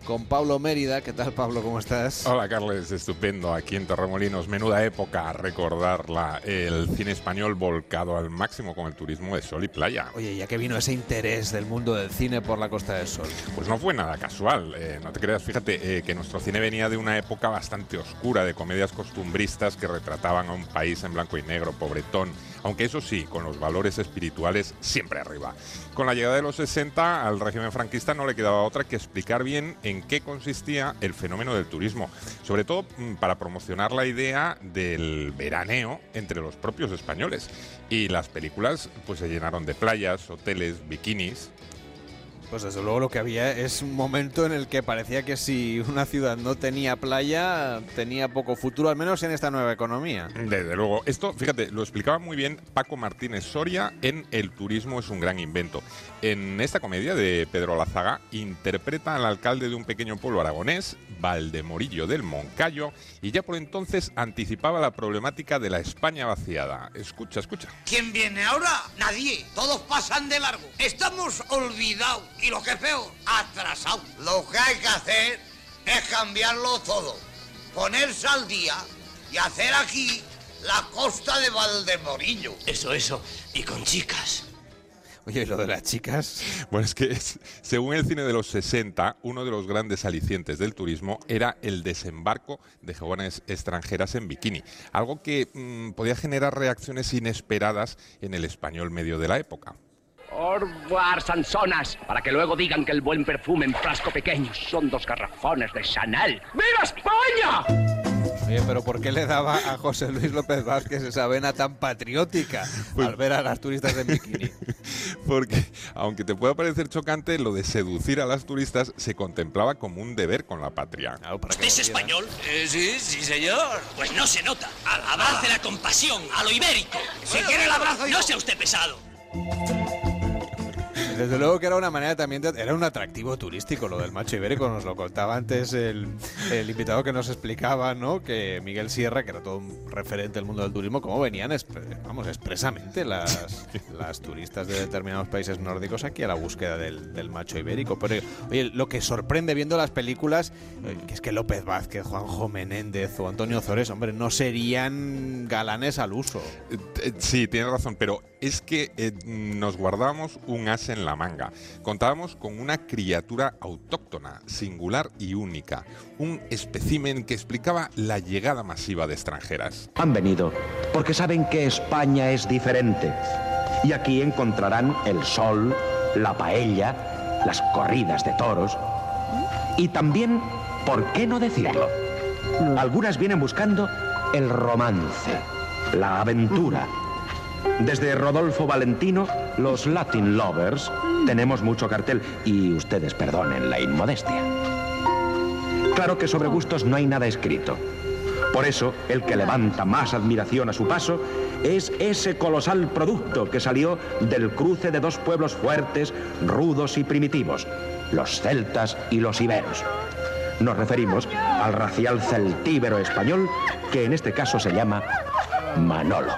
con Pablo Mérida. ¿Qué tal, Pablo? ¿Cómo estás? Hola Carles, estupendo. Aquí en Torremolinos, menuda época recordarla. El cine español volcado al máximo con el turismo de sol y playa. Oye, ya que vino ese interés del mundo del cine por la Costa del Sol. Pues no fue nada casual, eh, no te creas, fíjate eh, que nuestro cine venía de una época bastante oscura, de comedias costumbristas que retrataban a un país en blanco y negro, pobretón, aunque eso sí, con los valores espirituales siempre arriba. Con la llegada de los 60 al régimen franquista no le quedaba otra que explicar bien en qué consistía el fenómeno del turismo, sobre todo mm, para promocionar la idea del veraneo entre los propios españoles. Y las películas pues se llenaron de playas, hoteles, bikinis, Pues desde luego lo que había es un momento en el que parecía que si una ciudad no tenía playa, tenía poco futuro, al menos en esta nueva economía. Desde luego. Esto, fíjate, lo explicaba muy bien Paco Martínez Soria en El turismo es un gran invento. En esta comedia de Pedro Lazaga interpreta al alcalde de un pequeño pueblo aragonés, Valdemorillo del Moncayo, y ya por entonces anticipaba la problemática de la España vaciada. Escucha, escucha. ¿Quién viene ahora? Nadie. Todos pasan de largo. Estamos olvidados. Y lo que es peor, atrasados. Lo que hay que hacer es cambiarlo todo. Ponerse al día y hacer aquí la costa de Valdemorillo. Eso, eso. Y con chicas. Oye, ¿y lo de las chicas? Bueno, es que es- según el cine de los 60, uno de los grandes alicientes del turismo era el desembarco de jóvenes extranjeras en bikini, algo que mm, podía generar reacciones inesperadas en el español medio de la época. Orwar Sansonas, para que luego digan que el buen perfume en frasco pequeño son dos garrafones de Chanel. ¡Viva España! Oye, pero ¿por qué le daba a José Luis López Vázquez esa vena tan patriótica al ver a las turistas en bikini? Porque, aunque te pueda parecer chocante, lo de seducir a las turistas se contemplaba como un deber con la patria. ¿Usted es español? Eh, sí, sí, señor. Pues no se nota. Abrace la compasión, a lo ibérico. Si quiere el abrazo, no sea usted pesado. Desde luego que era una manera también, de- era un atractivo turístico lo del macho ibérico, nos lo contaba antes el, el invitado que nos explicaba, ¿no? Que Miguel Sierra, que era todo un referente del mundo del turismo, cómo venían, vamos, expresamente las, las turistas de determinados países nórdicos aquí a la búsqueda del, del macho ibérico. Pero, oye, lo que sorprende viendo las películas, eh, que es que López Vázquez, Juanjo Menéndez o Antonio Zores, hombre, no serían galanes al uso. Eh, Sí, tienes razón, pero es que eh, nos guardábamos un as en la manga. Contábamos con una criatura autóctona, singular y única, un espécimen que explicaba la llegada masiva de extranjeras. Han venido porque saben que España es diferente. Y aquí encontrarán el sol, la paella, las corridas de toros. Y también, ¿por qué no decirlo? Algunas vienen buscando el romance, la aventura. Desde Rodolfo Valentino, los Latin Lovers, tenemos mucho cartel y ustedes perdonen la inmodestia. Claro que sobre gustos no hay nada escrito. Por eso, el que levanta más admiración a su paso es ese colosal producto que salió del cruce de dos pueblos fuertes, rudos y primitivos, los celtas y los iberos. Nos referimos al racial celtíbero español, que en este caso se llama Manolo.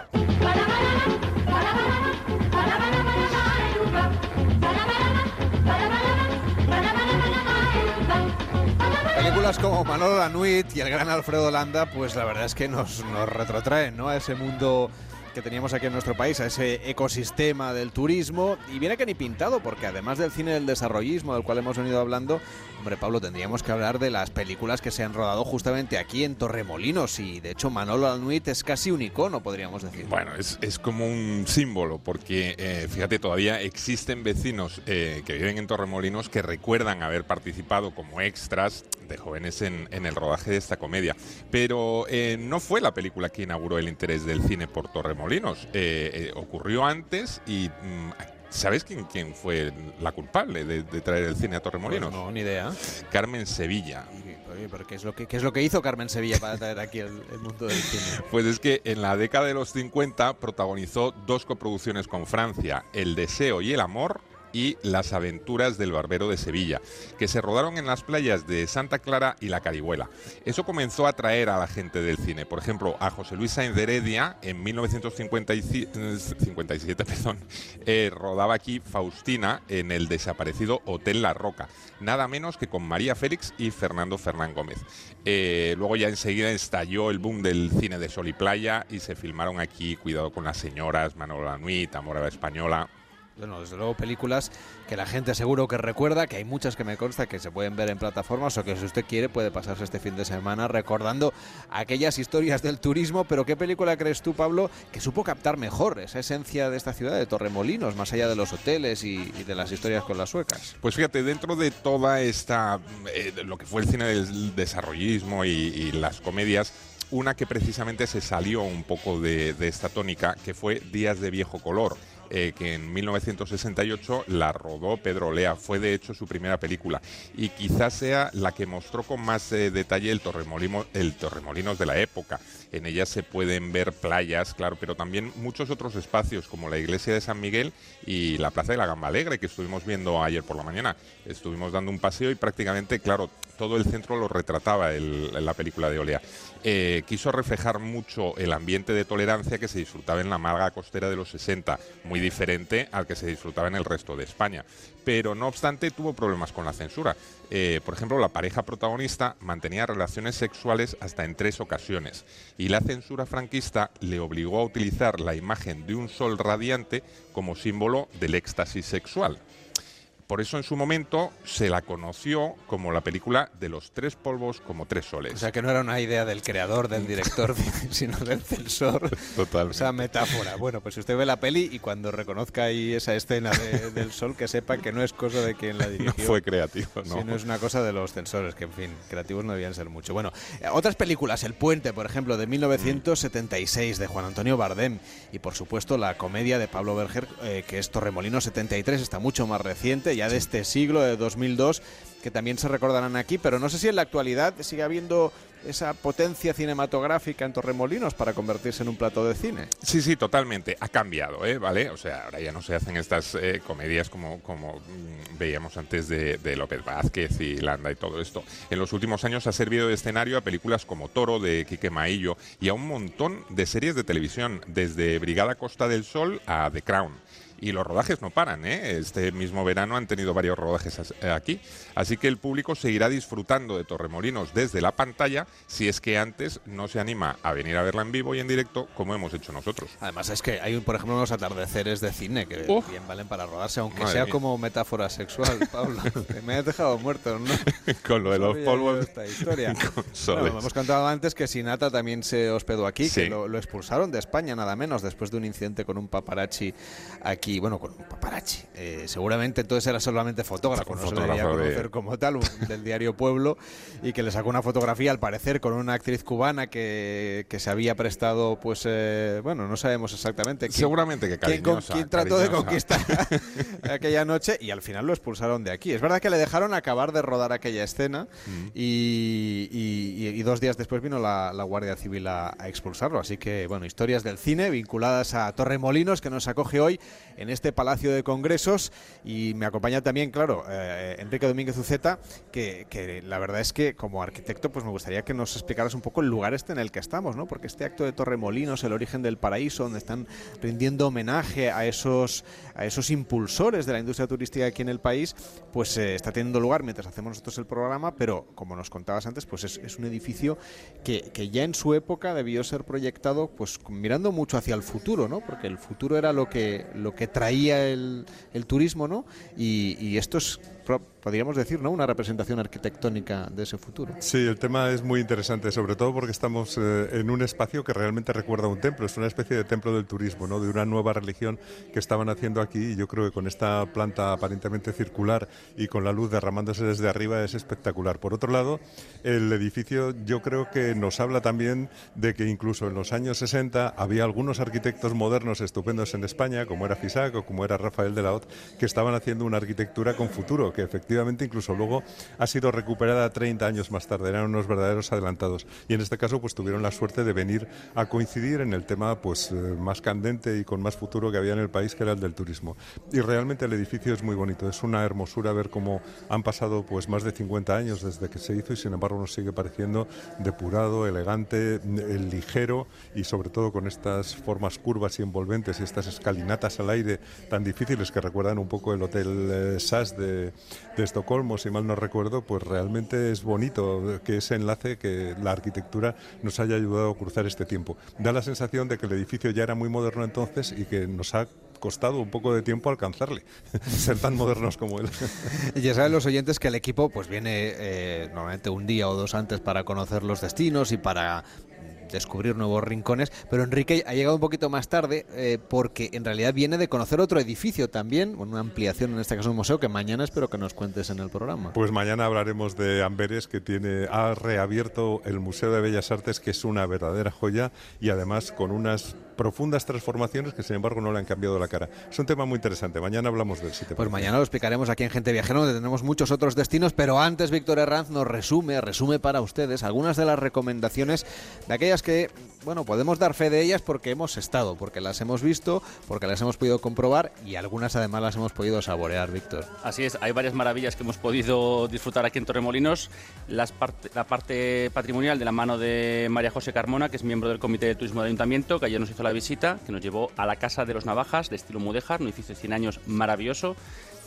Películas como Manolo Lanuit y el gran Alfredo Landa, pues la verdad es que nos, nos retrotraen ¿no? a ese mundo que teníamos aquí en nuestro país, a ese ecosistema del turismo. Y viene que ni pintado, porque además del cine del desarrollismo del cual hemos venido hablando, hombre Pablo, tendríamos que hablar de las películas que se han rodado justamente aquí en Torremolinos. Y de hecho Manolo Lanuit es casi un icono, podríamos decir. Bueno, es, es como un símbolo, porque eh, fíjate, todavía existen vecinos eh, que viven en Torremolinos que recuerdan haber participado como extras de jóvenes en, en el rodaje de esta comedia. Pero eh, no fue la película que inauguró el interés del cine por Torremolinos. Eh, eh, ocurrió antes y. mm, ¿Sabes quién, quién fue la culpable de, de traer el cine a Torremolinos? Pues no, ni idea. Carmen Sevilla. Oye, pero ¿qué es, lo que, ¿qué es lo que hizo Carmen Sevilla para traer aquí el, el mundo del cine? Pues es que en la década de los 50 protagonizó dos coproducciones con Francia, El deseo y el amor y Las aventuras del barbero de Sevilla, que se rodaron en las playas de Santa Clara y La Carihuela. Eso comenzó a atraer a la gente del cine. Por ejemplo, a José Luis Sainz de Heredia en 1957 perdón, eh, rodaba aquí Faustina en el desaparecido Hotel La Roca, nada menos que con María Félix y Fernando Fernán Gómez. Eh, luego ya enseguida estalló el boom del cine de sol y playa y se filmaron aquí Cuidado con las señoras, Manolo Lanuit, Amor a la Española, Bueno, desde luego películas que la gente seguro que recuerda, que hay muchas que me consta que se pueden ver en plataformas o que si usted quiere puede pasarse este fin de semana recordando aquellas historias del turismo, pero ¿qué película crees tú, Pablo, que supo captar mejor esa esencia de esta ciudad de Torremolinos, más allá de los hoteles y, de las historias con las suecas? Pues fíjate, dentro de toda esta, eh, lo que fue el cine del desarrollismo y, las comedias, una que precisamente se salió un poco de esta tónica, que fue Días de Viejo Color. Eh, que en 1968 la rodó Pedro Lea, fue de hecho su primera película y quizás sea la que mostró con más eh, detalle el, el Torremolinos de la época. En ella se pueden ver playas, claro, pero también muchos otros espacios como la iglesia de San Miguel y la Plaza de la Gamba Alegre que estuvimos viendo ayer por la mañana. Estuvimos dando un paseo y prácticamente, claro, todo el centro lo retrataba la película de Olea. Eh, quiso reflejar mucho el ambiente de tolerancia que se disfrutaba en la Málaga costera de los 60, muy diferente al que se disfrutaba en el resto de España. Pero no obstante tuvo problemas con la censura. Eh, por ejemplo, la pareja protagonista mantenía relaciones sexuales hasta en tres ocasiones y la censura franquista le obligó a utilizar la imagen de un sol radiante como símbolo del éxtasis sexual. Por eso en su momento se la conoció como la película de los tres polvos como tres soles. O sea que no era una idea del creador, del director, sino del censor. Total. Esa metáfora. Bueno, pues si usted ve la peli y cuando reconozca ahí esa escena de- del sol, que sepa que no es cosa de quien la dirigió. No fue creativo, no. sino es una cosa de los censores, que en fin, creativos no debían ser mucho. Bueno, eh, otras películas, El Puente, por ejemplo, de 1976, de Juan Antonio Bardem, y por supuesto la comedia de Pablo Berger, eh, que es Torremolinos 73, está mucho más reciente, ya de este siglo, de 2002, que también se recordarán aquí, pero no sé si en la actualidad sigue habiendo esa potencia cinematográfica en Torremolinos para convertirse en un plato de cine. Sí, sí, totalmente. Ha cambiado, ¿eh? ¿Vale? O sea, ahora ya no se hacen estas eh, comedias como, como mm, veíamos antes de, de López Vázquez y Landa y todo esto. En los últimos años ha servido de escenario a películas como Toro de Quique Maillo y a un montón de series de televisión, desde Brigada Costa del Sol a The Crown. Y los rodajes no paran, ¿eh? Este mismo verano han tenido varios rodajes eh, aquí. Así que el público seguirá disfrutando de Torremolinos desde la pantalla si es que antes no se anima a venir a verla en vivo y en directo como hemos hecho nosotros. Además es que hay, por ejemplo, unos atardeceres de cine que bien valen para rodarse, aunque Madre sea mía. como metáfora sexual, Pablo. Me has dejado muerto, ¿no? Con lo de los polvos esta historia. Bueno, hemos contado antes que Sinatra también se hospedó aquí, Sí. que lo, lo expulsaron de España nada menos después de un incidente con un paparazzi aquí, bueno, con un paparazzi. Eh, seguramente entonces era solamente fotógrafo, no se le fotógrafo de- conocer como tal, un- del diario Pueblo, y que le sacó una fotografía al parecer con una actriz cubana que, que se había prestado, pues, eh, bueno, no sabemos exactamente quién, Seguramente que quién, cariñosa, quién trató de conquistar aquella noche y al final lo expulsaron de aquí. Es verdad que le dejaron acabar de rodar aquella escena Mm. y, y- y dos días después vino la, la Guardia Civil a, a expulsarlo. Así que, bueno, historias del cine vinculadas a Torremolinos que nos acoge hoy en este Palacio de Congresos y me acompaña también, claro, eh, Enrique Domínguez Uceta, que, que la verdad es que como arquitecto pues me gustaría que nos explicaras un poco el lugar este en el que estamos, ¿no? Porque este acto de Torremolinos, el origen del paraíso, donde están rindiendo homenaje a esos, a esos impulsores de la industria turística aquí en el país, pues eh, está teniendo lugar mientras hacemos nosotros el programa, pero como nos contabas antes, pues es, es un edificio que, que ya en su época debió ser proyectado pues mirando mucho hacia el futuro, ¿no? Porque el futuro era lo que, lo que traía el, turismo, ¿no? Y, y esto es, pro- podríamos decir, ¿no? Una representación arquitectónica de ese futuro. Sí, el tema es muy interesante, sobre todo porque estamos eh, en un espacio que realmente recuerda a un templo, es una especie de templo del turismo, ¿no? de una nueva religión que estaban haciendo aquí y yo creo que con esta planta aparentemente circular y con la luz derramándose desde arriba es espectacular. Por otro lado, el edificio yo creo que nos habla también de que incluso en los años 60 había algunos arquitectos modernos estupendos en España, como era Fisac o como era Rafael de la Hoz, que estaban haciendo una arquitectura con futuro, que efectivamente incluso luego ha sido recuperada 30 años más tarde, eran unos verdaderos adelantados. Y en este caso pues tuvieron la suerte de venir a coincidir en el tema pues eh, más candente y con más futuro que había en el país, que era el del turismo. Y realmente el edificio es muy bonito, es una hermosura ver cómo han pasado pues más de 50 años desde que se hizo y sin embargo nos sigue pareciendo depurado, elegante, ligero y sobre todo con estas formas curvas y envolventes y estas escalinatas al aire tan difíciles que recuerdan un poco el Hotel eh, SAS de, de Estocolmo, si mal no recuerdo, pues realmente es bonito que ese enlace, que la arquitectura nos haya ayudado a cruzar este tiempo. Da la sensación de que el edificio ya era muy moderno entonces y que nos ha costado un poco de tiempo alcanzarle, ser tan modernos como él. Ya saben los oyentes que el equipo pues viene eh, normalmente un día o dos antes para conocer los destinos y para descubrir nuevos rincones, pero Enrique ha llegado un poquito más tarde eh, porque en realidad viene de conocer otro edificio también, una ampliación en este caso un museo que mañana espero que nos cuentes en el programa. Pues mañana hablaremos de Amberes, que tiene, ha reabierto el Museo de Bellas Artes, que es una verdadera joya y además con unas profundas transformaciones que sin embargo no le han cambiado la cara. Es un tema muy interesante. Mañana hablamos de él, si te Pues mañana lo explicaremos aquí en Gente Viajera, donde tenemos muchos otros destinos, pero antes Víctor Herranz nos resume, resume para ustedes algunas de las recomendaciones de aquellas que, bueno, podemos dar fe de ellas porque hemos estado, porque las hemos visto, porque las hemos podido comprobar y algunas además las hemos podido saborear, Víctor. Así es, hay varias maravillas que hemos podido disfrutar aquí en Torremolinos. La parte patrimonial de la mano de María José Carmona, que es miembro del Comité de Turismo del Ayuntamiento, que ayer nos hizo la visita, que nos llevó a la Casa de los Navajas, de estilo mudéjar, un edificio de 100 años maravilloso.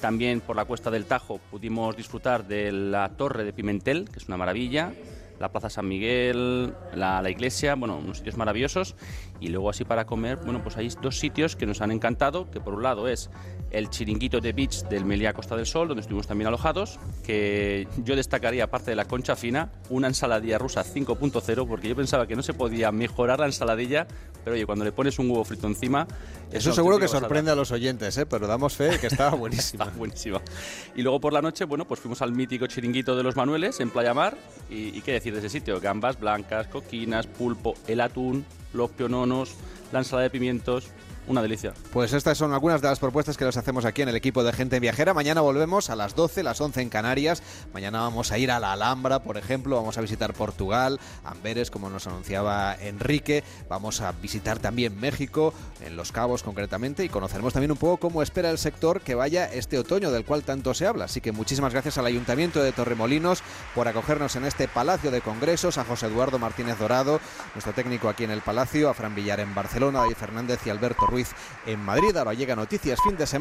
También por la Cuesta del Tajo pudimos disfrutar de la Torre de Pimentel, que es una maravilla. La Plaza San Miguel, la, la iglesia, bueno, unos sitios maravillosos. Y luego así para comer, bueno, pues hay dos sitios que nos han encantado, que por un lado es el chiringuito de beach del Meliá Costa del Sol, donde estuvimos también alojados, que yo destacaría, aparte de la concha fina, una ensaladilla rusa 5.0, porque yo pensaba que no se podía mejorar la ensaladilla, pero oye, cuando le pones un huevo frito encima... es Eso una seguro que sorprende a los oyentes, ¿eh? pero damos fe que estaba buenísimo. Está buenísima. Y luego por la noche, bueno, pues fuimos al mítico chiringuito de los Manueles en Playa Mar. Y, y qué decir de ese sitio: gambas blancas, coquinas, pulpo, el atún, los piononos, la ensalada de pimientos. Una delicia. Pues estas son algunas de las propuestas que les hacemos aquí en el equipo de Gente Viajera. Mañana volvemos a las 12, las 11 en Canarias. Mañana vamos a ir a la Alhambra, por ejemplo. Vamos a visitar Portugal, Amberes, como nos anunciaba Enrique. Vamos a visitar también México, en Los Cabos concretamente, y conoceremos también un poco cómo espera el sector que vaya este otoño, del cual tanto se habla. Así que muchísimas gracias al Ayuntamiento de Torremolinos por acogernos en este Palacio de Congresos, a José Eduardo Martínez Dorado, nuestro técnico aquí en el Palacio, a Fran Villar en Barcelona, a David Fernández y Alberto En Madrid. Ahora llega Noticias Fin de Semana.